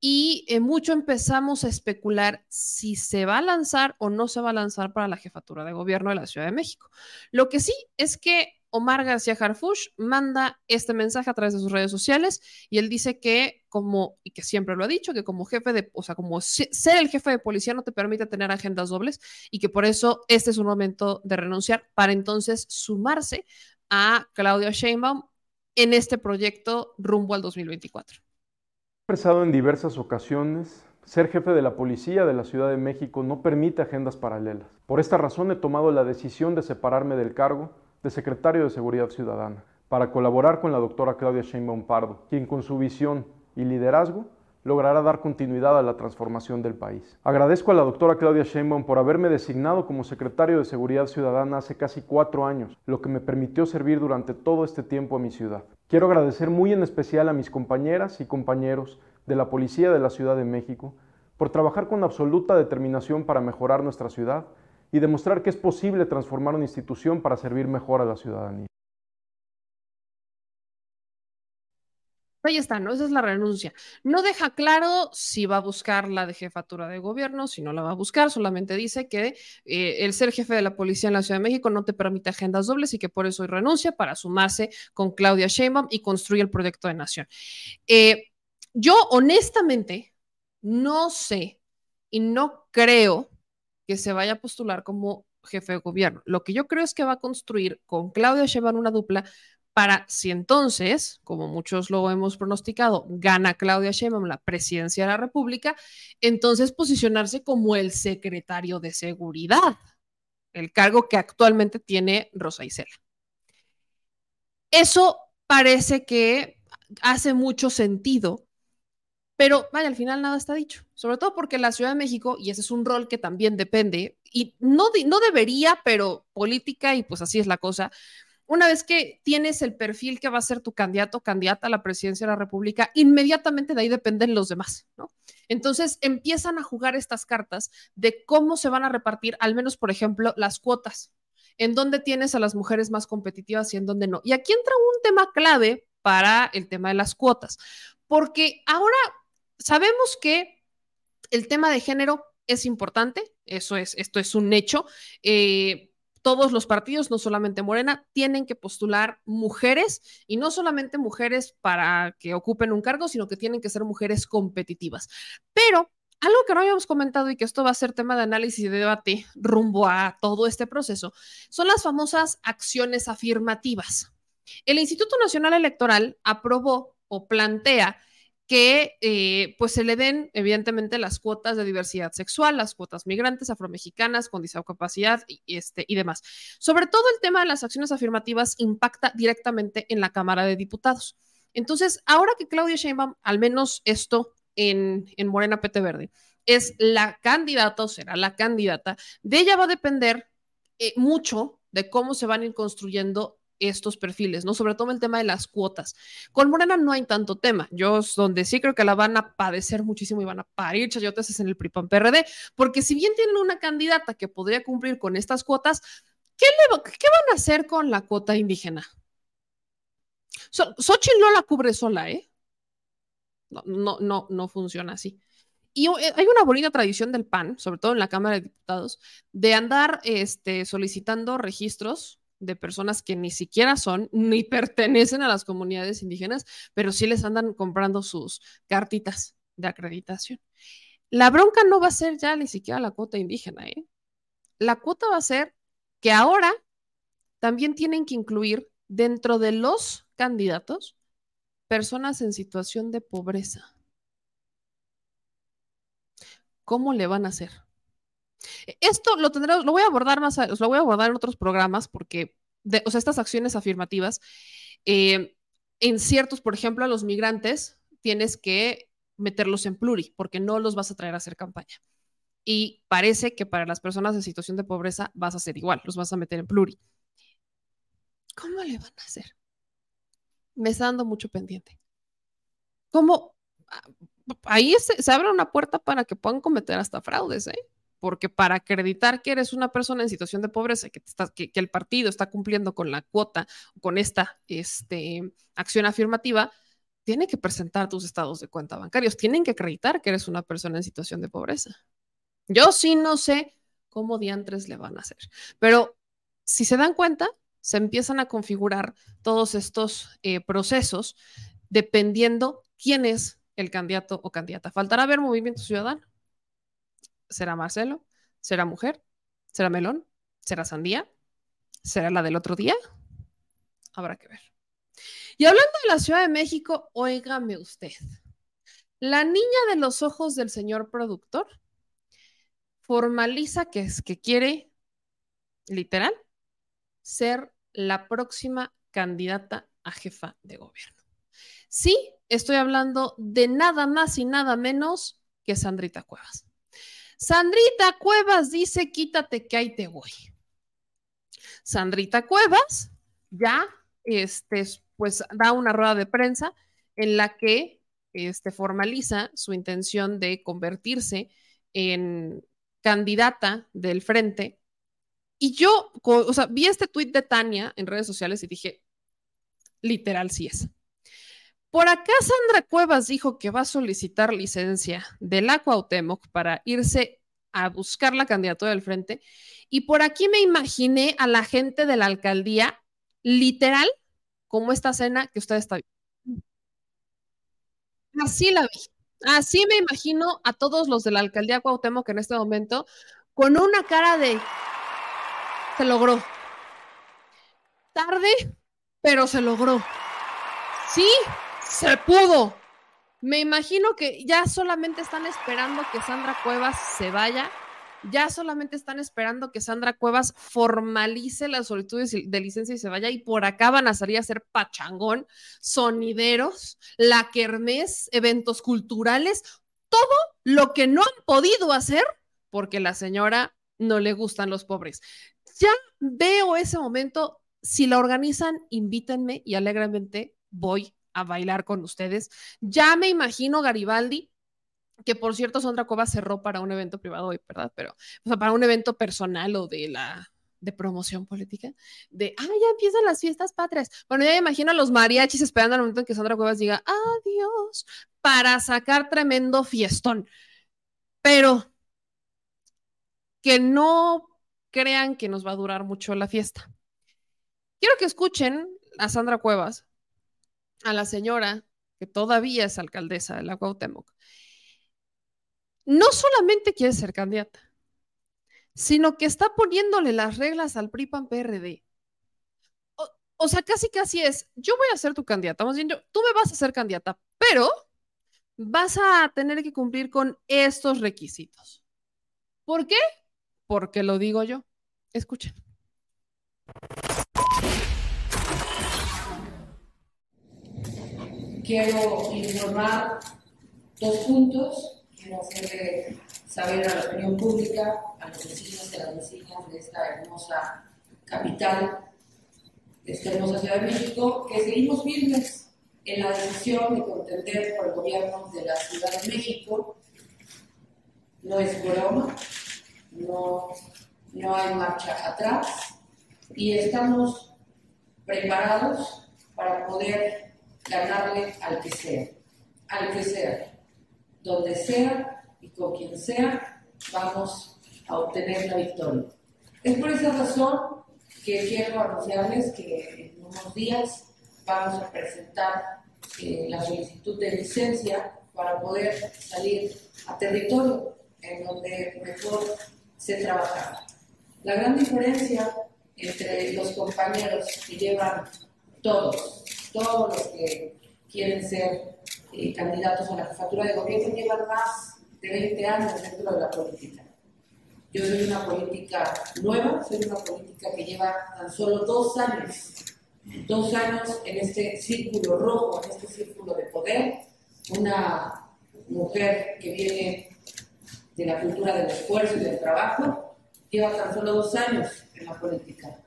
y eh, mucho empezamos a especular si se va a lanzar o no se va a lanzar para la jefatura de gobierno de la Ciudad de México. Lo que sí es que Omar García Harfush manda este mensaje a través de sus redes sociales y él dice que como, y que siempre lo ha dicho, que como jefe de, o sea, como ser el jefe de policía no te permite tener agendas dobles y que por eso este es un momento de renunciar para entonces sumarse a Claudia Sheinbaum en este proyecto rumbo al 2024 expresado en diversas ocasiones, ser jefe de la policía de la Ciudad de México no permite agendas paralelas. Por esta razón he tomado la decisión de separarme del cargo de secretario de Seguridad Ciudadana para colaborar con la doctora Claudia Sheinbaum Pardo, quien con su visión y liderazgo logrará dar continuidad a la transformación del país. Agradezco a la doctora Claudia Sheinbaum por haberme designado como secretario de Seguridad Ciudadana hace casi cuatro años, lo que me permitió servir durante todo este tiempo a mi ciudad. Quiero agradecer muy en especial a mis compañeras y compañeros de la Policía de la Ciudad de México por trabajar con absoluta determinación para mejorar nuestra ciudad y demostrar que es posible transformar una institución para servir mejor a la ciudadanía. Ahí está, ¿no? Esa es la renuncia. No deja claro si va a buscar la de jefatura de gobierno, si no la va a buscar, solamente dice que eh, el ser jefe de la policía en la Ciudad de México no te permite agendas dobles y que por eso renuncia para sumarse con Claudia Sheinbaum y construir el proyecto de nación. Eh, yo honestamente no sé y no creo que se vaya a postular como jefe de gobierno. Lo que yo creo es que va a construir con Claudia Sheinbaum una dupla para si entonces, como muchos lo hemos pronosticado, gana Claudia Sheinbaum la presidencia de la República, entonces posicionarse como el secretario de Seguridad, el cargo que actualmente tiene Rosa Isela. Eso parece que hace mucho sentido, pero vaya, al final nada está dicho, sobre todo porque la Ciudad de México, y ese es un rol que también depende, y no, no debería, pero política, y pues así es la cosa, una vez que tienes el perfil que va a ser tu candidato o candidata a la presidencia de la República, inmediatamente de ahí dependen los demás, ¿no? Entonces empiezan a jugar estas cartas de cómo se van a repartir, al menos, por ejemplo, las cuotas, en dónde tienes a las mujeres más competitivas y en dónde no. Y aquí entra un tema clave para el tema de las cuotas, porque ahora sabemos que el tema de género es importante, eso es, esto es un hecho. Eh, todos los partidos, no solamente Morena, tienen que postular mujeres y no solamente mujeres para que ocupen un cargo, sino que tienen que ser mujeres competitivas. Pero algo que no habíamos comentado y que esto va a ser tema de análisis y de debate rumbo a todo este proceso son las famosas acciones afirmativas. El Instituto Nacional Electoral aprobó o plantea que eh, pues se le den evidentemente las cuotas de diversidad sexual, las cuotas migrantes, afromexicanas, con discapacidad y, este, y demás. Sobre todo el tema de las acciones afirmativas impacta directamente en la Cámara de Diputados. Entonces, ahora que Claudia Sheinbaum, al menos esto en, en Morena PT Verde, es la candidata o será la candidata, de ella va a depender eh, mucho de cómo se van a ir construyendo estos perfiles, ¿no? Sobre todo el tema de las cuotas. Con Morena no hay tanto tema. Yo donde sí creo que la van a padecer muchísimo y van a parir chayotes es en el PRIPAN PRD, porque si bien tienen una candidata que podría cumplir con estas cuotas, ¿qué, qué van a hacer con la cuota indígena? So, Xochitl no la cubre sola, ¿eh? No, no, no, no funciona así. Y eh, hay una bonita tradición del PAN, sobre todo en la Cámara de Diputados, de andar este, solicitando registros de personas que ni siquiera son ni pertenecen a las comunidades indígenas, pero sí les andan comprando sus cartitas de acreditación. La bronca no va a ser ya ni siquiera la cuota indígena, ¿eh? La cuota va a ser que ahora también tienen que incluir dentro de los candidatos personas en situación de pobreza. ¿Cómo le van a hacer? Esto lo tendremos, lo voy a abordar más, lo voy a abordar en otros programas porque, o sea, estas acciones afirmativas, eh, en ciertos, por ejemplo, a los migrantes tienes que meterlos en pluri porque no los vas a traer a hacer campaña. Y parece que para las personas en situación de pobreza vas a hacer igual, los vas a meter en pluri. ¿Cómo le van a hacer? Me está dando mucho pendiente. ¿Cómo? Ah, ahí se, se abre una puerta para que puedan cometer hasta fraudes, ¿eh? Porque para acreditar que eres una persona en situación de pobreza, que, el partido está cumpliendo con la cuota, con esta este, acción afirmativa, tiene que presentar tus estados de cuenta bancarios, tienen que acreditar que eres una persona en situación de pobreza. Yo sí no sé cómo diantres le van a hacer, pero si se dan cuenta, se empiezan a configurar todos estos eh, procesos dependiendo quién es el candidato o candidata. ¿Faltará ver movimiento ciudadano? ¿Será Marcelo? ¿Será mujer? ¿Será melón? ¿Será sandía? ¿Será la del otro día? Habrá que ver. Y hablando de la Ciudad de México, óigame usted. La niña de los ojos del señor productor formaliza que es que quiere, literal, ser la próxima candidata a jefa de gobierno. Sí, estoy hablando de nada más y nada menos que Sandrita Cuevas. Sandrita Cuevas dice, quítate que ahí te voy. Sandrita Cuevas ya, este, pues da una rueda de prensa en la que este, formaliza su intención de convertirse en candidata del frente. Y yo, o sea, vi este tuit de Tania en redes sociales y dije, literal, sí es. Por acá Sandra Cuevas dijo que va a solicitar licencia del Cuauhtémoc para irse a buscar la candidatura del frente. Y por aquí me imaginé a la gente de la alcaldía, literal, como esta cena que usted está viendo. Así la vi. Así me imagino a todos los de la alcaldía Cuauhtémoc en este momento con una cara de se logró. Tarde, pero se logró. Sí, se pudo. Me imagino que ya solamente están esperando que Sandra Cuevas se vaya. Ya solamente están esperando que Sandra Cuevas formalice las solicitudes de licencia y se vaya. Y por acá van a salir a hacer pachangón, sonideros, la kermés, eventos culturales, todo lo que no han podido hacer porque la señora no le gustan los pobres. Ya veo ese momento. Si la organizan, invítenme y alegremente voy a bailar con ustedes. Ya me imagino Garibaldi, que por cierto Sandra Cuevas cerró para un evento privado hoy, ¿verdad? Pero, para un evento personal o de la de promoción política, de, ah, ya empiezan las fiestas patrias. Bueno, ya me imagino a los mariachis esperando al momento en que Sandra Cuevas diga, adiós, para sacar tremendo fiestón. Pero que no crean que nos va a durar mucho la fiesta. Quiero que escuchen a Sandra Cuevas a la señora, que todavía es alcaldesa de la Cuauhtémoc, no solamente quiere ser candidata, sino que está poniéndole las reglas al PRI-PAN-PRD. O, sea, casi casi es, yo voy a ser tu candidata, más bien yo, tú me vas a ser candidata, pero vas a tener que cumplir con estos requisitos. ¿Por qué? Porque lo digo yo. Escuchen. Quiero informar dos puntos. Quiero hacerle saber a la opinión pública, a los vecinos y a las vecinas de esta hermosa capital, de esta hermosa Ciudad de México, que seguimos firmes en la decisión de contender por el gobierno de la Ciudad de México. No es broma, no, no hay marcha atrás y estamos preparados para poder ganarle al que sea, al que sea, donde sea y con quien sea, vamos a obtener la victoria. Es por esa razón que quiero anunciarles que en unos días vamos a presentar eh, la solicitud de licencia para poder salir a territorio en donde mejor se trabaja. La gran diferencia entre los compañeros que llevan todos, todos los que quieren ser eh, candidatos a la jefatura de gobierno, llevan más de 20 años dentro de la política. Yo soy una política nueva, soy una política que lleva tan solo dos años, dos años en este círculo rojo, en este círculo de poder, una mujer que viene de la cultura del esfuerzo y del trabajo, lleva tan solo dos años en la política.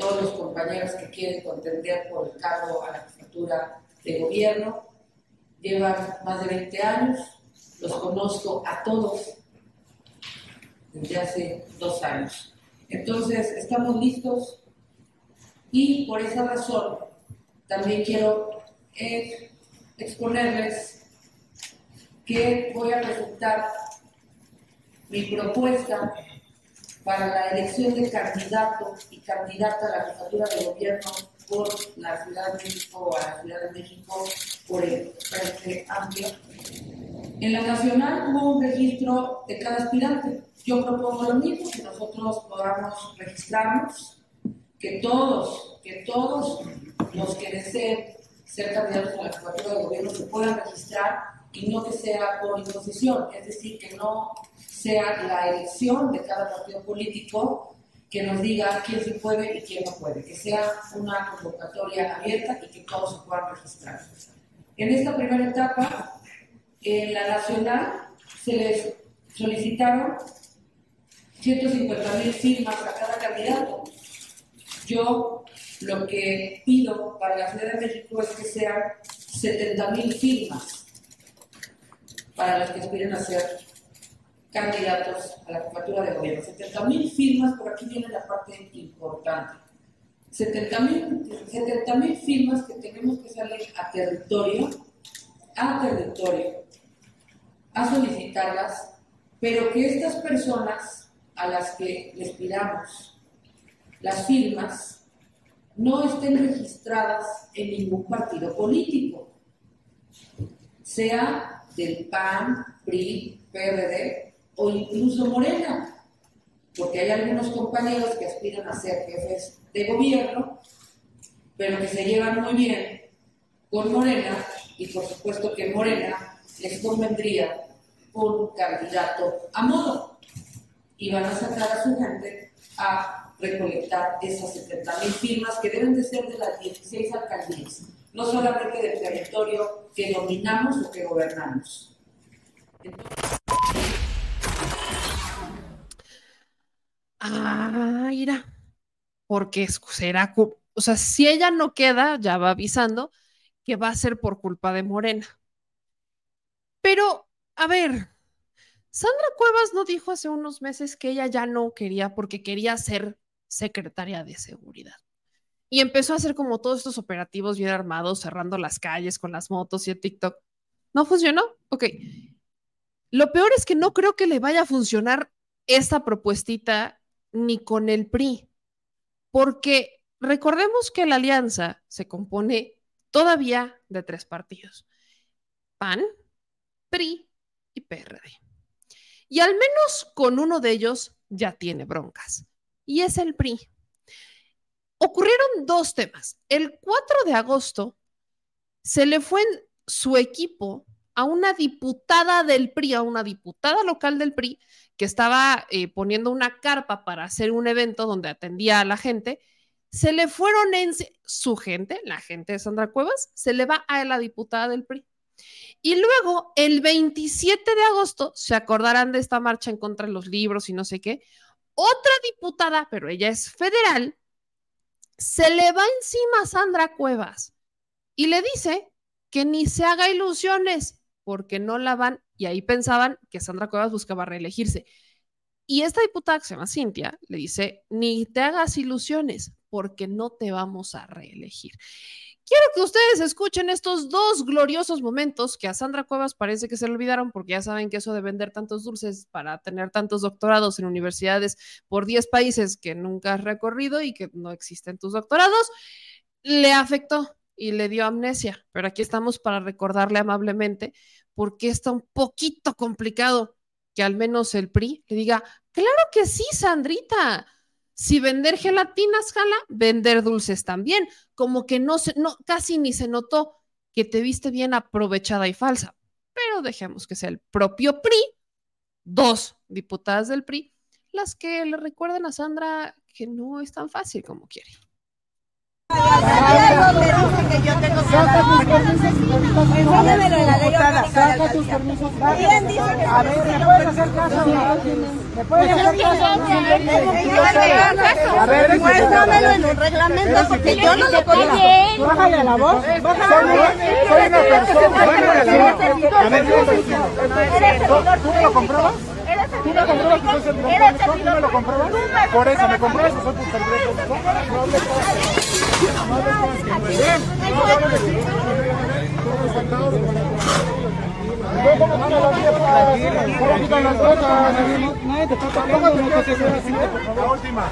Todos los compañeros que quieren contender por el cargo a la jefatura de gobierno llevan más de 20 años, los conozco a todos desde hace dos años. Entonces, estamos listos y por esa razón también quiero eh, exponerles que voy a presentar mi propuesta para la elección de candidato y candidata a la jefatura de gobierno por la Ciudad de México a la Ciudad de México por el Frente Amplio. En la nacional hubo un registro de cada aspirante. Yo propongo lo mismo, que nosotros podamos registrarnos, que todos, que todos los que deseen ser candidatos a la jefatura de gobierno se puedan registrar y no que sea por imposición, es decir, que no sea la elección de cada partido político que nos diga quién se puede y quién no puede, que sea una convocatoria abierta y que todos se puedan registrar. En esta primera etapa, en la nacional se les solicitaron 150 mil firmas a cada candidato. Yo lo que pido para la Ciudad de México es que sean 70 mil firmas para los que aspiren a ser candidatos a la jefatura de gobierno. 70 mil firmas, por aquí viene la parte importante. 70 mil firmas que tenemos que salir a territorio, a territorio, a solicitarlas, pero que estas personas a las que les pidamos las firmas no estén registradas en ningún partido político, sea del PAN, PRI, PRD, o incluso Morena, porque hay algunos compañeros que aspiran a ser jefes de gobierno, pero que se llevan muy bien con Morena y por supuesto que Morena les convendría un candidato a modo y van a sacar a su gente a recolectar esas 70 mil firmas que deben de ser de las 16 alcaldías, no solamente del territorio que dominamos o que gobernamos. Ah, mira, porque será, o sea, si ella no queda, ya va avisando que va a ser por culpa de Morena. Pero, a ver, Sandra Cuevas no dijo hace unos meses que ella ya no quería porque quería ser secretaria de seguridad. Y empezó a hacer como todos estos operativos bien armados, cerrando las calles con las motos y el TikTok. ¿No funcionó? Ok. Lo peor es que no creo que le vaya a funcionar esta propuestita ni con el PRI, porque recordemos que la alianza se compone todavía de tres partidos, PAN, PRI y PRD. Y al menos con uno de ellos ya tiene broncas, y es el PRI. Ocurrieron dos temas. El 4 de agosto se le fue su equipo a una diputada del PRI, a una diputada local del PRI, que estaba eh, poniendo una carpa para hacer un evento donde atendía a la gente, se le fueron en su gente, la gente de Sandra Cuevas, se le va a la diputada del PRI. Y luego, el 27 de agosto, se acordarán de esta marcha en contra de los libros y no sé qué, otra diputada, pero ella es federal, se le va encima a Sandra Cuevas y le dice que ni se haga ilusiones porque no la van, y ahí pensaban que Sandra Cuevas buscaba reelegirse. Y esta diputada que se llama Cintia le dice, ni te hagas ilusiones porque no te vamos a reelegir. Quiero que ustedes escuchen estos dos gloriosos momentos que a Sandra Cuevas parece que se le olvidaron porque ya saben que eso de vender tantos dulces para tener tantos doctorados en universidades por 10 países que nunca has recorrido y que no existen tus doctorados, le afectó y le dio amnesia. Pero aquí estamos para recordarle amablemente porque está un poquito complicado que al menos el PRI le diga, claro que sí, Sandrita si vender gelatinas jala, vender dulces también. Como que no se, no, casi ni se notó que te viste bien aprovechada y falsa. Pero dejemos que sea el propio PRI, dos diputadas del PRI, las que le recuerden a Sandra que no es tan fácil como quiere. Dice que a ver, ¿me puedes hacer caso? ¿Me puedes hacer caso? A ver, muéstramelo en el reglamento porque yo no lo conozco. Bájale la voz. Soy una persona. A ver, ¿tú lo compruebas? ¿Tú me compruebas que soy servidor público? ¿Tú me lo compruebas? Por eso, ¿me compruebas que soy tu servidor público? La última.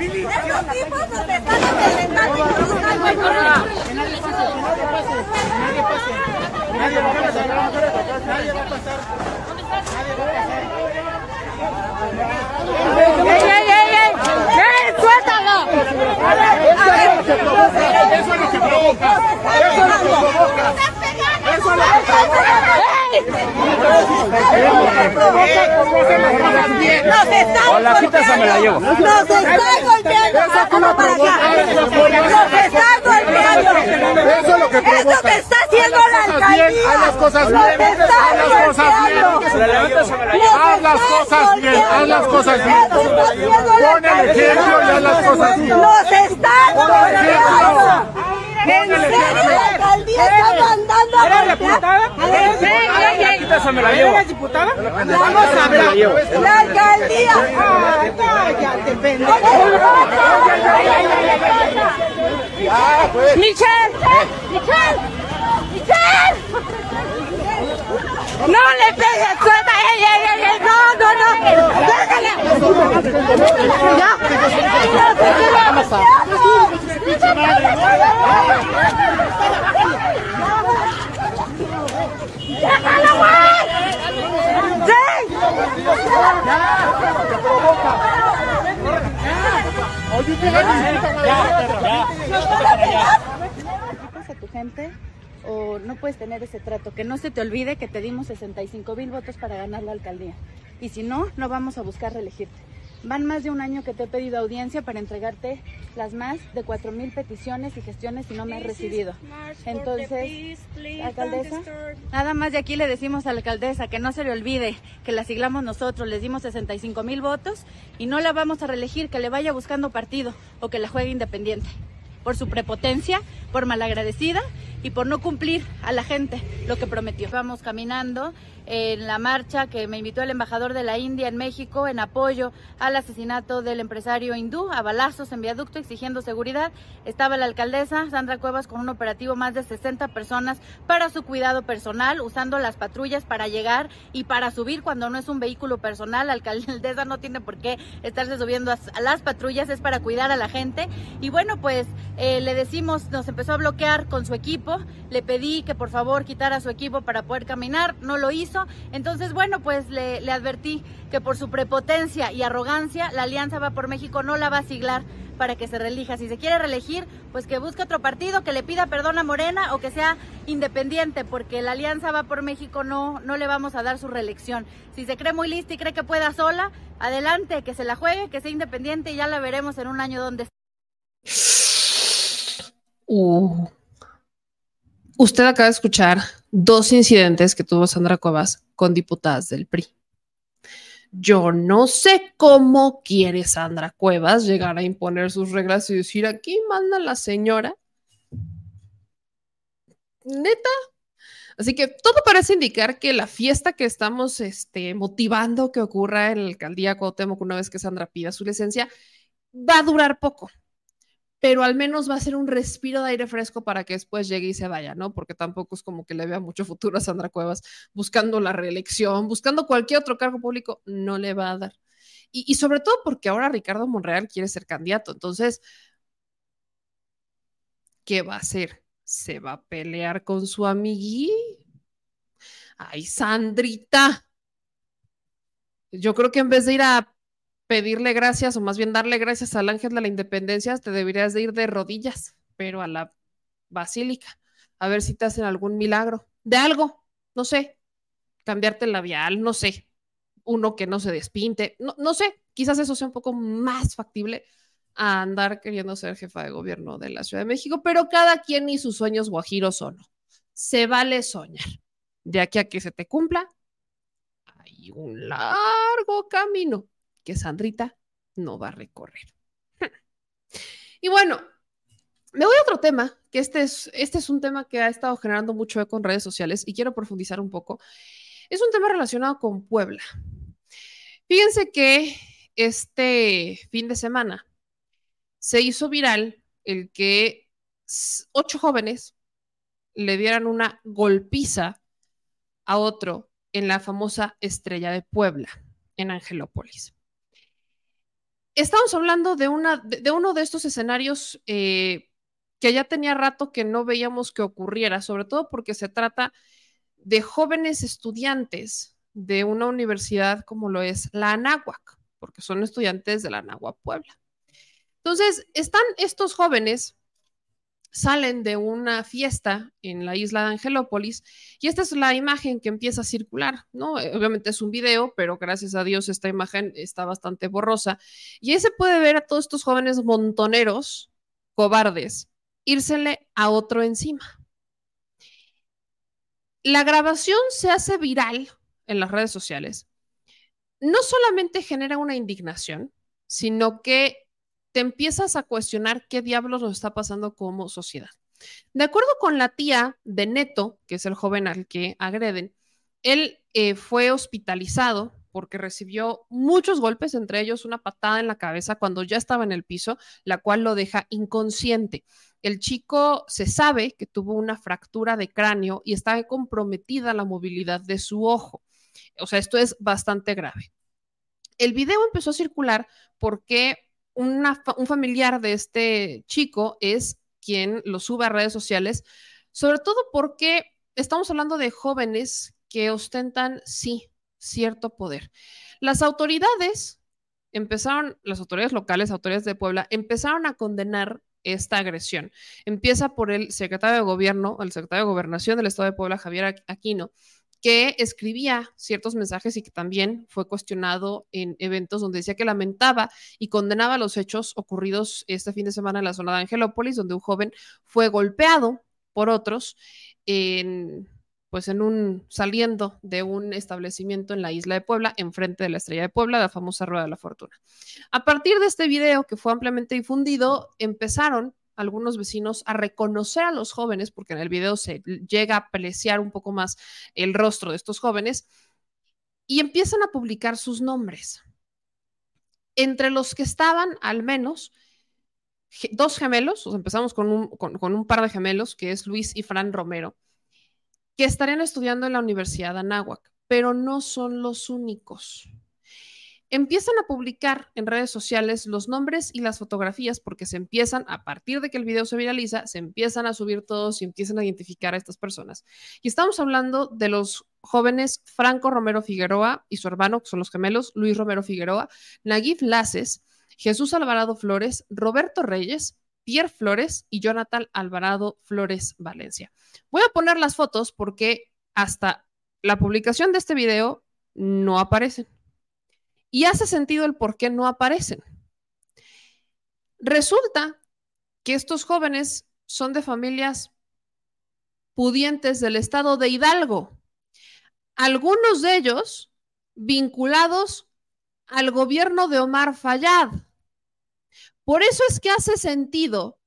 Esos tipos nos están amedrentando y nos están Que nadie pase, que nadie pase, que nadie pase. Nadie va a pasar, nadie va a pasar. Nadie va a pasar. ¡Ey, ey, ey, ey! ¡Ey, suéltalo! Eso es lo que provoca. Eso es lo que provoca. Eso es lo que provoca. Nos está O la quitas o me la llevo. Nos está golpeando. Sácalo para acá. Nos está golpeando. Eso es lo que. Eso que está haciendo la alcaldía. Haz las cosas bien. Haz las cosas bien. Haz las cosas bien. Haz las cosas bien. Pon el ejemplo y haz las cosas bien. Nos está golpeando. ¿En serio la alcaldía está mandando a la llevo? ¿Eres diputada? Vamos a Me la llevo. hablar. La alcaldía. Ay, cállate, pendejo. Michelle, Michelle, Michelle. No le pegues, suelta, ey, ey, ey, no, no, no, déjale. Ya. ¡Déjalo, güey! ¡Sí! a tu gente o no puedes tener ese trato. Que no se te olvide que te dimos 65 mil votos para ganar la alcaldía. Y si no, no vamos a buscar reelegirte. Van más de un año que te he pedido audiencia para entregarte las más de 4 mil peticiones y gestiones y no me has recibido. Entonces, alcaldesa, nada más de aquí le decimos a la alcaldesa que no se le olvide que la siglamos nosotros, les dimos 65 mil votos y no la vamos a reelegir, que le vaya buscando partido o que la juegue independiente por su prepotencia, por malagradecida y por no cumplir a la gente lo que prometió. Vamos caminando en la marcha que me invitó el embajador de la India en México en apoyo al asesinato del empresario hindú a balazos en viaducto exigiendo seguridad. Estaba la alcaldesa Sandra Cuevas con un operativo más de 60 personas para su cuidado personal, usando las patrullas para llegar y para subir cuando no es un vehículo personal. La alcaldesa no tiene por qué estarse subiendo a las patrullas, es para cuidar a la gente. Y bueno, pues eh, le decimos, nos empezó a bloquear con su equipo, le pedí que por favor quitara su equipo para poder caminar, no lo hizo. Entonces, bueno, pues le, advertí que por su prepotencia y arrogancia, la Alianza Va por México no la va a siglar para que se reelija. Si se quiere reelegir, pues que busque otro partido, que le pida perdón a Morena o que sea independiente, porque la Alianza va por México no, no le vamos a dar su reelección. Si se cree muy lista y cree que pueda sola, adelante, que se la juegue, que sea independiente y ya la veremos en un año donde Uh. Usted acaba de escuchar dos incidentes que tuvo Sandra Cuevas con diputadas del PRI. Yo no sé cómo quiere Sandra Cuevas llegar a imponer sus reglas y decir aquí manda la señora. Neta. Así que todo parece indicar que la fiesta que estamos este, motivando que ocurra en la alcaldía Cuauhtémoc una vez que Sandra pida su licencia va a durar poco pero al menos va a ser un respiro de aire fresco para que después llegue y se vaya, ¿no? Porque tampoco es como que le vea mucho futuro a Sandra Cuevas buscando la reelección, buscando cualquier otro cargo público, no le va a dar. Y, sobre todo porque ahora Ricardo Monreal quiere ser candidato, entonces, ¿qué va a hacer? ¿Se va a pelear con su amiguí? Ay, Sandrita. Yo creo que en vez de ir a pedirle gracias o más bien darle gracias al ángel de la independencia, te deberías de ir de rodillas, pero a la basílica, a ver si te hacen algún milagro, de algo, no sé, cambiarte el labial, no sé, uno que no se despinte, no, no sé, quizás eso sea un poco más factible a andar queriendo ser jefa de gobierno de la Ciudad de México, pero cada quien y sus sueños guajiros o no. Se vale soñar. De aquí a que se te cumpla, hay un largo camino que Sandrita no va a recorrer. Y bueno, me voy a otro tema, que este es, este es un tema que ha estado generando mucho eco en redes sociales y quiero profundizar un poco. Es un tema relacionado con Puebla. Fíjense que este fin de semana se hizo viral el que ocho jóvenes le dieran una golpiza a otro en la famosa Estrella de Puebla, en Angelópolis estamos hablando de, una, de, uno de estos escenarios eh, que ya tenía rato que no veíamos que ocurriera, sobre todo porque se trata de jóvenes estudiantes de una universidad como lo es la Anáhuac, porque son estudiantes de la Anáhuac Puebla. Entonces, están estos jóvenes salen de una fiesta en la isla de Angelópolis y esta es la imagen que empieza a circular, ¿no? Eh, obviamente es un video, pero gracias a Dios esta imagen está bastante borrosa y ahí se puede ver a todos estos jóvenes montoneros, cobardes, írsele a otro encima. La grabación se hace viral en las redes sociales. No solamente genera una indignación, sino que te empiezas a cuestionar qué diablos nos está pasando como sociedad. De acuerdo con la tía de Neto, que es el joven al que agreden, él eh, fue hospitalizado porque recibió muchos golpes, entre ellos una patada en la cabeza cuando ya estaba en el piso, la cual lo deja inconsciente. El chico se sabe que tuvo una fractura de cráneo y está comprometida la movilidad de su ojo. O sea, esto es bastante grave. El video empezó a circular porque un familiar de este chico es quien lo sube a redes sociales, sobre todo porque estamos hablando de jóvenes que ostentan, sí, cierto poder. Las autoridades empezaron, las autoridades locales, autoridades de Puebla, empezaron a condenar esta agresión. Empieza por el secretario de gobierno, el secretario de gobernación del estado de Puebla, Javier Aquino, que escribía ciertos mensajes y que también fue cuestionado en eventos donde decía que lamentaba y condenaba los hechos ocurridos este fin de semana en la zona de Angelópolis, donde un joven fue golpeado por otros en pues en un saliendo de un establecimiento en la isla de Puebla, enfrente de la Estrella de Puebla, la famosa Rueda de la Fortuna. A partir de este video que fue ampliamente difundido, empezaron algunos vecinos a reconocer a los jóvenes, porque en el video se llega a apreciar un poco más el rostro de estos jóvenes, y empiezan a publicar sus nombres. Entre los que estaban, al menos, dos gemelos, empezamos con un, con un par de gemelos, que es Luis y Fran Romero, que estarían estudiando en la Universidad de Anáhuac, pero no son los únicos empiezan a publicar en redes sociales los nombres y las fotografías porque se empiezan, a partir de que el video se viraliza, se empiezan a subir todos y empiezan a identificar a estas personas. Y estamos hablando de los jóvenes Franco Romero Figueroa y su hermano, que son los gemelos, Luis Romero Figueroa, Naguif Laces, Jesús Alvarado Flores, Roberto Reyes, Pierre Flores y Jonathan Alvarado Flores Valencia. Voy a poner las fotos porque hasta la publicación de este video no aparecen. Y hace sentido el por qué no aparecen. Resulta que estos jóvenes son de familias pudientes del estado de Hidalgo. Algunos de ellos vinculados al gobierno de Omar Fayad. Por eso es que hace sentido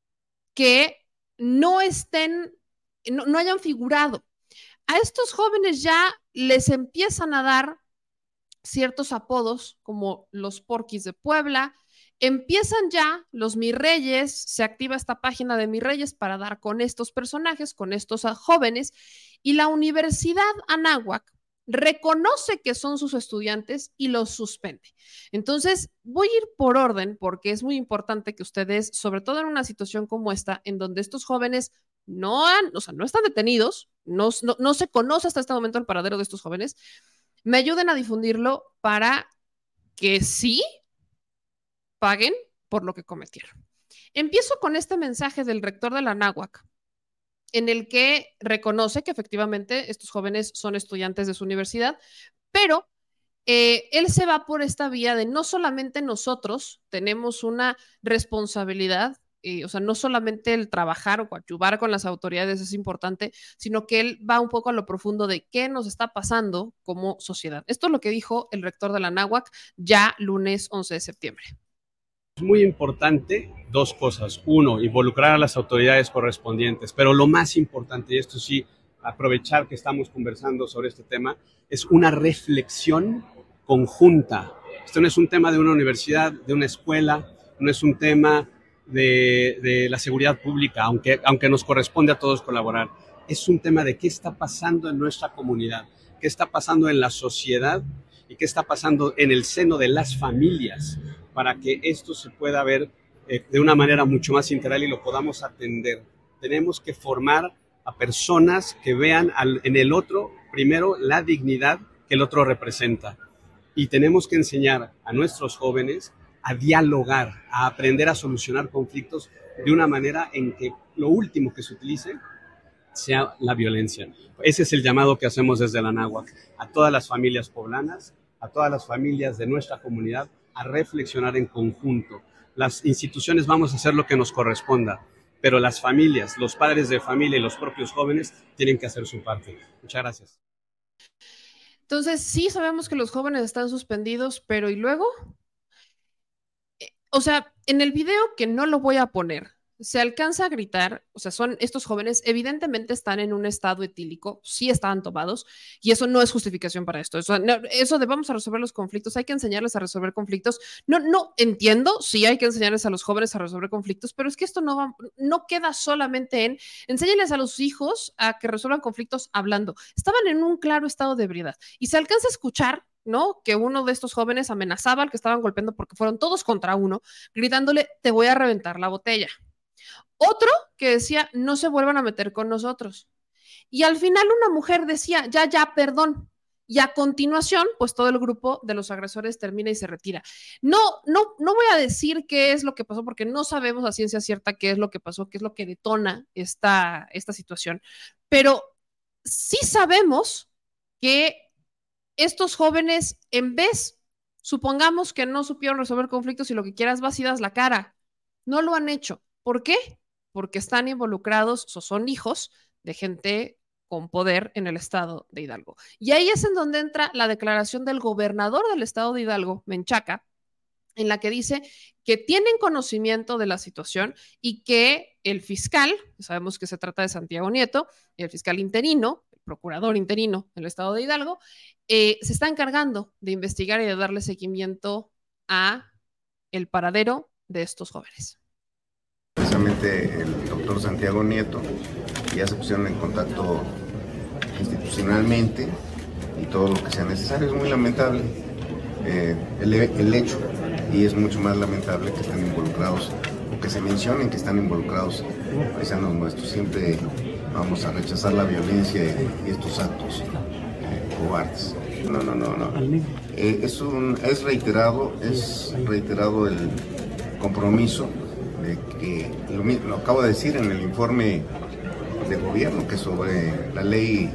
que no estén, no, no hayan figurado. A estos jóvenes ya les empiezan a dar ciertos apodos como los porquis de Puebla, empiezan ya los Mi Reyes, se activa esta página de Mi Reyes para dar con estos personajes, con estos jóvenes, y la Universidad Anáhuac reconoce que son sus estudiantes y los suspende. Entonces, voy a ir por orden porque es muy importante que ustedes, sobre todo en una situación como esta, en donde estos jóvenes no están detenidos, no se conoce hasta este momento el paradero de estos jóvenes, me ayuden a difundirlo para que sí paguen por lo que cometieron. Empiezo con este mensaje del rector de la NAWAC, en el que reconoce que efectivamente estos jóvenes son estudiantes de su universidad, pero eh, él se va por esta vía de no solamente nosotros tenemos una responsabilidad o sea, no solamente el trabajar o ayudar con las autoridades es importante, sino que él va un poco a lo profundo de qué nos está pasando como sociedad. Esto es lo que dijo el rector de la NAWAC ya lunes 11 de septiembre. Es muy importante dos cosas. Uno, involucrar a las autoridades correspondientes, pero lo más importante, y esto sí, aprovechar que estamos conversando sobre este tema, es una reflexión conjunta. Esto no es un tema de una universidad, de una escuela, no es un tema de, la seguridad pública, aunque, aunque nos corresponde a todos colaborar. Es un tema de qué está pasando en nuestra comunidad, qué está pasando en la sociedad y qué está pasando en el seno de las familias para que esto se pueda ver eh, de una manera mucho más integral y lo podamos atender. Tenemos que formar a personas que vean en el otro, primero, la dignidad que el otro representa. Y tenemos que enseñar a nuestros jóvenes a dialogar, a aprender a solucionar conflictos de una manera en que lo último que se utilice sea la violencia. Ese es el llamado que hacemos desde la náhuatl a todas las familias poblanas, a todas las familias de nuestra comunidad, a reflexionar en conjunto. Las instituciones vamos a hacer lo que nos corresponda, pero las familias, los padres de familia y los propios jóvenes tienen que hacer su parte. Muchas gracias. Entonces, sí sabemos que los jóvenes están suspendidos, pero ¿y luego? O sea, en el video que no lo voy a poner, se alcanza a gritar, o sea, son estos jóvenes, evidentemente están en un estado etílico, sí estaban tomados, y eso no es justificación para esto. Eso, eso de vamos a resolver los conflictos, hay que enseñarles a resolver conflictos. No, no entiendo, sí hay que enseñarles a los jóvenes a resolver conflictos, pero es que esto no, va, no queda solamente en enséñales a los hijos a que resuelvan conflictos hablando. Estaban en un claro estado de ebriedad y se alcanza a escuchar ¿no? Que uno de estos jóvenes amenazaba al que estaban golpeando porque fueron todos contra uno, gritándole, te voy a reventar la botella. Otro que decía, no se vuelvan a meter con nosotros. Y al final una mujer decía, ya, ya, perdón. Y a continuación, pues todo el grupo de los agresores termina y se retira. No, no, no voy a decir qué es lo que pasó porque no sabemos a ciencia cierta qué es lo que pasó, qué es lo que detona esta, esta situación, pero sí sabemos que estos jóvenes, en vez, supongamos que no supieron resolver conflictos y lo que quieras vas y das la cara. No lo han hecho. ¿Por qué? Porque están involucrados o son hijos de gente con poder en el estado de Hidalgo. Y ahí es en donde entra la declaración del gobernador del estado de Hidalgo, Menchaca, en la que dice que tienen conocimiento de la situación y que el fiscal, sabemos que se trata de Santiago Nieto, el fiscal interino, el procurador interino del estado de Hidalgo, eh, se está encargando de investigar y de darle seguimiento a el paradero de estos jóvenes. El doctor Santiago Nieto ya se pusieron en contacto institucionalmente y todo lo que sea necesario. Es muy lamentable eh, el, hecho y es mucho más lamentable que estén involucrados o que se mencionen que están involucrados paisanos nuestros. Siempre vamos a rechazar la violencia y estos actos cobardes. No, no, no, no. Eh, es, un, es reiterado, es reiterado el, compromiso lo acabo de decir en el informe de gobierno, que sobre la ley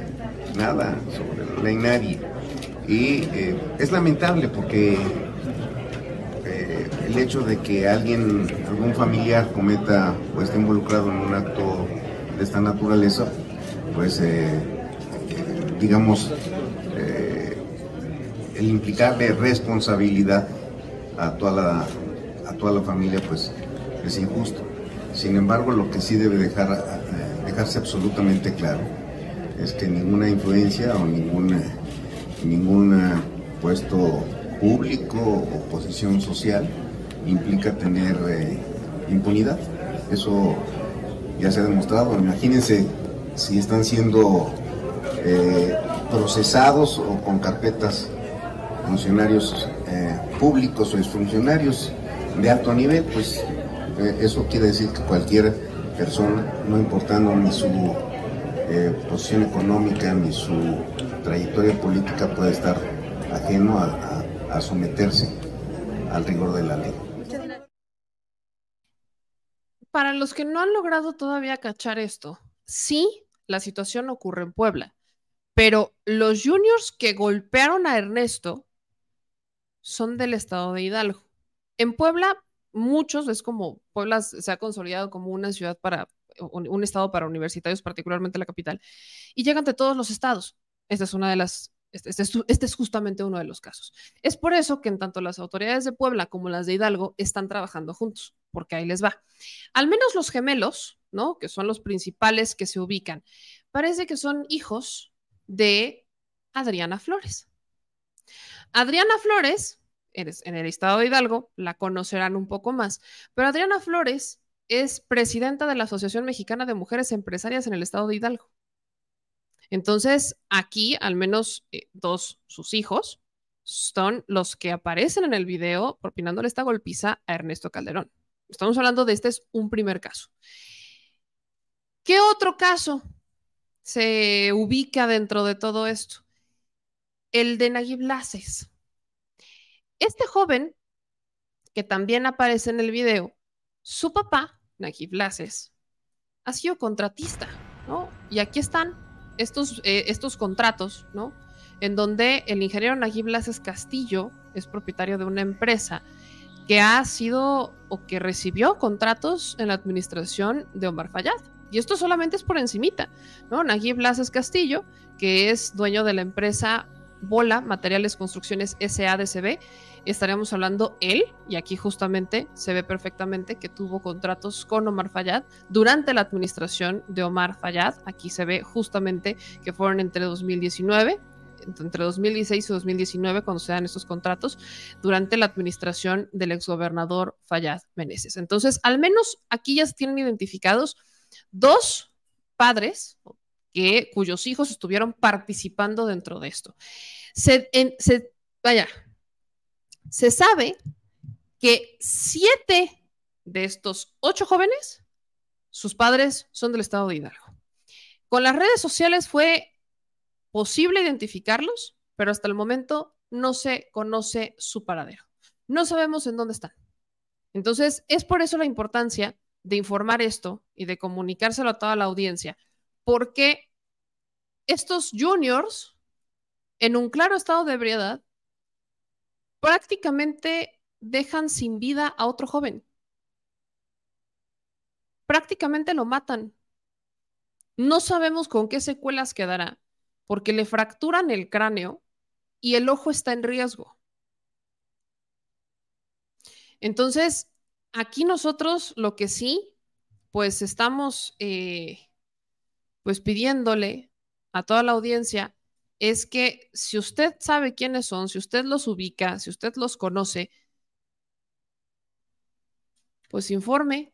nada, sobre la ley nadie. Y eh, es lamentable porque eh, el hecho de que alguien, algún familiar cometa o esté involucrado en un acto de esta naturaleza, pues eh, digamos, el implicarle responsabilidad a toda la, a toda la familia, pues es injusto. Sin embargo, lo que sí debe dejar, dejarse absolutamente claro es que ninguna influencia o ningún, ningún puesto público o posición social implica tener eh, impunidad. Eso ya se ha demostrado. Imagínense si están siendo eh, procesados o con carpetas funcionarios eh, públicos o exfuncionarios de alto nivel, pues eso quiere decir que cualquier persona, no importando ni su posición económica ni su trayectoria política, puede estar ajeno a a someterse al rigor de la ley. Para los que no han logrado todavía cachar esto, sí, la situación ocurre en Puebla, pero los juniors que golpearon a Ernesto son del estado de Hidalgo. En Puebla, muchos, es como Puebla se ha consolidado como una ciudad para, un, estado para universitarios, particularmente la capital, y llegan de todos los estados. Esta es una de las este, este, este, es justamente uno de los casos. Es por eso que en tanto las autoridades de Puebla como las de Hidalgo están trabajando juntos, porque ahí les va. Al menos los gemelos, ¿no? Que son los principales que se ubican, parece que son hijos de Adriana Flores. Adriana Flores, en el estado de Hidalgo, la conocerán un poco más, pero Adriana Flores es presidenta de la Asociación Mexicana de Mujeres Empresarias en el estado de Hidalgo. Entonces, aquí al menos eh, dos, sus hijos, son los que aparecen en el video propinándole esta golpiza a Ernesto Calderón. Estamos hablando de este es un primer caso. ¿Qué otro caso se ubica dentro de todo esto? El de Nayib Laces. Este joven, que también aparece en el video, su papá, Nayib Laces, ha sido contratista, ¿no? Y aquí están estos, eh, estos contratos, ¿no? En donde el ingeniero Nayib Laces Castillo es propietario de una empresa que ha sido o que recibió contratos en la administración de Omar Fayad. Y esto solamente es por encimita, ¿no? Nayib Laces Castillo, que es dueño de la empresa Bola Materiales Construcciones SADCB, estaríamos hablando él, y aquí justamente se ve perfectamente que tuvo contratos con Omar Fayad durante la administración de Omar Fayad. Aquí se ve justamente que fueron entre 2019 entre 2016 y 2019 cuando se dan estos contratos durante la administración del exgobernador Fayad Meneses. Entonces, al menos aquí ya tienen identificados dos padres que, cuyos hijos estuvieron participando dentro de esto. Se, vaya, se sabe que siete de estos ocho jóvenes, sus padres son del estado de Hidalgo. Con las redes sociales fue posible identificarlos, pero hasta el momento no se conoce su paradero. No sabemos en dónde están. Entonces, es por eso la importancia de informar esto y de comunicárselo a toda la audiencia, porque estos juniors, en un claro estado de ebriedad, prácticamente dejan sin vida a otro joven. Prácticamente lo matan. No sabemos con qué secuelas quedará, porque le fracturan el cráneo y el ojo está en riesgo. Entonces, aquí nosotros lo que sí, pues estamos eh, pues pidiéndole a toda la audiencia es que si usted sabe quiénes son, si usted los ubica, si usted los conoce, pues informe,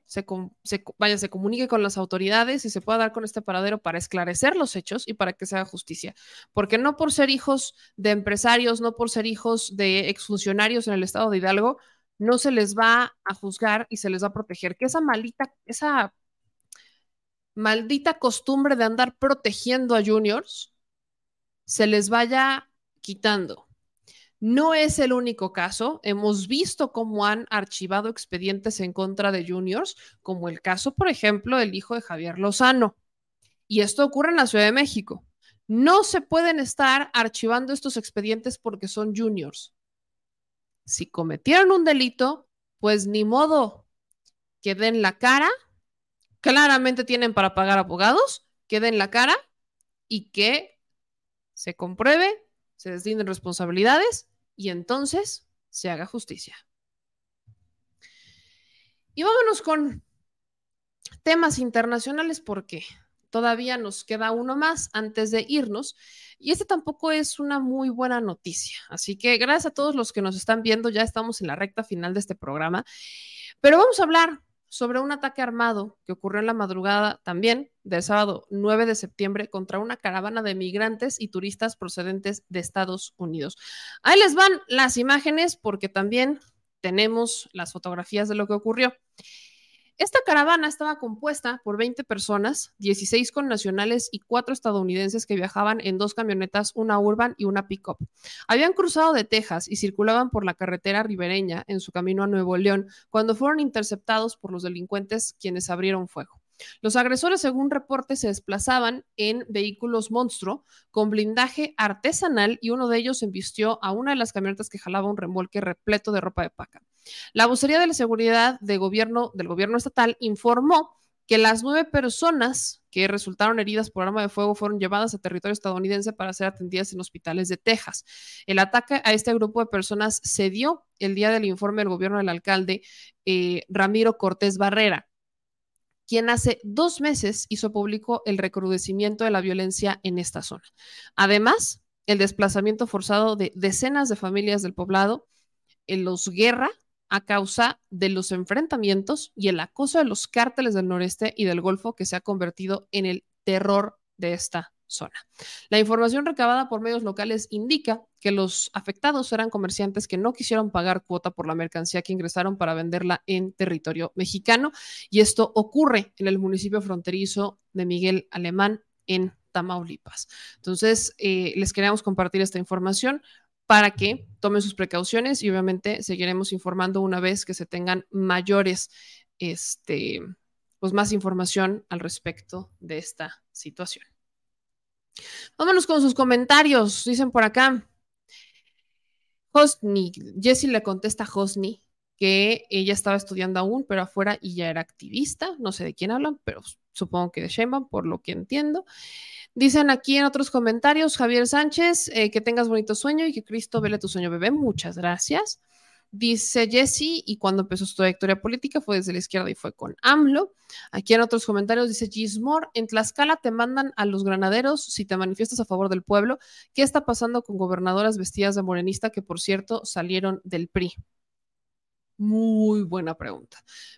vaya, se comunique con las autoridades y se pueda dar con este paradero para esclarecer los hechos y para que se haga justicia. Porque no por ser hijos de empresarios, no por ser hijos de exfuncionarios en el estado de Hidalgo, no se les va a juzgar y se les va a proteger. Que esa maldita, esa maldita costumbre de andar protegiendo a juniors, se les vaya quitando. No es el único caso. Hemos visto cómo han archivado expedientes en contra de juniors, como el caso, por ejemplo, del hijo de Javier Lozano. Y esto ocurre en la Ciudad de México. No se pueden estar archivando estos expedientes porque son juniors. Si cometieron un delito, pues ni modo que den la cara. Claramente tienen para pagar abogados, que den la cara y que se compruebe, se deslinden responsabilidades y entonces se haga justicia. Y vámonos con temas internacionales porque todavía nos queda uno más antes de irnos y este tampoco es una muy buena noticia. Así que gracias a todos los que nos están viendo, ya estamos en la recta final de este programa, pero vamos a hablar sobre un ataque armado que ocurrió en la madrugada también del sábado 9 de septiembre contra una caravana de migrantes y turistas procedentes de Estados Unidos. Ahí les van las imágenes porque también tenemos las fotografías de lo que ocurrió. Esta caravana estaba compuesta por 20 personas, 16 con nacionales y 4 estadounidenses que viajaban en dos camionetas, una urban y una pick-up. Habían cruzado de Texas y circulaban por la carretera ribereña en su camino a Nuevo León cuando fueron interceptados por los delincuentes quienes abrieron fuego. Los agresores, según reportes, se desplazaban en vehículos monstruo con blindaje artesanal y uno de ellos embistió a una de las camionetas que jalaba un remolque repleto de ropa de paca. La vocería de la seguridad de gobierno, del gobierno estatal informó que las nueve personas que resultaron heridas por arma de fuego fueron llevadas a territorio estadounidense para ser atendidas en hospitales de Texas. El ataque a este grupo de personas se dio el día del informe del gobierno del alcalde eh, Ramiro Cortés Barrera quien hace dos meses hizo público el recrudecimiento de la violencia en esta zona. Además, el desplazamiento forzado de decenas de familias del poblado, en los guerra a causa de los enfrentamientos y el acoso de los cárteles del noreste y del Golfo que se ha convertido en el terror de esta zona. La información recabada por medios locales indica que los afectados eran comerciantes que no quisieron pagar cuota por la mercancía que ingresaron para venderla en territorio mexicano y esto ocurre en el municipio fronterizo de Miguel Alemán en Tamaulipas. Entonces, eh, les queríamos compartir esta información para que tomen sus precauciones y obviamente seguiremos informando una vez que se tengan mayores, este, pues más información al respecto de esta situación. Vámonos con sus comentarios. Dicen por acá. Hosni, Jessie le contesta a Hosni que ella estaba estudiando aún, pero afuera y ya era activista. No sé de quién hablan, pero supongo que de Sheinbaum, por lo que entiendo. Dicen aquí en otros comentarios, Javier Sánchez, eh, que tengas bonito sueño y que Cristo vele tu sueño, bebé. Muchas gracias. Dice Jesse, y cuando empezó su trayectoria política fue desde la izquierda y fue con AMLO. Aquí en otros comentarios dice Gismore, en Tlaxcala te mandan a los granaderos si te manifiestas a favor del pueblo. ¿Qué está pasando con gobernadoras vestidas de morenista que, por cierto, salieron del PRI? Muy buena pregunta,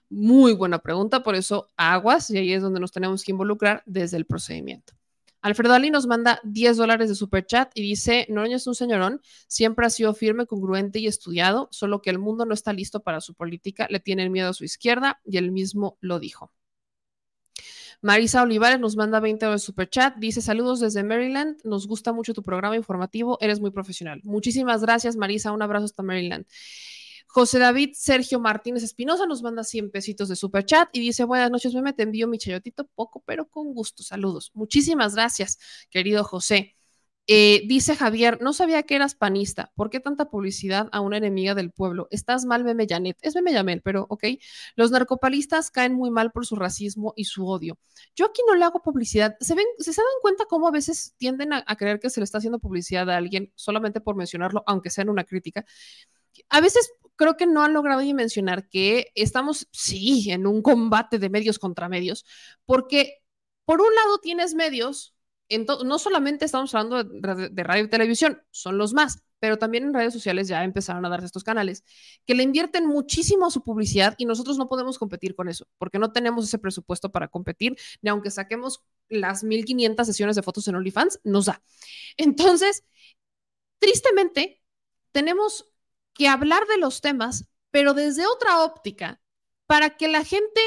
muy buena pregunta, por eso aguas, y ahí es donde nos tenemos que involucrar desde el procedimiento. Alfredo Ali nos manda 10 dólares de super chat y dice, Noroña es un señorón, siempre ha sido firme, congruente y estudiado, solo que el mundo no está listo para su política, le tienen miedo a su izquierda y él mismo lo dijo. Marisa Olivares nos manda 20 dólares de super chat, dice saludos desde Maryland, nos gusta mucho tu programa informativo, eres muy profesional. Muchísimas gracias Marisa, un abrazo hasta Maryland. José David Sergio Martínez Espinosa nos manda 100 pesitos de super chat y dice, buenas noches, meme, te envío mi chayotito, poco, pero con gusto. Saludos. Muchísimas gracias, querido José. Eh, dice Javier, no sabía que eras panista. ¿Por qué tanta publicidad a una enemiga del pueblo? Estás mal, Meme Janet. Es Meme Yamel, pero ok. Los narcopalistas caen muy mal por su racismo y su odio. Yo aquí no le hago publicidad. ¿Se, ven, ¿se, dan cuenta cómo a veces tienden a, a creer que se le está haciendo publicidad a alguien solamente por mencionarlo, aunque sea en una crítica? A veces creo que no han logrado dimensionar que estamos, sí, en un combate de medios contra medios, porque por un lado tienes medios, no solamente estamos hablando de, radio y televisión, son los más, pero también en redes sociales ya empezaron a darse estos canales que le invierten muchísimo a su publicidad y nosotros no podemos competir con eso, porque no tenemos ese presupuesto para competir, ni aunque saquemos las 1500 sesiones de fotos en OnlyFans, nos da. Entonces, tristemente, tenemos que hablar de los temas, pero desde otra óptica, para que la gente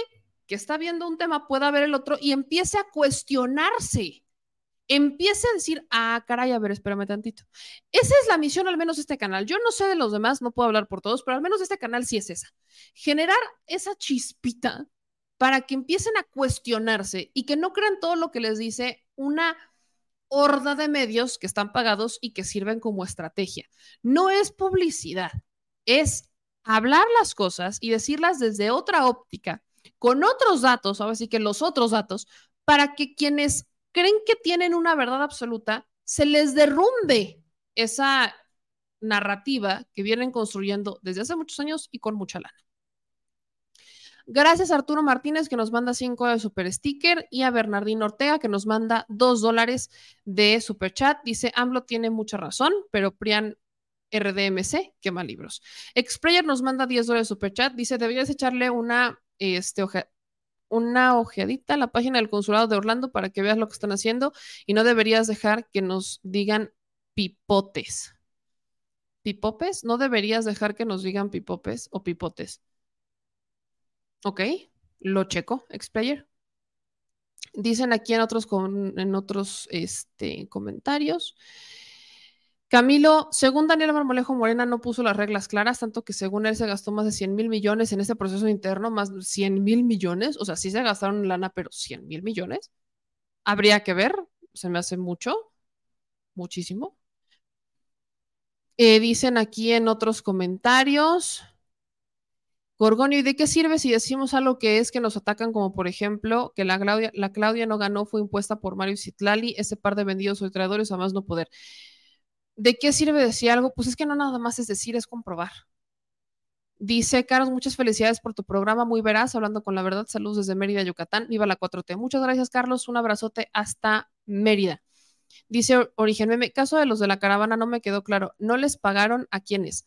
que está viendo un tema pueda ver el otro y empiece a cuestionarse. empiece a decir, ah, caray, a ver, espérame tantito. Esa es la misión, al menos de este canal. Yo no sé de los demás, no puedo hablar por todos, pero al menos de este canal sí es esa. Generar esa chispita para que empiecen a cuestionarse y que no crean todo lo que les dice una horda de medios que están pagados y que sirven como estrategia. No es publicidad, es hablar las cosas y decirlas desde otra óptica, con otros datos, ahora sí que los otros datos, para que quienes creen que tienen una verdad absoluta, se les derrumbe esa narrativa que vienen construyendo desde hace muchos años y con mucha lana. Gracias a Arturo Martínez que nos manda 5 de super sticker y a Bernardino Ortega que nos manda 2 dólares de super chat. Dice, AMLO tiene mucha razón, pero Prian RDMC quema libros. Explayer nos manda 10 dólares de super chat. Dice, deberías echarle una, este, una ojeadita a la página del consulado de Orlando para que veas lo que están haciendo y no deberías dejar que nos digan pipotes. ¿Pipopes? No deberías dejar que nos digan pipopes o pipotes. Ok, lo checo, explayer. Dicen aquí en otros, en otros este, comentarios. Camilo, según Daniel Marmolejo Morena, no puso las reglas claras, tanto que según él se gastó más de 100 mil millones en este proceso interno, más de 100 mil millones. O sea, sí se gastaron lana, pero 100 mil millones. Habría que ver, se me hace mucho, muchísimo. Eh, dicen aquí en otros comentarios. Gorgonio, ¿y de qué sirve si decimos algo que es que nos atacan, como por ejemplo, que la Claudia, la Claudia no ganó, fue impuesta por Mario Citlali, ese par de vendidos o traidores a más no poder? ¿De qué sirve decir algo? Pues es que no nada más es decir, es comprobar. Dice Carlos, muchas felicidades por tu programa, muy veraz, hablando con la verdad. Saludos desde Mérida, Yucatán. Viva la 4T. Muchas gracias, Carlos. Un abrazote hasta Mérida. Dice Origen Meme, caso de los de la caravana no me quedó claro. ¿No les pagaron a quiénes?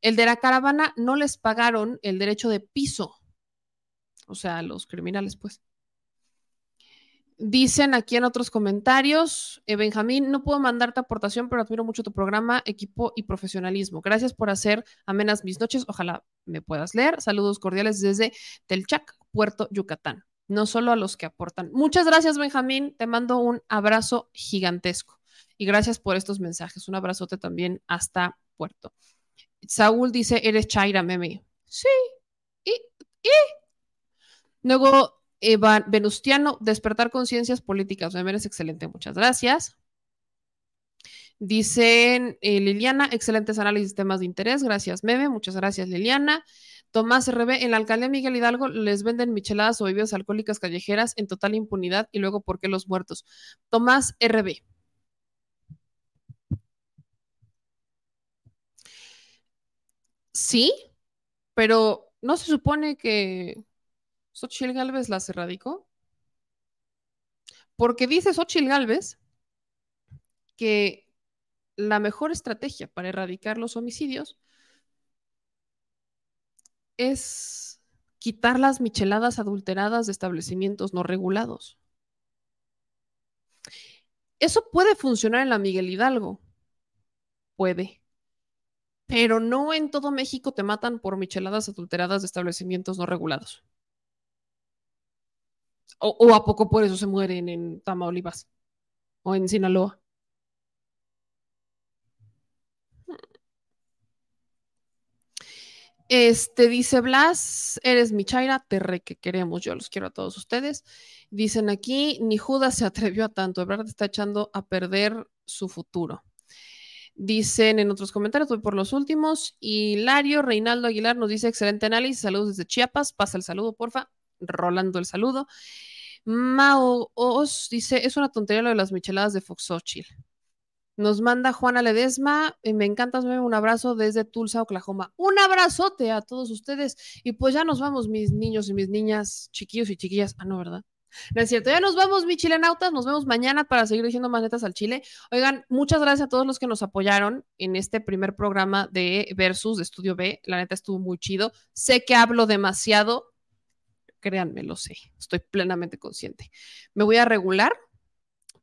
El de la caravana no les pagaron el derecho de piso, o sea, los criminales, pues. Dicen aquí en otros comentarios, eh, Benjamín, no puedo mandarte aportación, pero admiro mucho tu programa, equipo y profesionalismo. Gracias por hacer amenas mis noches. Ojalá me puedas leer. Saludos cordiales desde Telchac, Puerto Yucatán. No solo a los que aportan. Muchas gracias, Benjamín. Te mando un abrazo gigantesco. Y gracias por estos mensajes. Un abrazote también hasta Puerto. Saúl dice, eres Chaira, meme. Sí. Y, y. Luego, Eva Venustiano, despertar conciencias políticas. Meme eres excelente, muchas gracias. Dicen eh, Liliana, excelentes análisis temas de interés. Gracias, Meme. Muchas gracias, Liliana. Tomás RB, en la alcaldía Miguel Hidalgo les venden micheladas o bebidas alcohólicas callejeras en total impunidad y luego, ¿por qué los muertos? Tomás RB. Sí, pero ¿no se supone que Xochitl Galvez las erradicó? Porque dice Xochitl Galvez que la mejor estrategia para erradicar los homicidios es quitar las micheladas adulteradas de establecimientos no regulados. Eso puede funcionar en la Miguel Hidalgo. Puede pero no en todo México te matan por micheladas adulteradas de establecimientos no regulados. O, a poco por eso se mueren en Tamaulipas o en Sinaloa. Este dice Blas, eres mi chaira, te re que queremos, yo los quiero a todos ustedes. Dicen aquí, ni Judas se atrevió a tanto, verdad está echando a perder su futuro. Dicen en otros comentarios, voy por los últimos. Hilario Reinaldo Aguilar nos dice excelente análisis, saludos desde Chiapas, pasa el saludo, porfa. Rolando el saludo. Mao Os dice, es una tontería lo de las micheladas de Foxochil. Nos manda Juana Ledesma, eh, me encanta, un abrazo desde Tulsa, Oklahoma. Un abrazote a todos ustedes. Y pues ya nos vamos, mis niños y mis niñas, chiquillos y chiquillas. Ah, no, ¿verdad? No es cierto. Ya nos vamos, mi chilenautas. Nos vemos mañana para seguir diciendo más netas al Chile. Oigan, muchas gracias a todos los que nos apoyaron en este primer programa de Versus de Estudio B. La neta estuvo muy chido. Sé que hablo demasiado. Créanme, lo sé. Estoy plenamente consciente. Me voy a regular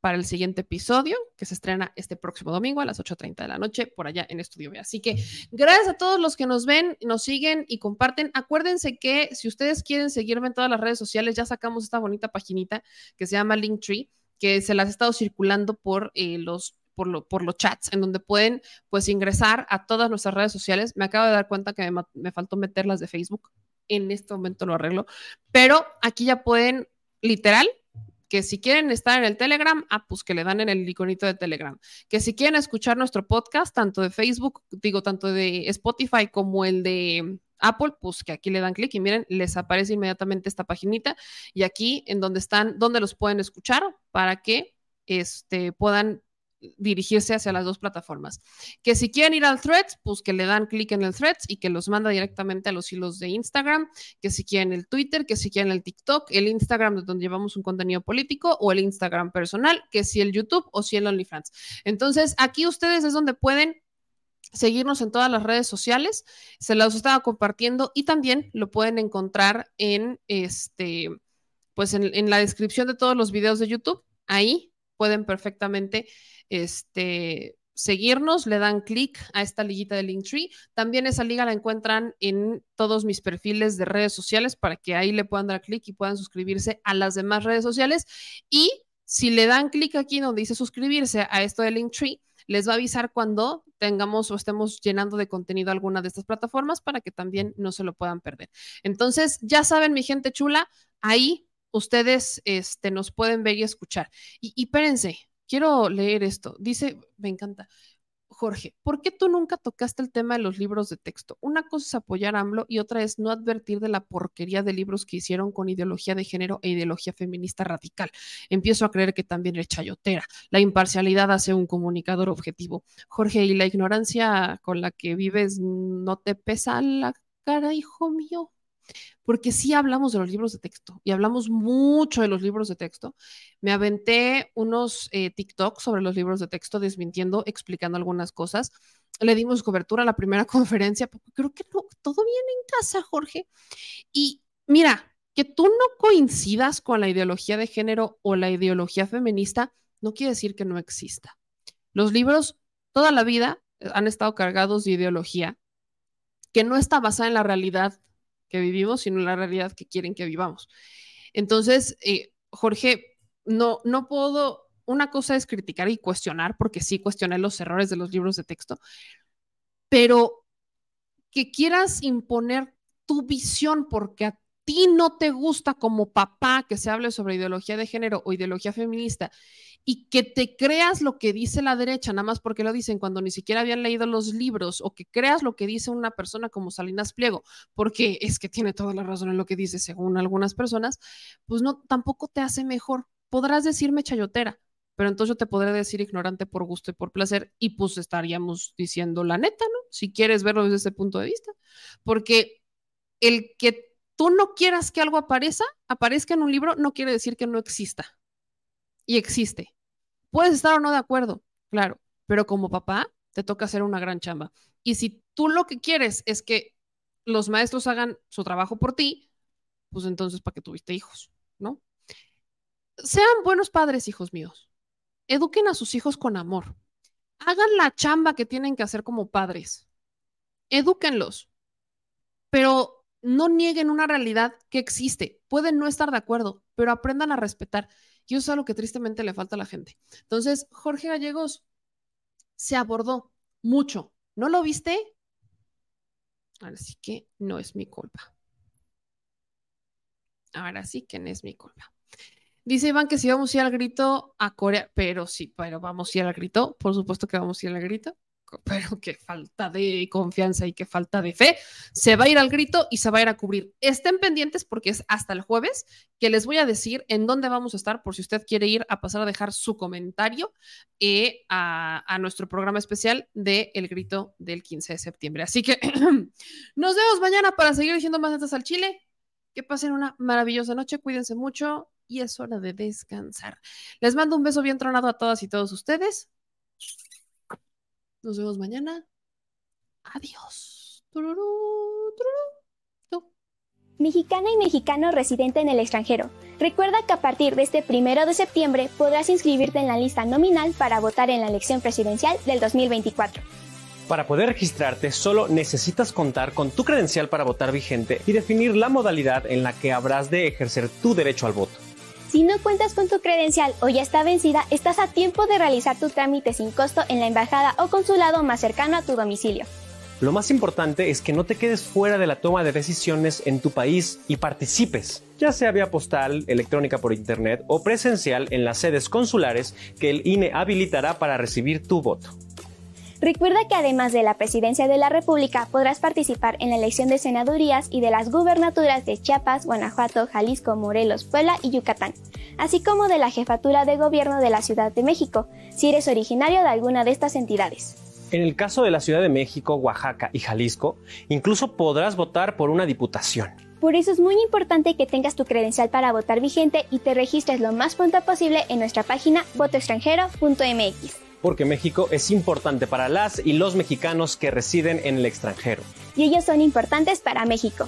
para el siguiente episodio que se estrena este próximo domingo a las 8.30 de la noche por allá en Estudio B. Así que gracias a todos los que nos ven, nos siguen y comparten. Acuérdense que si ustedes quieren seguirme en todas las redes sociales, ya sacamos esta bonita paginita que se llama Linktree que se las he estado circulando por eh, los por, lo, por, los chats, en donde pueden pues ingresar a todas nuestras redes sociales. Me acabo de dar cuenta que me, me faltó meterlas de Facebook. En este momento lo arreglo. Pero aquí ya pueden, literal, que si quieren estar en el Telegram, ah, pues que le dan en el iconito de Telegram. Que si quieren escuchar nuestro podcast, tanto de Facebook, digo, tanto de Spotify como el de Apple, pues que aquí le dan clic y miren, les aparece inmediatamente esta paginita y aquí en donde están, donde los pueden escuchar para que este, puedan dirigirse hacia las dos plataformas. Que si quieren ir al Threads, pues que le dan clic en el Threads y que los manda directamente a los hilos de Instagram. Que si quieren el Twitter, que si quieren el TikTok, el Instagram donde llevamos un contenido político o el Instagram personal, que si el YouTube o si el OnlyFans. Entonces, aquí ustedes es donde pueden seguirnos en todas las redes sociales. Se los estaba compartiendo y también lo pueden encontrar en este, pues en la descripción de todos los videos de YouTube. Ahí pueden perfectamente este, seguirnos, le dan clic a esta liguita de Linktree. También esa liga la encuentran en todos mis perfiles de redes sociales para que ahí le puedan dar clic y puedan suscribirse a las demás redes sociales. Y si le dan clic aquí donde dice suscribirse a esto de Linktree, les va a avisar cuando tengamos o estemos llenando de contenido alguna de estas plataformas para que también no se lo puedan perder. Entonces, ya saben, mi gente chula, ahí ustedes este, nos pueden ver y escuchar. Y, y espérense, quiero leer esto. Dice, me encanta. Jorge, ¿por qué tú nunca tocaste el tema de los libros de texto? Una cosa es apoyar a AMLO y otra es no advertir de la porquería de libros que hicieron con ideología de género e ideología feminista radical. Empiezo a creer que también es chayotera. La imparcialidad hace un comunicador objetivo. Jorge, ¿y la ignorancia con la que vives no te pesa la cara, hijo mío? Porque sí hablamos de los libros de texto y hablamos mucho de los libros de texto. Me aventé unos eh, TikToks sobre los libros de texto, desmintiendo, explicando algunas cosas. Le dimos cobertura a la primera conferencia, porque creo que todo viene en casa, Jorge. Y mira, que tú no coincidas con la ideología de género o la ideología feminista no quiere decir que no exista. Los libros toda la vida han estado cargados de ideología que no está basada en la realidad que vivimos, sino la realidad que quieren que vivamos. Entonces, eh, Jorge, no, no puedo, una cosa es criticar y cuestionar, porque sí cuestioné los errores de los libros de texto, pero que quieras imponer tu visión porque a ti no te gusta como papá que se hable sobre ideología de género o ideología feminista y que te creas lo que dice la derecha, nada más porque lo dicen cuando ni siquiera habían leído los libros, o que creas lo que dice una persona como Salinas Pliego, porque es que tiene toda la razón en lo que dice según algunas personas, pues no, tampoco te hace mejor. Podrás decirme chayotera, pero entonces yo te podré decir ignorante por gusto y por placer, y pues estaríamos diciendo la neta, ¿no? Si quieres verlo desde ese punto de vista, porque el que tú no quieras que algo aparezca, aparezca en un libro, no quiere decir que no exista. Y existe. Puedes estar o no de acuerdo, claro, pero como papá te toca hacer una gran chamba. Y si tú lo que quieres es que los maestros hagan su trabajo por ti, pues entonces, ¿para qué tuviste hijos? ¿No? Sean buenos padres, hijos míos. Eduquen a sus hijos con amor. Hagan la chamba que tienen que hacer como padres. Edúquenlos. Pero no nieguen una realidad que existe. Pueden no estar de acuerdo, pero aprendan a respetar. Y eso es algo que tristemente le falta a la gente. Entonces, Jorge Gallegos se abordó mucho. ¿No lo viste? Ahora sí que no es mi culpa. Ahora sí que no es mi culpa. Dice Iván que si vamos a ir al grito a Corea, pero sí, pero vamos a ir al grito, por supuesto que vamos a ir al grito pero qué falta de confianza y qué falta de fe. Se va a ir al grito y se va a ir a cubrir. Estén pendientes porque es hasta el jueves que les voy a decir en dónde vamos a estar por si usted quiere ir a pasar a dejar su comentario eh, a, nuestro programa especial de El Grito del 15 de septiembre. Así que nos vemos mañana para seguir diciendo más netas al Chile. Que pasen una maravillosa noche, cuídense mucho y es hora de descansar. Les mando un beso bien tronado a todas y todos ustedes. Nos vemos mañana. Adiós. Tururú, tururú. Mexicana y mexicano residente en el extranjero. Recuerda que a partir de este primero de septiembre podrás inscribirte en la lista nominal para votar en la elección presidencial del 2024. Para poder registrarte solo necesitas contar con tu credencial para votar vigente y definir la modalidad en la que habrás de ejercer tu derecho al voto. Si no cuentas con tu credencial o ya está vencida, estás a tiempo de realizar tu trámite sin costo en la embajada o consulado más cercano a tu domicilio. Lo más importante es que no te quedes fuera de la toma de decisiones en tu país y participes, ya sea vía postal, electrónica por internet o presencial en las sedes consulares que el INE habilitará para recibir tu voto. Recuerda que además de la presidencia de la República podrás participar en la elección de senadurías y de las gubernaturas de Chiapas, Guanajuato, Jalisco, Morelos, Puebla y Yucatán, así como de la jefatura de gobierno de la Ciudad de México, si eres originario de alguna de estas entidades. En el caso de la Ciudad de México, Oaxaca y Jalisco, incluso podrás votar por una diputación. Por eso es muy importante que tengas tu credencial para votar vigente y te registres lo más pronto posible en nuestra página votoextranjero.mx. Porque México es importante para las y los mexicanos que residen en el extranjero. Y ellos son importantes para México.